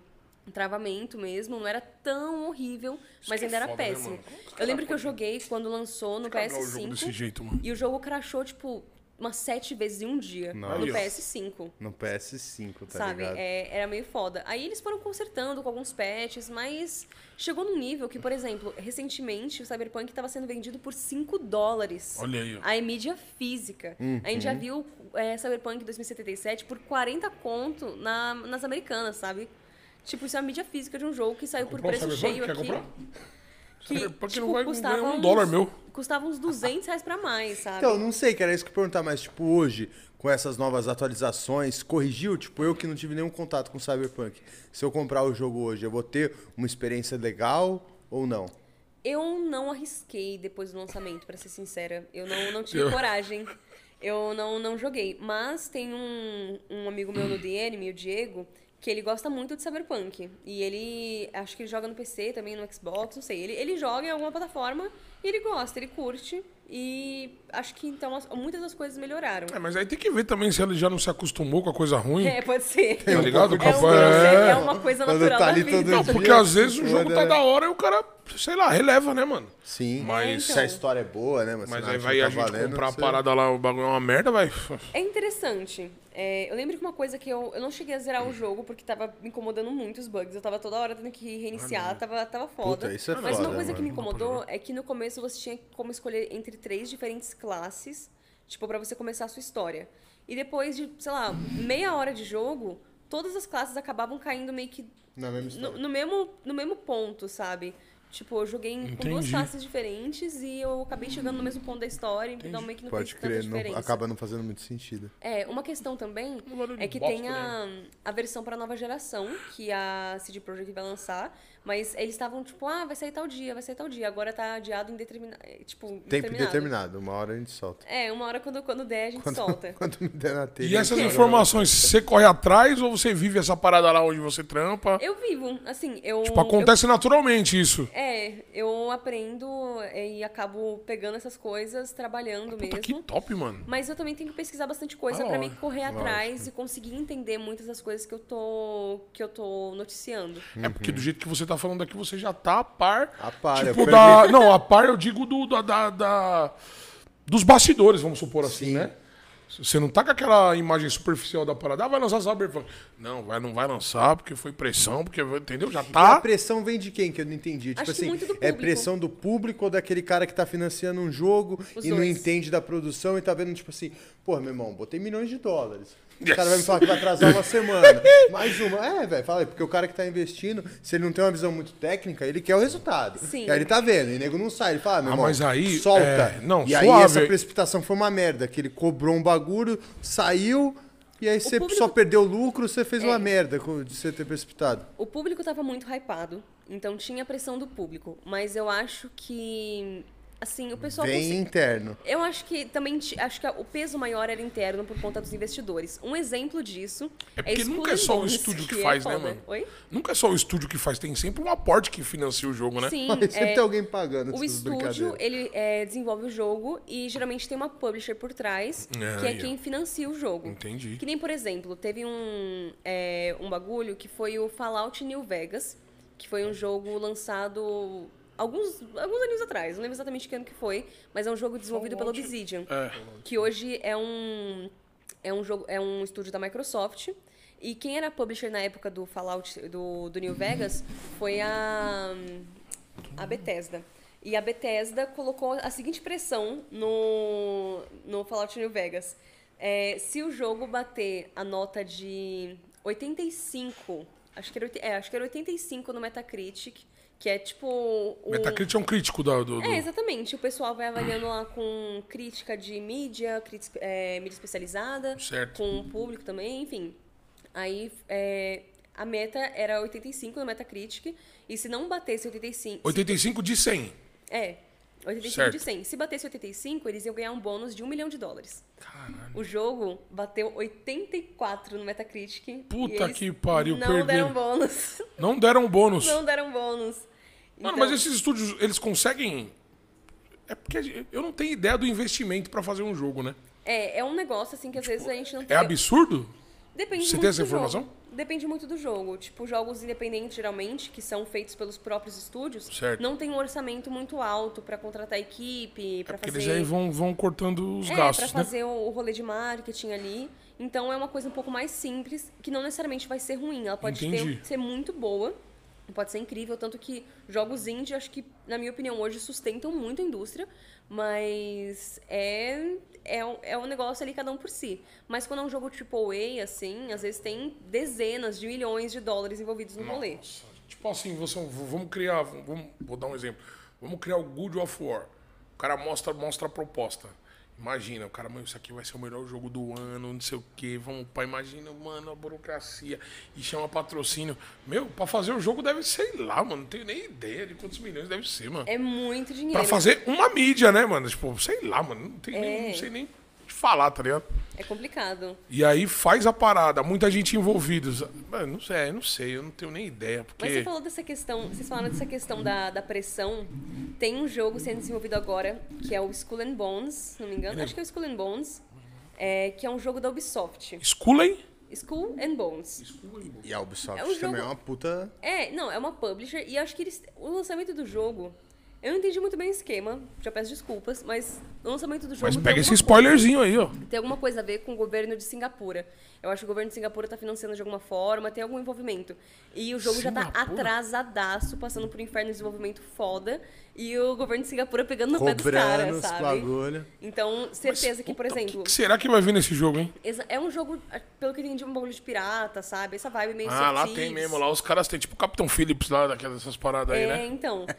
travamento mesmo, não era tão horrível, mas que é ainda era foda, né, péssimo. os eu lembro caras que eu joguei quando lançou no Cagar o jogo desse PS5 jeito, mano. e o jogo crashou, tipo, umas sete vezes em um dia Nossa. no Aí, ó. PS5 No PS5, tá sabe? ligado? É, era meio foda. Aí eles foram consertando com alguns patches, mas chegou num nível que, por exemplo, recentemente o Cyberpunk estava sendo vendido por 5 dólares. Olha aí. A mídia física. A gente já viu é, Cyberpunk 2077 por 40 conto na, nas americanas, sabe? Tipo, isso é a mídia física de um jogo que saiu por preço cheio aqui. comprar? Que, Cyberpunk tipo, não vai custava um uns- dólar meu. Custava uns 200 reais pra mais, sabe? Então, não sei, cara, é isso que eu perguntar, mas tipo, hoje, com essas novas atualizações, corrigiu? Tipo, eu que não tive nenhum contato com Cyberpunk, se eu comprar o jogo hoje, eu vou ter uma experiência legal ou não? Eu não arrisquei depois do lançamento, pra ser sincera. Eu não, não tive Eu- coragem. Eu não, não joguei. Mas tem um, um amigo meu no DN, o Diego, que ele gosta muito de Cyberpunk. E ele, acho que ele joga no PC também, no Xbox, não sei. Ele, ele joga em alguma plataforma e ele gosta, ele curte. E acho que então as- muitas das coisas melhoraram. É, mas aí tem que ver também se ele já não se acostumou com a coisa ruim. É, pode ser. Tá ligado? É, um- é, é. é uma coisa natural tá da vida. Não, dia, porque às vezes o jogo tá da hora e o cara, sei lá, releva, né, mano? Sim, Mas- se a história é boa, né? Mas se aí vai tá a gente valendo, comprar a parada lá, o bagulho é uma merda, vai. É interessante. É, eu lembro que uma coisa que eu, eu não cheguei a zerar o jogo porque tava me incomodando muito os bugs. Eu tava toda hora tendo que reiniciar, tava, tava foda. Puta, isso é Mas foda, uma coisa que me mano. incomodou é que no começo você tinha como escolher entre três diferentes classes, tipo, pra você começar a sua história. E depois de, sei lá, meia hora de jogo, todas as classes acabavam caindo meio que Na mesma história. no, no mesmo, no mesmo ponto, sabe? Tipo, eu joguei em- com duas Entendi. classes diferentes e eu acabei chegando no mesmo ponto da história, então meio que não Pode fez tanta crer, não, acaba não fazendo muito sentido. É, uma questão também é que bosta, tem a, a versão para nova geração que a CD Projekt vai lançar, mas eles estavam tipo, ah, vai sair tal dia, vai sair tal dia. Agora tá adiado indeterminado, tipo, Tempo indeterminado. determinado, uma hora a gente solta. É, uma hora quando, quando der a gente Quando, solta. quando me der na telha. E essas informações, você corre atrás ou você vive essa parada lá onde você trampa? Eu vivo, assim, eu... Tipo, acontece naturalmente isso. eu- é, eu aprendo é, e acabo pegando essas coisas, trabalhando Puta, mesmo. que top, mano. Mas eu também tenho que pesquisar bastante coisa Ah, pra mim lógico, correr atrás e conseguir entender muitas das coisas que eu tô que eu tô noticiando. É porque do jeito que você tá falando aqui, você já tá a par. A par, Tipo, perdi- da. Não, a par eu digo do, da, da- da- dos bastidores, vamos supor assim, Sim. né? Você não tá com aquela imagem superficial da parada. Ah, vai lançar Cyberpunk. Não, vai, não vai lançar porque foi pressão, porque, entendeu? Já E a tá. pressão vem de quem? Que eu não entendi. Tipo Acho que assim, muito do é pressão do público ou daquele cara que tá financiando um jogo Os e não dois. entende da produção e tá vendo, tipo assim, pô, meu irmão, botei milhões de dólares. O Yes. cara vai me falar que vai atrasar uma semana. Mais uma. É, velho, fala aí, porque o cara que tá investindo, se ele não tem uma visão muito técnica, ele quer o resultado. Sim. E aí ele tá vendo, e o nego não sai. Ele fala, ah, meu Ah, irmão, mas aí, solta. é, não, e aí suave. essa precipitação foi uma merda, que ele cobrou um bagulho, saiu, e aí você público- só perdeu lucro, você fez É. uma merda de você ter precipitado. O público tava muito hypado, então tinha pressão do público. Mas eu acho que. Assim, o pessoal. Consegui- interno. Eu acho que também. Acho que o peso maior era interno por conta dos investidores. Um exemplo disso. É porque Skull nunca é só o estúdio que é faz, né, foda. mano? Oi? Nunca é só o estúdio que faz, tem sempre um aporte que financia o jogo, né? Sim. Mas sempre é, tem alguém pagando O estúdio, ele é, desenvolve o jogo e geralmente tem uma publisher por trás, É, que é quem financia o jogo. Entendi. Que nem, por exemplo, teve um, é, um bagulho que foi o Fallout New Vegas, que foi um jogo lançado alguns, alguns anos atrás, não lembro exatamente que ano que foi, mas é um jogo desenvolvido pela Obsidian, É. que hoje é um, é um jogo, é um estúdio da Microsoft. E quem era publisher na época do Fallout do, do New Vegas foi a a Bethesda. E a Bethesda colocou a seguinte pressão no, no Fallout New Vegas. É, se o jogo bater a nota de 85, acho que era, é, acho que era 85 no Metacritic, que é tipo... o- Metacritic é um crítico da- do. do- é, exatamente. O pessoal vai avaliando lá com crítica de mídia, crítica, é, mídia especializada, Certo. com o público também, enfim. Aí é, a meta era 85 no Metacritic, e se não batesse 85... 85 de 100. É, 85 Certo. de 100. Se batesse 85, eles iam ganhar um bônus de um milhão de dólares. Caralho. O jogo bateu 84 no Metacritic. Puta e que pariu, Não perderam. deram bônus. Não deram bônus. Não deram bônus. Mano, Então, mas esses estúdios, eles conseguem. É porque eu não tenho ideia do investimento pra fazer um jogo, né? É, é um negócio assim que às vezes a gente não É tem. absurdo? Depende Você tem essa do jogo. Depende muito do jogo. Tipo, jogos independentes, geralmente, que são feitos pelos próprios estúdios, Certo. não tem um orçamento muito alto pra contratar equipe, pra É porque fazer. eles aí vão, vão cortando os é, gastos, pra né? fazer o, o rolê de marketing ali. Então é uma coisa um pouco mais simples, que não necessariamente vai ser ruim. Ela pode ter, ser muito boa, pode ser incrível, tanto que jogos indie, acho que, na minha opinião, hoje sustentam muito a indústria, mas é, é, um- é um negócio ali cada um por si. Mas quando é um jogo AAA, assim, às vezes tem dezenas de milhões de dólares envolvidos no rolê. Tipo assim, você, vamos criar. Vamos, vou dar um exemplo. Vamos criar o Good of War. O cara mostra, mostra a proposta. Imagina, o cara, mano, isso aqui vai ser o melhor jogo do ano, não sei o quê. Vamos, pá, imagina, mano, a burocracia. E chama patrocínio. Meu, pra fazer o jogo deve, sei lá, mano. Não tenho nem ideia de quantos milhões deve ser, mano. É muito dinheiro. Pra fazer uma mídia, né, mano? Tipo, sei lá, mano. Não, tem nem, É. não sei nem falar, tá ligado? É complicado. E aí faz a parada, muita gente envolvida. Mano, não sei, não sei, eu não tenho nem ideia. Porque... Mas você falou dessa questão, vocês falaram dessa questão da, da pressão. Tem um jogo sendo desenvolvido agora, que é o Skull and Bones, se não me engano. Acho que é o Skull and Bones. é, que é um jogo da Ubisoft. Schooling? Skull and Bones. E a Ubisoft É um também é jogo- uma puta. É, não, é uma publisher e acho que eles. O lançamento do jogo. Eu não entendi muito bem o esquema, já peço desculpas, mas o lançamento do jogo. Mas pega esse spoilerzinho aí, ó. tem alguma coisa a ver com o governo de Singapura. Eu acho que o governo de Singapura está financiando de alguma forma, tem algum envolvimento. E o jogo já tá Singapura? atrasadaço, passando por um inferno de desenvolvimento foda, e o governo de Singapura pegando no pé dos Cobrando caras, sabe? bagulho. Então, certeza que, por Puta, exemplo, O que, que será que vai vir nesse jogo, hein? é um jogo, pelo que eu entendi, um bagulho de pirata, sabe? Essa vibe meio Ah, lá tem mesmo. Lá os caras têm tipo o Capitão Phillips lá, daquelas dessas paradas aí, É, né? então.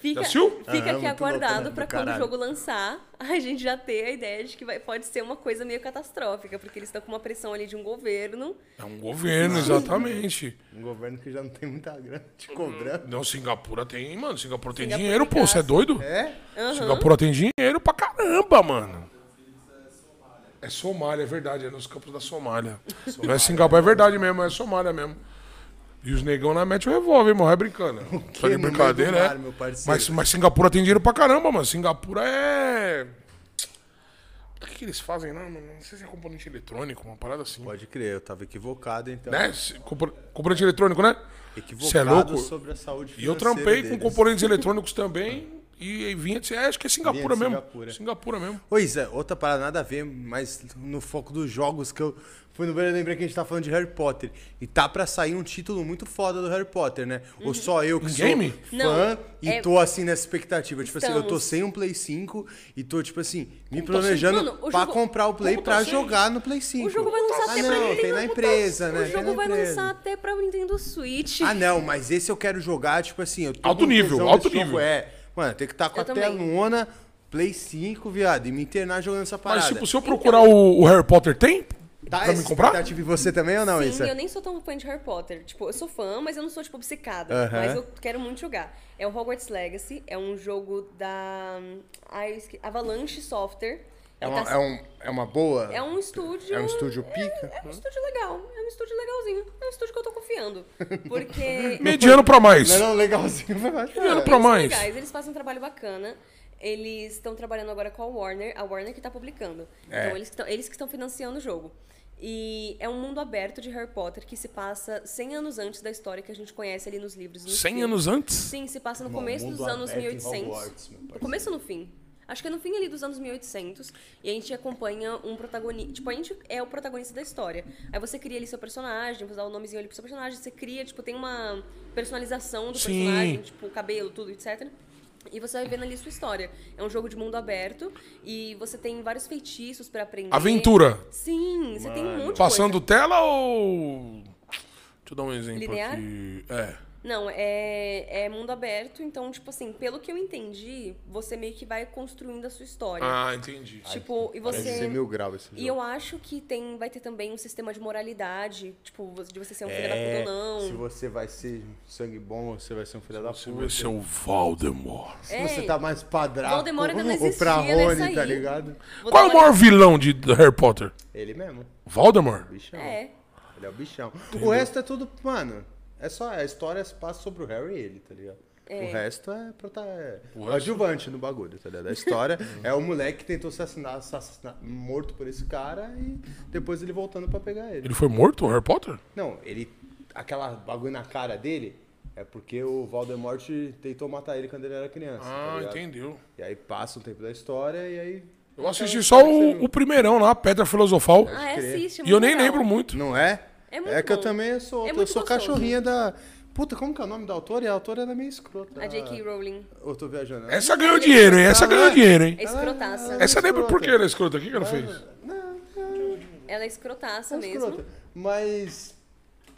Fica, fica Aham, aqui aguardado né? pra Do quando o caralho. jogo lançar, a gente já ter a ideia de que vai, pode ser uma coisa meio catastrófica, porque eles estão com uma pressão ali de um governo. É um governo, exatamente. Um governo que já não tem muita grana te cobrando. Não, Singapura tem, mano. Singapura tem Singapura dinheiro, tem pô. Você é doido? É? Singapura tem dinheiro pra caramba, mano. É Somália, é verdade. É nos campos da Somália. Não é Singapura, é verdade mesmo. É Somália mesmo. E os negão lá metem o revólver, irmão. É brincando. No de brincadeira, mar, é. Mas, mas Singapura tem dinheiro pra caramba, mano. Singapura é. O que, que eles fazem lá, mano? Não sei se é componente eletrônico, uma parada assim. Pode crer, eu tava equivocado, então. Né? Componente eletrônico, né? Equivocado Cê é louco? sobre a saúde E eu trampei com deles. componentes eletrônicos também E aí vinha de. É, acho que é Singapura mesmo. Singapura. Singapura mesmo. Pois é, outra parada nada a ver, mas no foco dos jogos que eu fui no banheiro, eu lembrei que a gente tá falando de Harry Potter. E tá pra sair um título muito foda do Harry Potter, né? Ou só eu que Um sou game? fã Não, e é- tô assim nessa expectativa. Tipo assim, eu tô sem um Play 5 e tô, tipo assim, me tá planejando Mano, o pra jogo- comprar o Play Como tá pra sem? jogar no Play 5. O jogo vai lançar ah, até pra não, Nintendo tem na empresa, né? O jogo vai empresa. lançar até pra Nintendo Switch. Ah, não, mas esse eu quero jogar, tipo assim, eu tô Alto nível, alto nesse jogo, nível. É, mano, tem que estar com Eu a também. telona, Play 5, viado, e me internar jogando essa parada. Mas, tipo, se eu procurar o, o Harry Potter, tem? Tá pra me comprar? expectativa em você também ou não, Sim, Issa? eu nem sou tão fã de Harry Potter. Tipo, eu sou fã, mas eu não sou, tipo, obcecada. Mas eu quero muito jogar. É o Hogwarts Legacy. É um jogo da ai, eu esque- Avalanche Software. É uma, tá- é, um, é uma boa? é um estúdio... É um estúdio pica? É um estúdio legal. É um estúdio legalzinho. É um estúdio que eu tô confiando. Porque... Mediano pra mais. Não é não, legalzinho, vai mais. Mediano É. pra Eles mais. legais, eles fazem um trabalho bacana. Eles estão trabalhando agora com a Warner, a Warner que tá publicando. É. Então eles que, tão, eles que estão financiando o jogo. E é um mundo aberto de Harry Potter que se passa 100 anos antes da história que a gente conhece ali nos livros. nos 100 filmes. anos antes? Sim, se passa no Bom, começo dos anos aberto em 1800. Hogwarts, no começo ou no fim? Acho que é no fim ali dos anos 1800. E a gente acompanha um protagonista. Tipo, a gente é o protagonista da história. Aí você cria ali seu personagem, você dá o nomezinho ali pro seu personagem. Você cria, tipo, tem uma personalização do Sim. personagem, tipo, cabelo, tudo, etc. E você vai vendo ali sua história. É um jogo de mundo aberto e você tem vários feitiços pra aprender. Aventura. Sim, você tem um monte de Passando coisa. tela ou. Deixa eu dar um exemplo Linear? aqui. É. Não, é, é mundo aberto, então, tipo assim, pelo que eu entendi, você meio que vai construindo a sua história. Ah, entendi. tipo, e Parece você. ser mil graus esse E jogo. eu acho que tem, vai ter também um sistema de moralidade, tipo, de você ser um filho É, da puta ou se não. você vai ser sangue bom você vai ser um filho da Você puta. vai ser o Voldemort. Se É, você tá mais padraco Voldemort ainda não ou pra existia nessa Rony, tá aí. ligado? Qual é o maior vilão de Harry Potter? Ele mesmo, Voldemort? bichão. É. Ele é o bichão. O resto é tudo, mano, é só, a história se passa sobre o Harry e ele, tá ligado? O resto é, prota- é o adjuvante no bagulho, tá ligado? A história é o moleque que tentou se assassinar, assassinar, morto por esse cara e depois ele voltando pra pegar ele. Ele foi morto, o Harry Potter? Não, ele. Aquela bagulho na cara dele é porque o Voldemort tentou matar ele quando ele era criança. tá Ah, ligado? entendeu. E aí passa um tempo da história e aí. Eu assisti só o, o primeirão lá, Pedra Filosofal. Ah, é, assiste. é E eu nem legal. lembro muito. Não é? É muito que eu bom. também sou. É eu sou gostoso. cachorrinha da. Puta, como que é o nome da autora? E a autora ela é meio escrota. A J.K. Rowling. Eu tô viajando. Essa ganhou dinheiro, hein? Essa ganhou dinheiro, hein? É escrotaça. Essa lembra por que ela é escrota? O que que ela fez? Ela é escrotaça É mesmo. escrota. Mas.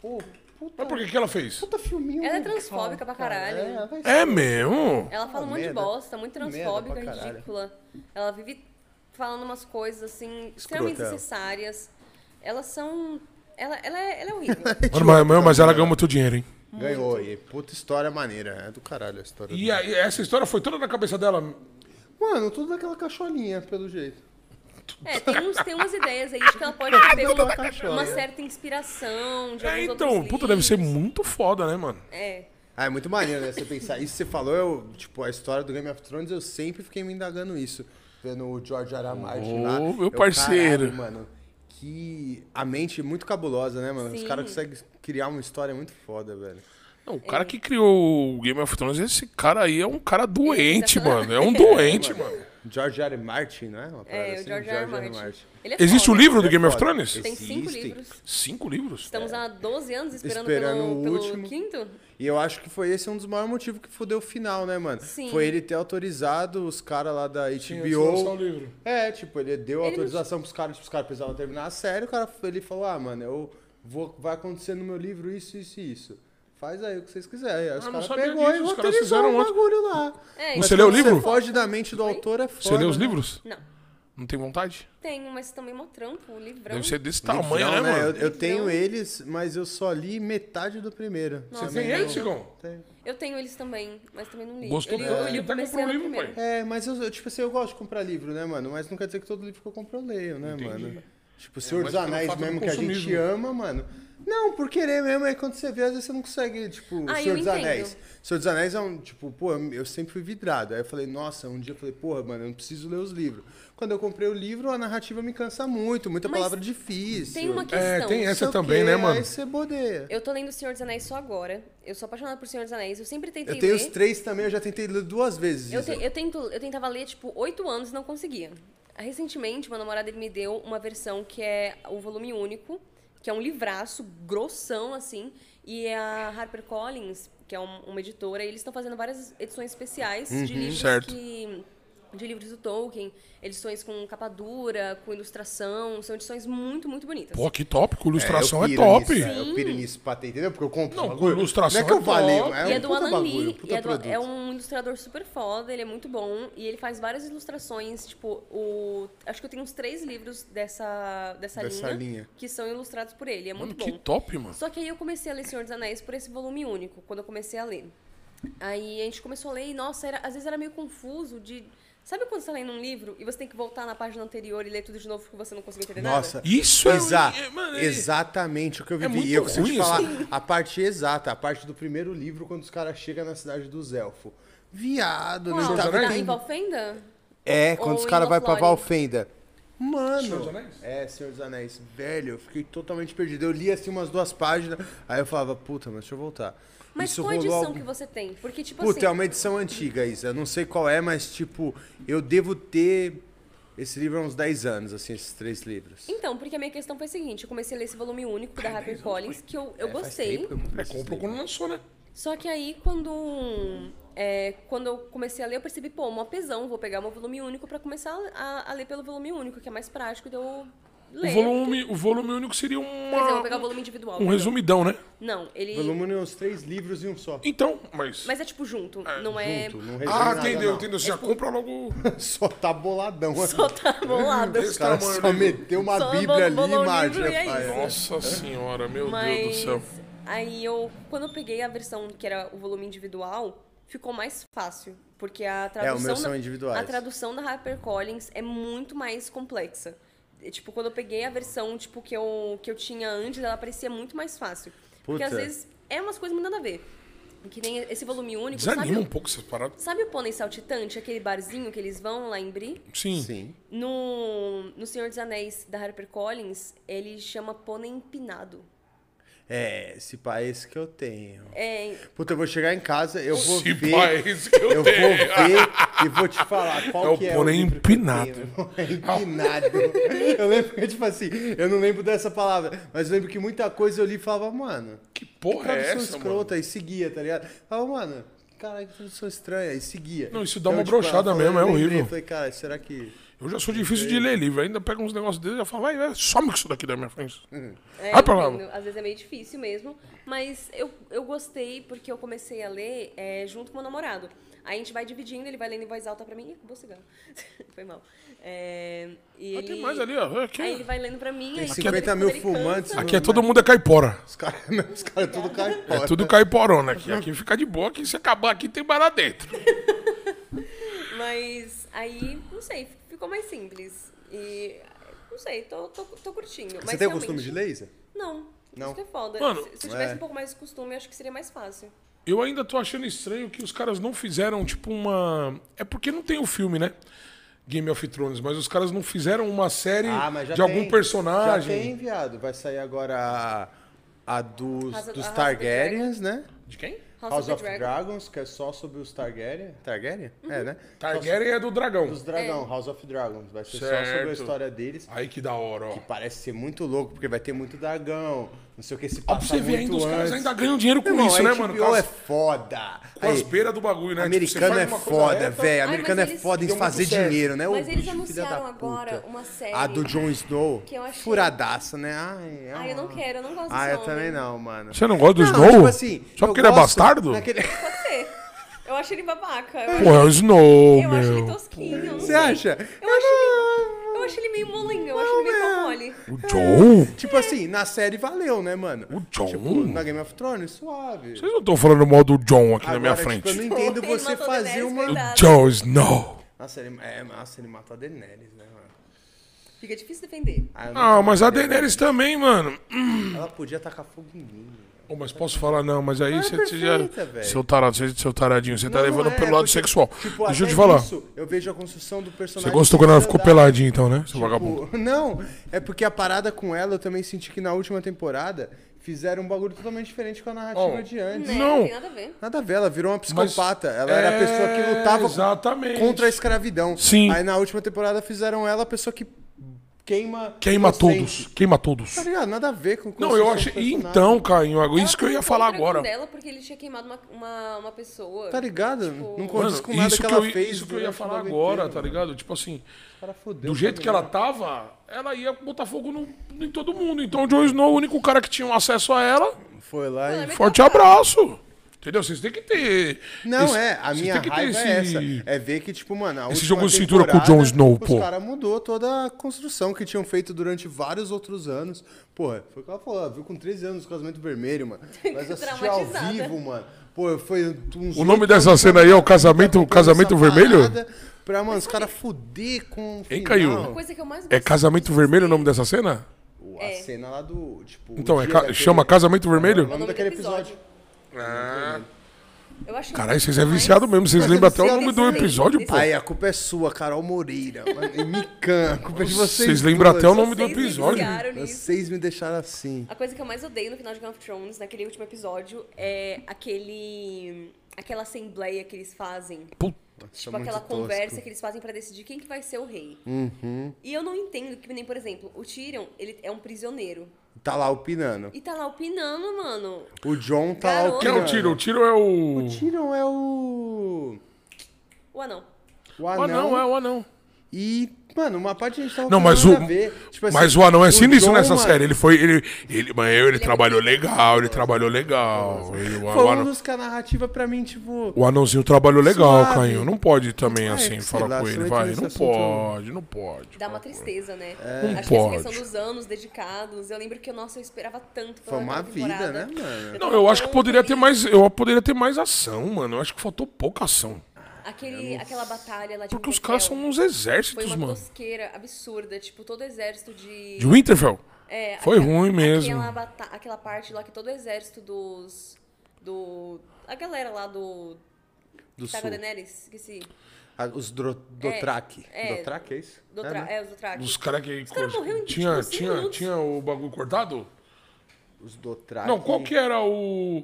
Pô, puta. Mas por que que ela fez? Puta filminho. Ela é transfóbica pra caralho. É, vai É mesmo? Ela fala um monte de bosta, muito transfóbica, ridícula. Ela vive falando umas coisas, assim, extremamente ela. desnecessárias. Elas são... Ela, ela, é, ela é horrível. Mano, mas, mas- mas ela ganhou muito dinheiro, hein? Ganhou aí. Puta história maneira. É do caralho a história. E aí, essa história foi toda na cabeça dela. Mano, tudo daquela cacholinha, pelo jeito. É, tem, uns, tem umas ideias aí de que ela pode ter cachorra. uma certa inspiração de É, então, puta, deve ser muito foda, né, mano? É. Ah, é muito maneiro, né? Você pensar. Isso que você falou, eu, tipo, a história do Game of Thrones, eu sempre fiquei me indagando isso. Vendo o George R. Martin Ô, lá. meu Eu, parceiro. caralho, mano, que a mente é muito cabulosa, né, mano? Os Sim. caras conseguem criar uma história muito foda, velho. Não, o cara que criou o Game of Thrones, esse cara aí é um cara doente, Eita. mano. É um doente, mano. George R. R. Martin, não é? Uma É, o assim? George R. R. Martin. Ele é Existe o foda. livro do É Game of foda. Thrones? Tem cinco Existem. livros. Cinco livros? Estamos há 12 anos esperando, Esperando pelo, o pelo último. quinto. E eu acho que foi esse um dos maiores motivos que fodeu o final, né, mano? Sim. Foi ele ter autorizado os caras lá da Sim, de lançar o HBO. livro. É, tipo, ele deu Ele autorização pros caras, tipo, os caras precisavam terminar a série, o cara ele falou, ah, mano, eu vou, vai acontecer no meu livro isso, isso e isso. Faz aí o que vocês quiserem. Aí os Ah, não caras pegou e disso, os caras fizeram o antes. bagulho lá. É, Você leu o livro? Você foge da mente do autor é foda. Você leu os né? livros? Não, Não tem vontade? tenho, mas também é mó trampo, o livrão. Deve ser desse Livrão, tamanho, né, mano? Eu, eu tenho eles, mas eu só li metade do primeiro. Nossa, Você tem eu ele, tenho. Tenho. Eu comprei eles também, mas também não li. Gostou eu li, do- eu li o comecei comprou o livro, pai. É, mas eu, eu, tipo assim, eu gosto de comprar livro, né, mano? Mas não quer dizer que todo livro que eu compro eu leio, né, mano? Tipo, o Senhor mas dos pelo Anéis fato do mesmo que a gente consumismo. ama, mano. Não, por querer mesmo, aí quando você vê, às vezes você não consegue, tipo, Ah, Senhor eu dos entendo. Anéis. Senhor dos Anéis é um, tipo, pô, eu sempre fui vidrado. Aí eu falei, nossa, um dia eu falei, porra, mano, eu não preciso ler os livros. Quando eu comprei o livro, a narrativa me cansa muito, muita Mas palavra difícil. Tem uma É, questão. tem não essa sei o também, quê, né, mano? Aí você bodeia. Eu tô lendo O Senhor dos Anéis só agora. Eu sou apaixonada por Senhor dos Anéis. Eu sempre tentei Eu tenho ler. os três também, eu já tentei ler duas vezes. Eu, te- eu, tento, eu tentava ler, tipo, oito anos e não conseguia. Recentemente, meu namorado ele me deu uma versão que é o volume único, que é um livraço grossão, assim. E é a HarperCollins, que é um- uma editora, e eles estão fazendo várias edições especiais de livros certo. que... De livros do Tolkien, edições com capa dura, com ilustração, são edições muito, muito bonitas. Pô, que top, com ilustração é, piro top. Nisso, é, eu piro nisso pra ter, entendeu? Porque eu compro Não, bagulho. com ilustração Não é que eu é valeu, Top, é, e um é do Alan bagulho, Lee, é, do- é um ilustrador super foda, ele é muito bom, e ele faz várias ilustrações, tipo, o, acho que eu tenho uns três livros dessa, dessa, Dessa linha, linha. que são ilustrados por ele, é Mano, muito que bom. top, mano. Só que aí eu comecei a ler Senhor dos Anéis por esse volume único, quando eu comecei a ler. Aí a gente começou a ler e, nossa, era, às vezes era meio confuso de... Sabe quando você tá lendo um livro e você tem que voltar na página anterior e ler tudo de novo porque você não conseguiu entender Nossa, nada? Isso é- Exa é, mano, é- exatamente o que eu vivi. muito e eu consigo te falar isso. a parte exata, a parte do primeiro livro, quando os caras chegam na cidade dos elfos. Viado, Qual? não tava Anéis? Na- em. Valfenda? É, Ou quando os em caras vão pra? Valfenda. Mano. Senhor dos Anéis? É, Senhor dos Anéis. Velho, eu fiquei totalmente perdido. Eu li assim umas duas páginas, aí eu falava, puta, mas deixa eu voltar. Mas Isso qual edição algum- que você tem? Porque, tipo Puta, assim... é uma edição antiga, Isa. Eu não sei qual é, mas, tipo, eu devo ter esse livro há uns 10 anos, assim, esses três livros. Então, porque a minha questão foi a seguinte, eu comecei a ler esse volume único da HarperCollins, que eu, eu É, gostei. É, comprou livros. quando lançou, né? Só que aí, quando, é, quando eu comecei a ler, eu percebi, pô, uma pesão, vou pegar meu volume único pra começar a, a ler pelo volume único, que é mais prático de eu ler. O volume, o volume único seria Por exemplo, eu vou pegar o uma, volume individual. um perdão. resumidão, né? Não, ele... Volume uns três livros e um só. Então, mas... Mas é tipo junto, não é... Junto, não resume Ah, nada, entendeu, não. entendeu. Você já compra logo... Só tá boladão. Só tá bolado. Tamanho só meteu uma Só bíblia ali bolou o marcha. livro e é isso. Nossa senhora, meu Deus Mas do céu. aí eu, quando eu peguei a versão que era o volume individual, ficou mais fácil. Porque a tradução. É, meus são da- individuais. A tradução da HarperCollins é muito mais complexa. Tipo, quando eu peguei a versão tipo, que, eu, que eu tinha antes, ela parecia muito mais fácil. Porque Puta. às vezes é umas coisas muito nada a ver. Que nem esse volume único. Desanima sabe, um pouco essas paradas. sabe o Pônei Saltitante, aquele barzinho que eles vão lá em Bri? Sim. Sim. No, no Senhor dos Anéis da HarperCollins, ele chama Pônei Empinado. É, esse é esse que eu tenho. É, Puta, eu vou chegar em casa, eu vou Se ver. é esse que eu eu tenho. vou ver e vou te falar qual É o que é pônei o livro que eu empinado. tenho. É empinado. eu lembro que, tipo assim, eu não lembro dessa palavra, mas eu lembro que muita coisa eu li e falava, mano, Que porra é tradução essa, mano? escrota, e seguia, tá ligado? Falava, mano, caralho, que tradução estranha, e seguia. Não, isso dá uma ela broxada falou, mesmo, eu é horrível. Falei, cara, será que... Eu já sou difícil de ler livro. Ainda pega uns negócios deles e já falo, vai, vai, some com isso daqui da minha frente. É, Vai pra lá. Às vezes é meio difícil mesmo, mas eu, eu gostei porque eu comecei a ler é, junto com meu namorado. Aí a gente vai dividindo, ele vai lendo em voz alta pra mim. Ih, acabou o cigarro. Foi mal. É, e Ah, ele, tem mais ali, ó. Aqui, Aí ele vai lendo pra mim. Tem aí 50 quando mil fumantes, aqui é todo mundo é caipora. Os caras os cara tudo cai É tudo caiporona aqui. Aqui fica de boa, que se acabar aqui tem bar lá dentro. Mas aí, não sei, ficou mais simples. E não sei, tô, tô, tô curtindo. Você mas tem o costume de Isa? Não. Não. Isso que é foda. Mano, se, se eu tivesse é. um pouco mais de costume, acho que seria mais fácil. Eu ainda tô achando estranho que os caras não fizeram, tipo, uma. É porque não tem o filme, né? Game of Thrones, mas os caras não fizeram uma série Ah, de tem, algum personagem. Já tem, viado. Vai sair agora a, a dos, of- dos a Targaryens, né? De quem? House, House of Dragons, que é só sobre os Targaryen. Targaryen? Uhum. É, né? Targaryen é do dragão. Dos dragão, House of Dragons. Vai ser só sobre a Certo. história deles. Aí que da hora, ó. Que parece ser muito louco, porque vai ter muito dragão. Não sei o que se passa pra você ainda, os caras antes. ainda ganham dinheiro com Irmão, isso, né, mano? Com é foda. com as beiras do bagulho, né? Tipo, Americano faz é foda, velho. Americano é foda em fazer dinheiro, né? Mas Ô, eles anunciaram agora uma série. A do Jon Snow, Que eu achei- furadaça, né? Ai, é Ah, eu não quero, eu não gosto Ah, desse eu também não, mano. Você não gosta do Não, Snow? tipo assim, Só eu porque ele é bastardo? naquele- Pode ser. Eu acho ele babaca. Eu Pô, é o Snow, eu acho ele meu. tosquinho. eu Você acha? Eu acho ele, eu acho ele meio molinho, eu acho ele meio pau mole. O John? Tipo assim, na série valeu, né, mano? O John? Tipo, na Game of Thrones, suave. Vocês não estão falando mal do John aqui na minha Agora, frente. Tipo, eu não entendo Ele você matou fazer Daenerys, uma. coitado. Jon Snow. Nossa, ele, é, nossa, ele matou a Daenerys, né, mano? Fica difícil defender. Ah, eu não Ah, mas a. Daenerys também, mano. Ela podia tacar fogo em mim. Ô, mas posso falar, não, mas aí é você você já. perfeita, velho. Seu tarado, você- seu taradinho, você tá Não, levando não é, pelo lado porque, sexual. tipo, Deixa eu te falar. nisso, eu vejo a construção do Você personagem. gostou quando ela ficou peladinha, então, né? Seu Tipo, vagabundo. Não, é porque a parada com ela eu também senti que na última temporada fizeram um bagulho totalmente diferente com a narrativa Oh. de antes. Não. tem nada a ver. Nada a ver, ela virou uma Mas- psicopata. ela era a pessoa que É, lutava exatamente. contra a escravidão. Sim. Aí na última temporada fizeram ela a pessoa que queima. Queima inocente. todos. Queima todos. Tá ligado? Nada a ver com Não, eu achei. Então, Caio, Ela isso que eu ia falar agora. dela porque ele tinha queimado uma, uma, uma pessoa. Tá ligado? Tipo- não condiz Mano, com nada isso que que, ela eu, fez. isso que eu ia durante o falar agora, inteiro, tá mano. ligado? Tipo assim, Cara, fudeu, do jeito tá que ela tava, ela ia botar fogo no, em todo mundo. Então o Jon Snow, o único cara que tinha um acesso a ela, Foi lá e. me- forte abraço. Entendeu? Vocês têm que ter. Não, esse- é, a minha raiva é esse- essa. É ver que, tipo, mano, a esse jogo de cintura com o Jon Snow, os pô. caras mudou toda a construção que tinham feito durante vários outros anos. Porra, foi o que ela falou, viu com 13 anos o Casamento Vermelho, mano. Mas assistir ao vivo, mano. Pô, foi uns O nome dessa cena aí é o Casamento- Casamento Vermelho? parada Pra, mano, os caras fuder com Hein, mais É Casamento Vermelho o é- nome dessa cena? A cena lá do, tipo... Então, é ca- daquele- chama Casamento Vermelho? É o nome daquele episódio. Episódio. Eu acho Caralho, vocês é mais- viciado mesmo. Vocês é lembram até o nome do episódio, pô? Aí, a culpa é sua, Carol Moreira. Mikan, a culpa é de vocês Vocês lembram até o nome do Vocês me episódio? viciaram nisso. Vocês me deixaram assim. A coisa que eu mais odeio no final de Game of Thrones, naquele último episódio, é aquele. aquela assembleia que eles fazem. Puta. Tipo, aquela conversa que eles fazem pra decidir quem que vai ser o rei. Uhum. E eu não entendo que, nem, por exemplo, o Tyrion, ele é um prisioneiro. Tá lá opinando. E tá lá opinando, mano. O John tá lá Garoto. Quem é opinando. o Tiro? O Tiro é o. O Tyrion é o... O anão. O O anão. anão, é o anão. E, mano, uma parte a gente tava Não, mas o, a ver. Tipo assim, mas o anão é sinistro John, nessa mano, série. Ele foi. Ele, ele, mas ele trabalhou legal, ele trabalhou legal. Ele- o, Foi o um anão- dos que a narrativa pra mim, tipo... o anãozinho trabalhou legal, Suave. Caio. Não pode também Ah, é assim falar lá, com ele, vai. Não assunto, pode, não pode. Dá uma tristeza, né? Não Acho que essa pode. questão dos anos dedicados, eu lembro que, nossa, eu esperava tanto Foi pela uma quarta vida, temporada. né, mano? Não, eu acho que poderia ter mais. Eu poderia ter mais ação, mano. Eu acho que faltou pouca ação. Aquele, aquela batalha lá de Porque os Winterfell caras são uns Foi exércitos, uma mano. tosqueira absurda. Tipo, todo o exército de... De Winterfell? É, Foi aquela- ruim mesmo. Aquela, bata- aquela parte lá que todo o exército dos... Do... A galera lá do... Do que tá sul. com a Daenerys, esqueci. Ah, Os Dro- Dothraki. é. Dothraki, é isso? Do É, né? é, os do Track. Os caras que. caras morreram em, tinha, tipo, tinha, minutos. tinha o bagulho cortado? Os Dothraki. Não, qual que era o.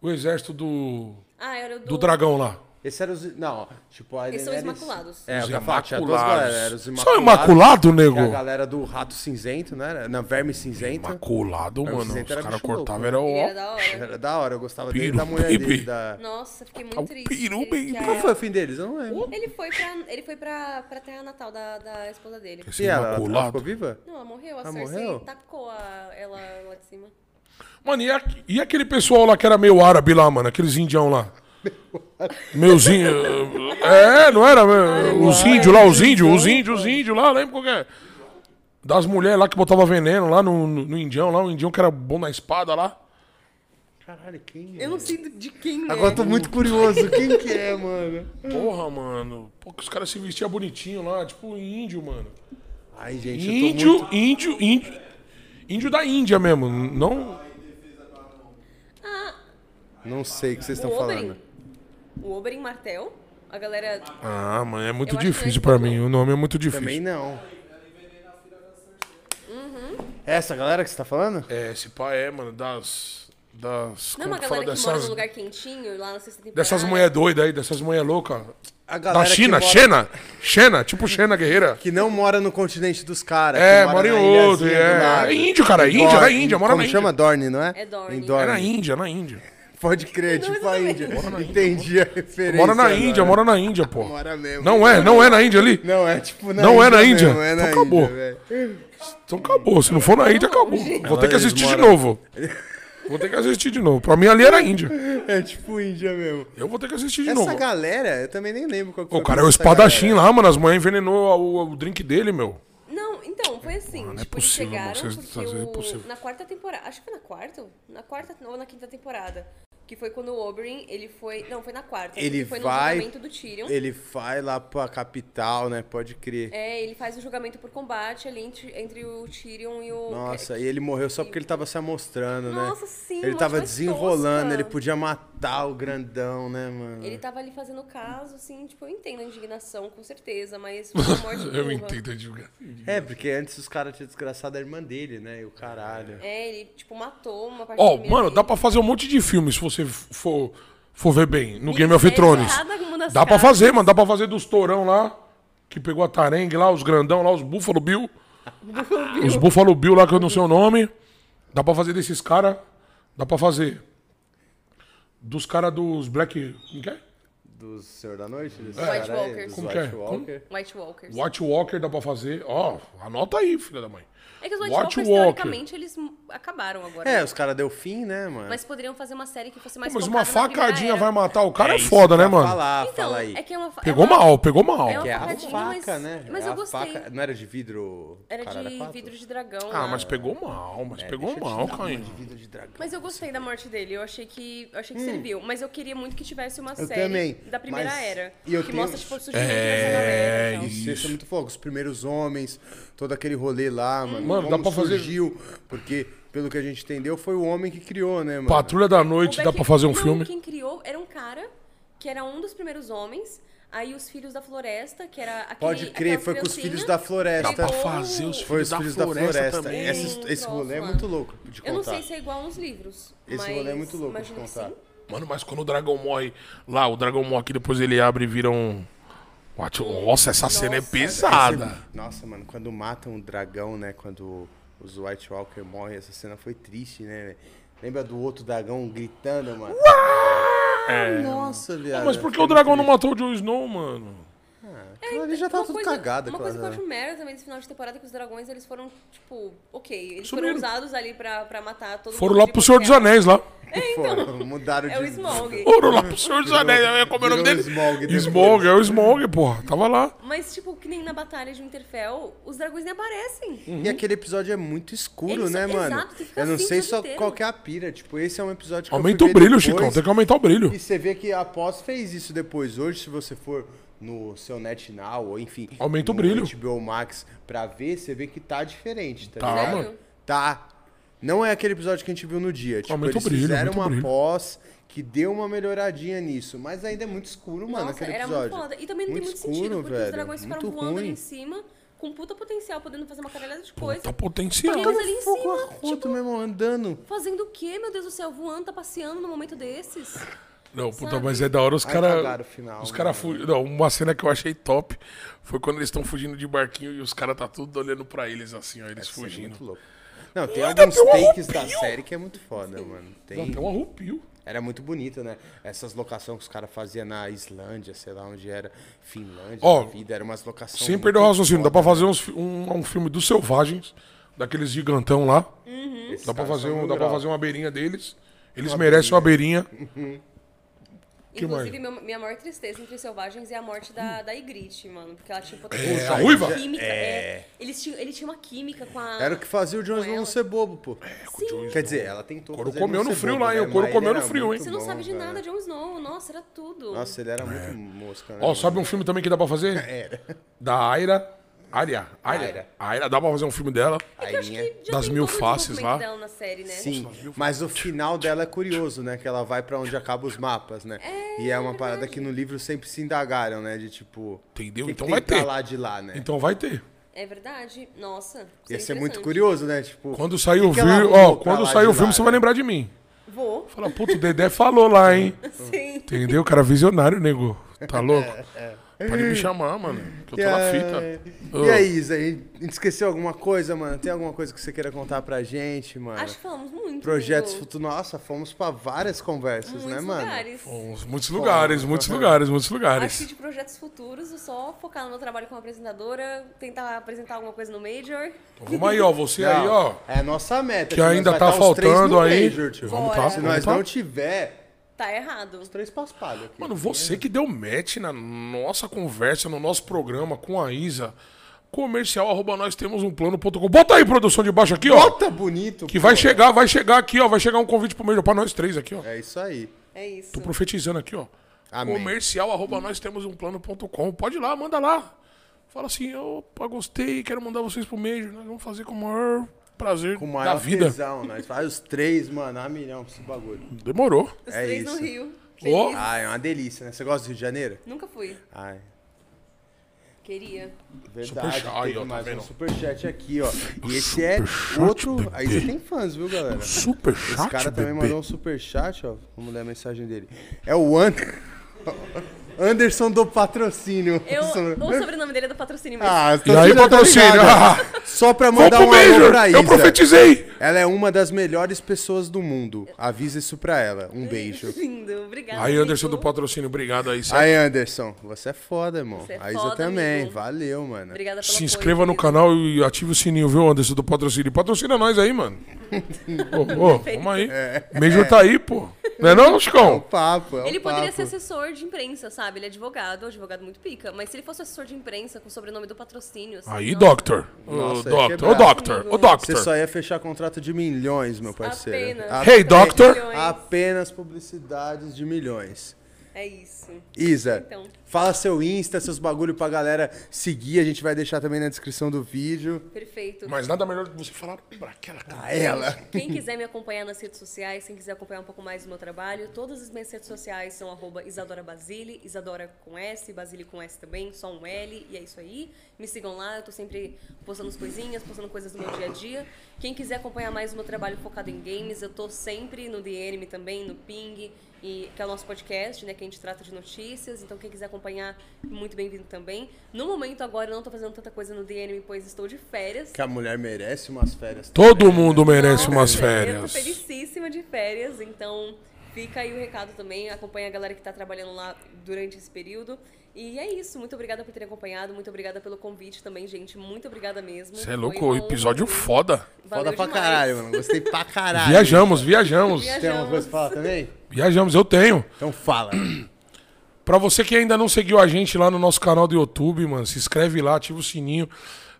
O exército do. Ah, era o do... Do dragão lá. Esse era os... Não, tipo, a Esses são os Daenerys- Imaculados. É, Os tinha duas Imaculados. galera. Era os Só Imaculados. imaculado, que é a nego? galera do Rato Cinzento, né? Na Verme Cinzento. Imaculado, o mano. Os cinzento era caras bicho louco, cortavam, né? era Ele era ó. da hora. Era da hora, eu gostava dele Piru, da mulher baby. dele. Da... Nossa, fiquei muito Tá um triste. peru, baby. que a- Qual foi o fim deles? Eu não lembro. Ele foi pra, ele foi pra, pra terra natal da, da esposa dele. Esse E ela, ela imaculado. ficou viva? Não, ela morreu. A Cersei morreu? tacou a, ela lá de cima. Mano, e, a- e aquele pessoal lá que era meio árabe lá, mano? Aqueles indião lá. Meuzinho. É, não era? Os índios lá, os índios, os índios, os índios lá, lembra qual que é? Das mulheres lá que botava veneno lá no, no, no indião lá, o indião que era bom na espada lá. Caralho, quem é? Eu não sei de quem, né? Agora eu tô muito curioso. Quem que é, mano? Porra, mano. Pô, que os caras se vestiam bonitinho lá, tipo índio, mano. Ai, gente, eu tô Índio, muito... índio, índio. Índio da Índia mesmo. Não. Não sei o que vocês estão falando. O Oberyn Martel. A galera... Ah, mano, é muito Eu difícil é pra mim. O nome é muito Também difícil. não. É essa galera que você tá falando? É, esse pá é, mano, das. Das. Não é como uma galera que mora Dessas. num lugar quentinho, lá na sexta temporada. Dessas mulher doidas aí, dessas mulher loucas. A Da galera China, que mora... Xena. Xena, tipo Xena guerreira. Que não mora no continente dos caras. É, que mora em outro, é. É índio, cara, é índia, Dorne. é índia, mora Como na Índia. chama? Dorne, não é? É Dorne. Em É na Índia, na Índia. Pode crer, tipo a Índia. Entendi a referência. Mora na agora. Índia, mora na Índia, pô. Mora mesmo. Não é, não é na Índia ali? Não, é tipo na Não é na Índia? mesmo, é na Então acabou. Índia, velho. Então acabou. Se não for na Índia, acabou. Vou ter que assistir de novo. Vou ter que assistir de novo. Pra mim ali era Índia. É tipo Índia mesmo. Eu vou ter que assistir de Essa novo. galera, eu também nem lembro qual que foi O cara é o essa espadachim galera. lá, mano. As mães envenenou o, o drink dele, meu. Não, então, foi assim. Mano, é tipo, possível, eles chegaram vocês- é o- possível. na quarta temporada. Acho que foi na quarta? Na quarta ou na quinta temporada. Que foi quando o Oberyn, ele foi... Não, foi na quarta. Ele foi vai- no julgamento do Tyrion. Ele vai lá pra capital, né? Pode crer. É, ele faz o julgamento por combate ali entre, entre o Tyrion e o... Nossa, e ele morreu só porque ele tava se amostrando, né? Nossa, sim, Ele tava desenrolando, tosca. ele podia matar o grandão, né, mano? Ele tava ali fazendo caso, assim, tipo, eu entendo a indignação, com certeza, mas foi uma morte Eu entendo a divulgação. É, porque antes os caras tinham desgraçado a irmã dele, né? E o caralho. É, ele, tipo, matou uma parte Ó, família mano, dele. dá pra fazer um monte de filme se você for, for ver bem no Game of Minissérie, Thrones. Dá pra casas. fazer, mano. Dá pra fazer dos tourão lá, que pegou a tarengue lá, os grandão lá, os Buffalo Bill. Os Buffalo Bill lá, que eu não sei o nome. Dá pra fazer desses caras. Dá pra fazer. Dos caras dos Black. Como que é? Do Senhor da Noite? Desse White aí, Walkers. Como que é? White Walker. White Walkers. White Walker dá pra fazer. Ó, anota aí, filha da mãe. É que os White, White Walkers, Walker. teoricamente, eles acabaram agora. É, né? os caras deu fim, né, mano? Mas poderiam fazer uma série que fosse mais Mas uma facadinha era. vai matar o cara é, isso foda, né, mano? Falar, Então, fala aí. é que é uma... Pegou é uma- mal, pegou mal. É uma é a faca, mas- né? mas É eu gostei. faca- Não era de vidro? Era caralho, de quatro? vidro de dragão. Ah, lá. mas pegou mal, mas pegou É, mal, de de dragão. Mas eu gostei da morte dele, eu achei que, eu achei que serviu. Mas eu queria muito que tivesse uma Hum. Eu série também, da primeira mas- era. e eu que tenho- mostra, tipo, o surgimento É, dessa galera e tal. isso. Isso é muito fogo. Os primeiros homens, todo aquele rolê lá, mano. Mano, dá pra fazer- Porque, pelo que a gente entendeu, foi o homem que criou, né, mano? Patrulha da Noite, dá pra fazer um não, filme. quem criou era um cara que era um dos primeiros homens. Aí os filhos da floresta, que era aquele, Pode crer, foi com os filhos da floresta. Dá pra fazer os Foi os da filhos da floresta floresta. também. Esse, Um esse rolê é muito louco de contar. Eu não sei se é igual nos livros. Esse rolê é muito louco de contar. Mano, mas quando o dragão morre lá, o dragão morre aqui, depois ele abre e vira um. Nossa, essa cena é Nossa. pesada. Esse- Nossa, mano, quando matam o dragão, né? Quando os White Walker morrem, essa cena foi triste, né? Lembra do outro dragão gritando, mano? É. Nossa, viado. Mas por que o dragão não matou o Jon Snow, mano? triste. Aquilo ali já tá tudo coisa- cagado, Uma coisa que eu acho merda também desse final de temporada é que os dragões, eles foram, tipo, ok. Eles Sumiram. foram usados ali pra, pra matar todo Foram mundo lá de pro Senhor dos Anéis lá. Foram, mudaram de... É o Smaug. Foram lá pro Senhor dos Anéis. Eu ia comer o nome dele. Smaug depois. Smaug, é o Smaug, porra. Tava lá. Mas, tipo, que nem na batalha de Winterfell, os dragões nem aparecem. E aquele episódio é muito escuro, Eles- né, mano? exato, ficar Eu não assim sei só inteiro. qual que é a pira. Tipo, esse é um episódio que Aumenta eu o brilho, depois, Chicão. Tem que aumentar o brilho. E você vê que a Pós fez isso depois. Hoje, se você for no seu NetNow, ou enfim... Aumenta o no brilho. HBO Max pra ver, você vê que tá diferente, tá, Tá, ligado? mano. Tá. Não é aquele episódio que a gente viu no dia. Tipo, Aumenta o eles brilho, fizeram aumenta o uma brilho. pós que deu uma melhoradinha nisso. Mas ainda é muito escuro, mano, Nossa, aquele era episódio. muito foda. E também não Muito tem muito escuro, sentido, porque velho. os dragões ficaram Muito voando ali ruim. em cima, com puta potencial, podendo fazer uma caralhada de coisa. Tá potencial. Eles ali em Fogo cima, arroto tipo, mesmo, andando. fazendo o quê, meu Deus do céu? Voando, tá passeando no momento desses? Não, puta, Sabe? mas é da hora os caras. cagaram o final, Os caras fugiram. Não, uma cena que eu achei top foi quando eles estão fugindo de barquinho e os caras tá tudo olhando pra eles assim, ó, eles Isso é fugindo. muito louco. Não, tem alguns takes da série que é muito foda, mano. Tem... até um arrupio. Era muito bonita, né? Essas locações que os caras faziam na Islândia, sei lá onde era, Finlândia, Ó, da vida, eram umas locações. Sem perder o raciocínio, dá pra fazer uns fi- um, um filme dos selvagens, daqueles gigantão lá. Esses Dá pra, fazer um, dá pra fazer uma beirinha deles. Eles merecem uma beirinha. Que Inclusive, meu- minha maior tristeza entre os selvagens é a morte da, da Ygritte, mano. Porque ela tinha É, potencial. a ruiva? Química, é. Eles tinham, ele tinha uma química com a. Era o que fazia o Jon Snow ela. não ser bobo, pô. Sim. Quer dizer, ela tentou Coro fazer comeu no frio bobo, lá, hein? né? O couro comeu no frio, hein? Você não bom, sabe de velho. nada, Jon Snow. Nossa, era tudo. Nossa, ele era muito mosca, né? Ó, sabe um filme também que dá pra fazer? Era. Da Aira. Aria. Aira. Aira, dá pra fazer um filme dela. É Das mil o faces lá. dela na série, né? Sim, mas o final dela é curioso, né? Que ela vai pra onde acabam os mapas, né? e é uma parada que no livro sempre se indagaram, né? De tipo. Entendeu? o que Então que vai ter. lá de lá, né? Então vai ter. É verdade. Nossa. Ia seria ser muito curioso, né? Tipo. Quando sair o filme, ó, quando sair o filme, lá, você vai lembrar de mim. Vou. Fala, puto, o Dedé falou lá, hein? Sim. Entendeu? Cara visionário, nego. Tá louco? É, Pode me chamar, mano. Que eu tô na fita. aí- Ô. E aí, Isa, a gente esqueceu alguma coisa, mano? Tem alguma coisa que você queira contar pra gente, mano? Acho que falamos muito. Projetos futuros. Nossa, fomos pra várias conversas, Muitos né, mano? lugares. Uns- Muitos lugares, muitos lugares, muitos Acho que lugares. de projetos futuros, eu só focar no meu trabalho como apresentadora, tentar apresentar alguma coisa no Major. Então, vamos aí, ó. Você aí, Não, ó. É a nossa meta. Que ainda tá tá faltando aí. Major, tio. Vamos tá, Se vamos nós tá. não tiver, Tá errado. os três paspalhos aqui. Mano, você que deu match na nossa conversa, no nosso programa com a Isa. Comercial, arroba nós temos um plano.com. Bota aí, produção de baixo aqui, ó. Bota bonito. Que pô. vai chegar, vai chegar aqui, ó. Vai chegar um convite pro meio pra nós três aqui, ó. É isso aí. É isso. Tô profetizando aqui, ó. Amém. Comercial, arroba nós temos um plano.com. Pode ir lá, manda lá. Fala assim, opa, gostei, quero mandar vocês pro mês. Nós vamos fazer com o maior prazer Com o da maior vida. tesão, nós faz os três, mano, a milhão com esse bagulho. Demorou. Os É três isso. no Rio. Feliz. Ai, é uma delícia, né? Você gosta do Rio de Janeiro? Nunca fui. Ai, Queria. verdade. Superchat, teve ó, tá mais um vendo? superchat aqui, ó. E esse é Superchat, outro... bebê. Aí você tem fãs, viu, galera? Super Esse chat, cara também bebê. mandou um superchat, ó. Vamos ler a mensagem dele. É o An... Anderson do Patrocínio. Eu, o sobrenome dele é do patrocínio mesmo. Ah, E aí, tá patrocínio? ligada. Só pra mandar um Major. pra Eu Isa. profetizei. Ela é uma das melhores pessoas do mundo. Avisa isso pra ela. Um beijo. Lindo, obrigada. Aí, Anderson do amigo. patrocínio, obrigado aí. Aí, Anderson, você é foda, irmão. Você é a Isa foda, também. amigo. Valeu, mano. Obrigada pelo Se apoio, inscreva no querido. canal e ative o sininho, viu, Anderson do patrocínio. Patrocina nós aí, mano. Ô, ô, vamos aí. Major tá aí, pô. Não é não, É o Chicão? papo, é o Ele poderia papo. ser assessor de imprensa, sabe? Ele é advogado, advogado muito pica. Mas se ele fosse assessor de imprensa com o sobrenome do patrocínio. assim, Aí, nossa, Doctor. Ô, Nossa, é Doctor. Ô, quebrado. Doctor. Ô, Você Doctor. só ia fechar contrato de milhões, meu parceiro. Apenas. Hey, Doctor. Milhões. Apenas publicidades de milhões. É isso. Isa, Então. fala seu Insta, seus bagulho pra galera seguir. A gente vai deixar também na descrição do vídeo. Perfeito. Mas nada melhor do que você falar pra aquela cara. A ela. Quem quiser me acompanhar nas redes sociais, quem quiser acompanhar um pouco mais do meu trabalho, todas as minhas redes sociais são arroba Isadora Basile, Isadora com S, Basile com S também, só um L, e é isso aí. Me sigam lá, eu tô sempre postando as coisinhas, postando coisas do meu dia a dia. Quem quiser acompanhar mais o meu trabalho focado em games, eu tô sempre no The Enemy também, no Ping, e, que é o nosso podcast, né, que a gente trata de notícias. Então quem quiser acompanhar, muito bem-vindo também. No momento agora eu não tô fazendo tanta coisa no Enemy, pois estou de férias. Que a mulher merece umas férias. Todo mundo merece Nossa, umas Eu tô férias. felicíssima de férias, então fica aí o recado também. Acompanha a galera que tá trabalhando lá durante esse período. E é isso. Muito obrigada por terem acompanhado. Muito obrigada pelo convite também, gente. Muito obrigada mesmo. Você é louco, episódio honra, foda. Valeu Foda pra demais. caralho, mano. Gostei pra caralho. Viajamos, viajamos. Viajamos. Tem alguma coisa pra falar também? Viajamos, eu tenho. Então fala. Pra você que ainda não seguiu a gente lá no nosso canal do YouTube, mano, se inscreve lá, ativa o sininho.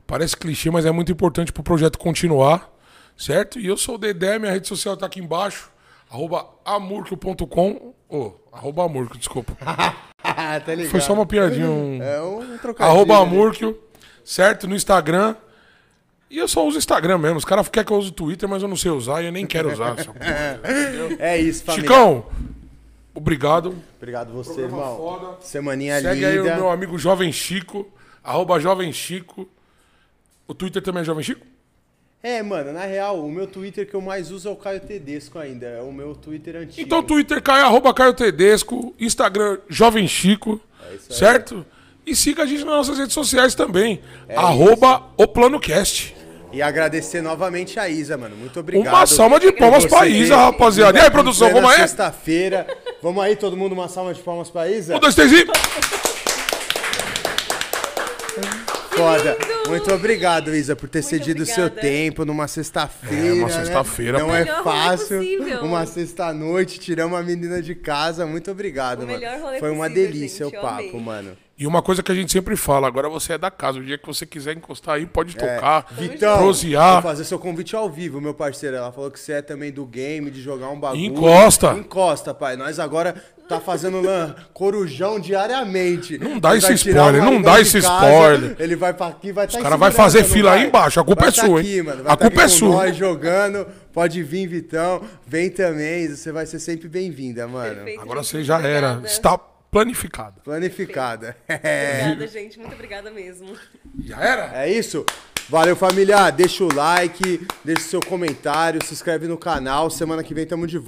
Parece clichê, mas é muito importante pro projeto continuar, certo? E eu sou o Dedé, minha rede social tá aqui embaixo, arroba amurco.com. Ô, arroba amurco, desculpa. tá ligado. Foi só uma piadinha, um... É um trocadilho. Arroba amurco, certo? No Instagram. E eu só uso Instagram mesmo. Os caras querem que eu use o Twitter, mas eu não sei usar e eu nem quero usar. porra. É isso, família. Chicão, obrigado. Obrigado você, Programa irmão. foda. Semaninha Segue linda. aí o meu amigo Jovem Chico, arroba Jovem Chico. O Twitter também é Jovem Chico? É, mano, na real, o meu Twitter que eu mais uso é o Caio Tedesco ainda. É o meu Twitter antigo. Então Twitter Caio, arroba Caio Tedesco, Instagram Jovem Chico, É isso certo? E siga a gente nas nossas redes sociais também, arroba o PlanoCast. E agradecer novamente a Isa, mano. Muito obrigado. Uma salva de palmas pra Isa, rapaziada. E aí, produção, vamos aí? Sexta-feira. Vamos aí, todo mundo, uma salva de palmas pra Isa? Um, dois, três e... Foda. Muito obrigado, Isa, por ter cedido o seu tempo numa sexta-feira. É, uma né? sexta-feira, Não pô. é fácil. Uma sexta-noite, tiramos a menina de casa. Muito obrigado, O mano. melhor rolê Foi uma possível, delícia gente, o eu papo, amei. mano. E uma coisa que a gente sempre fala, agora você é da casa, o dia que você quiser encostar aí, pode tocar, Vitão, prosear. vou fazer seu convite ao vivo, meu parceiro. Ela falou que você é também do game, de jogar um bagulho. Encosta. Encosta, pai. Nós agora tá fazendo lan, corujão diariamente. Não dá Ele esse vai spoiler, não dá esse casa, spoiler. Ele vai pra aqui, vai estar Os cara vai fazer fila aí embaixo, a culpa é sua, hein? Aqui, mano. Vai A tá culpa aqui é sua. Nós jogando. Pode vir, Vitão. Vem também. Você vai ser sempre bem-vinda, mano. Perfeito, Agora você já era, obrigada. está planificado. Planificada. É. Obrigada, gente. Muito obrigada mesmo. Já era? É isso? Valeu, família. Deixa o like, deixa o seu comentário, se inscreve no canal. Semana que vem tamo de volta.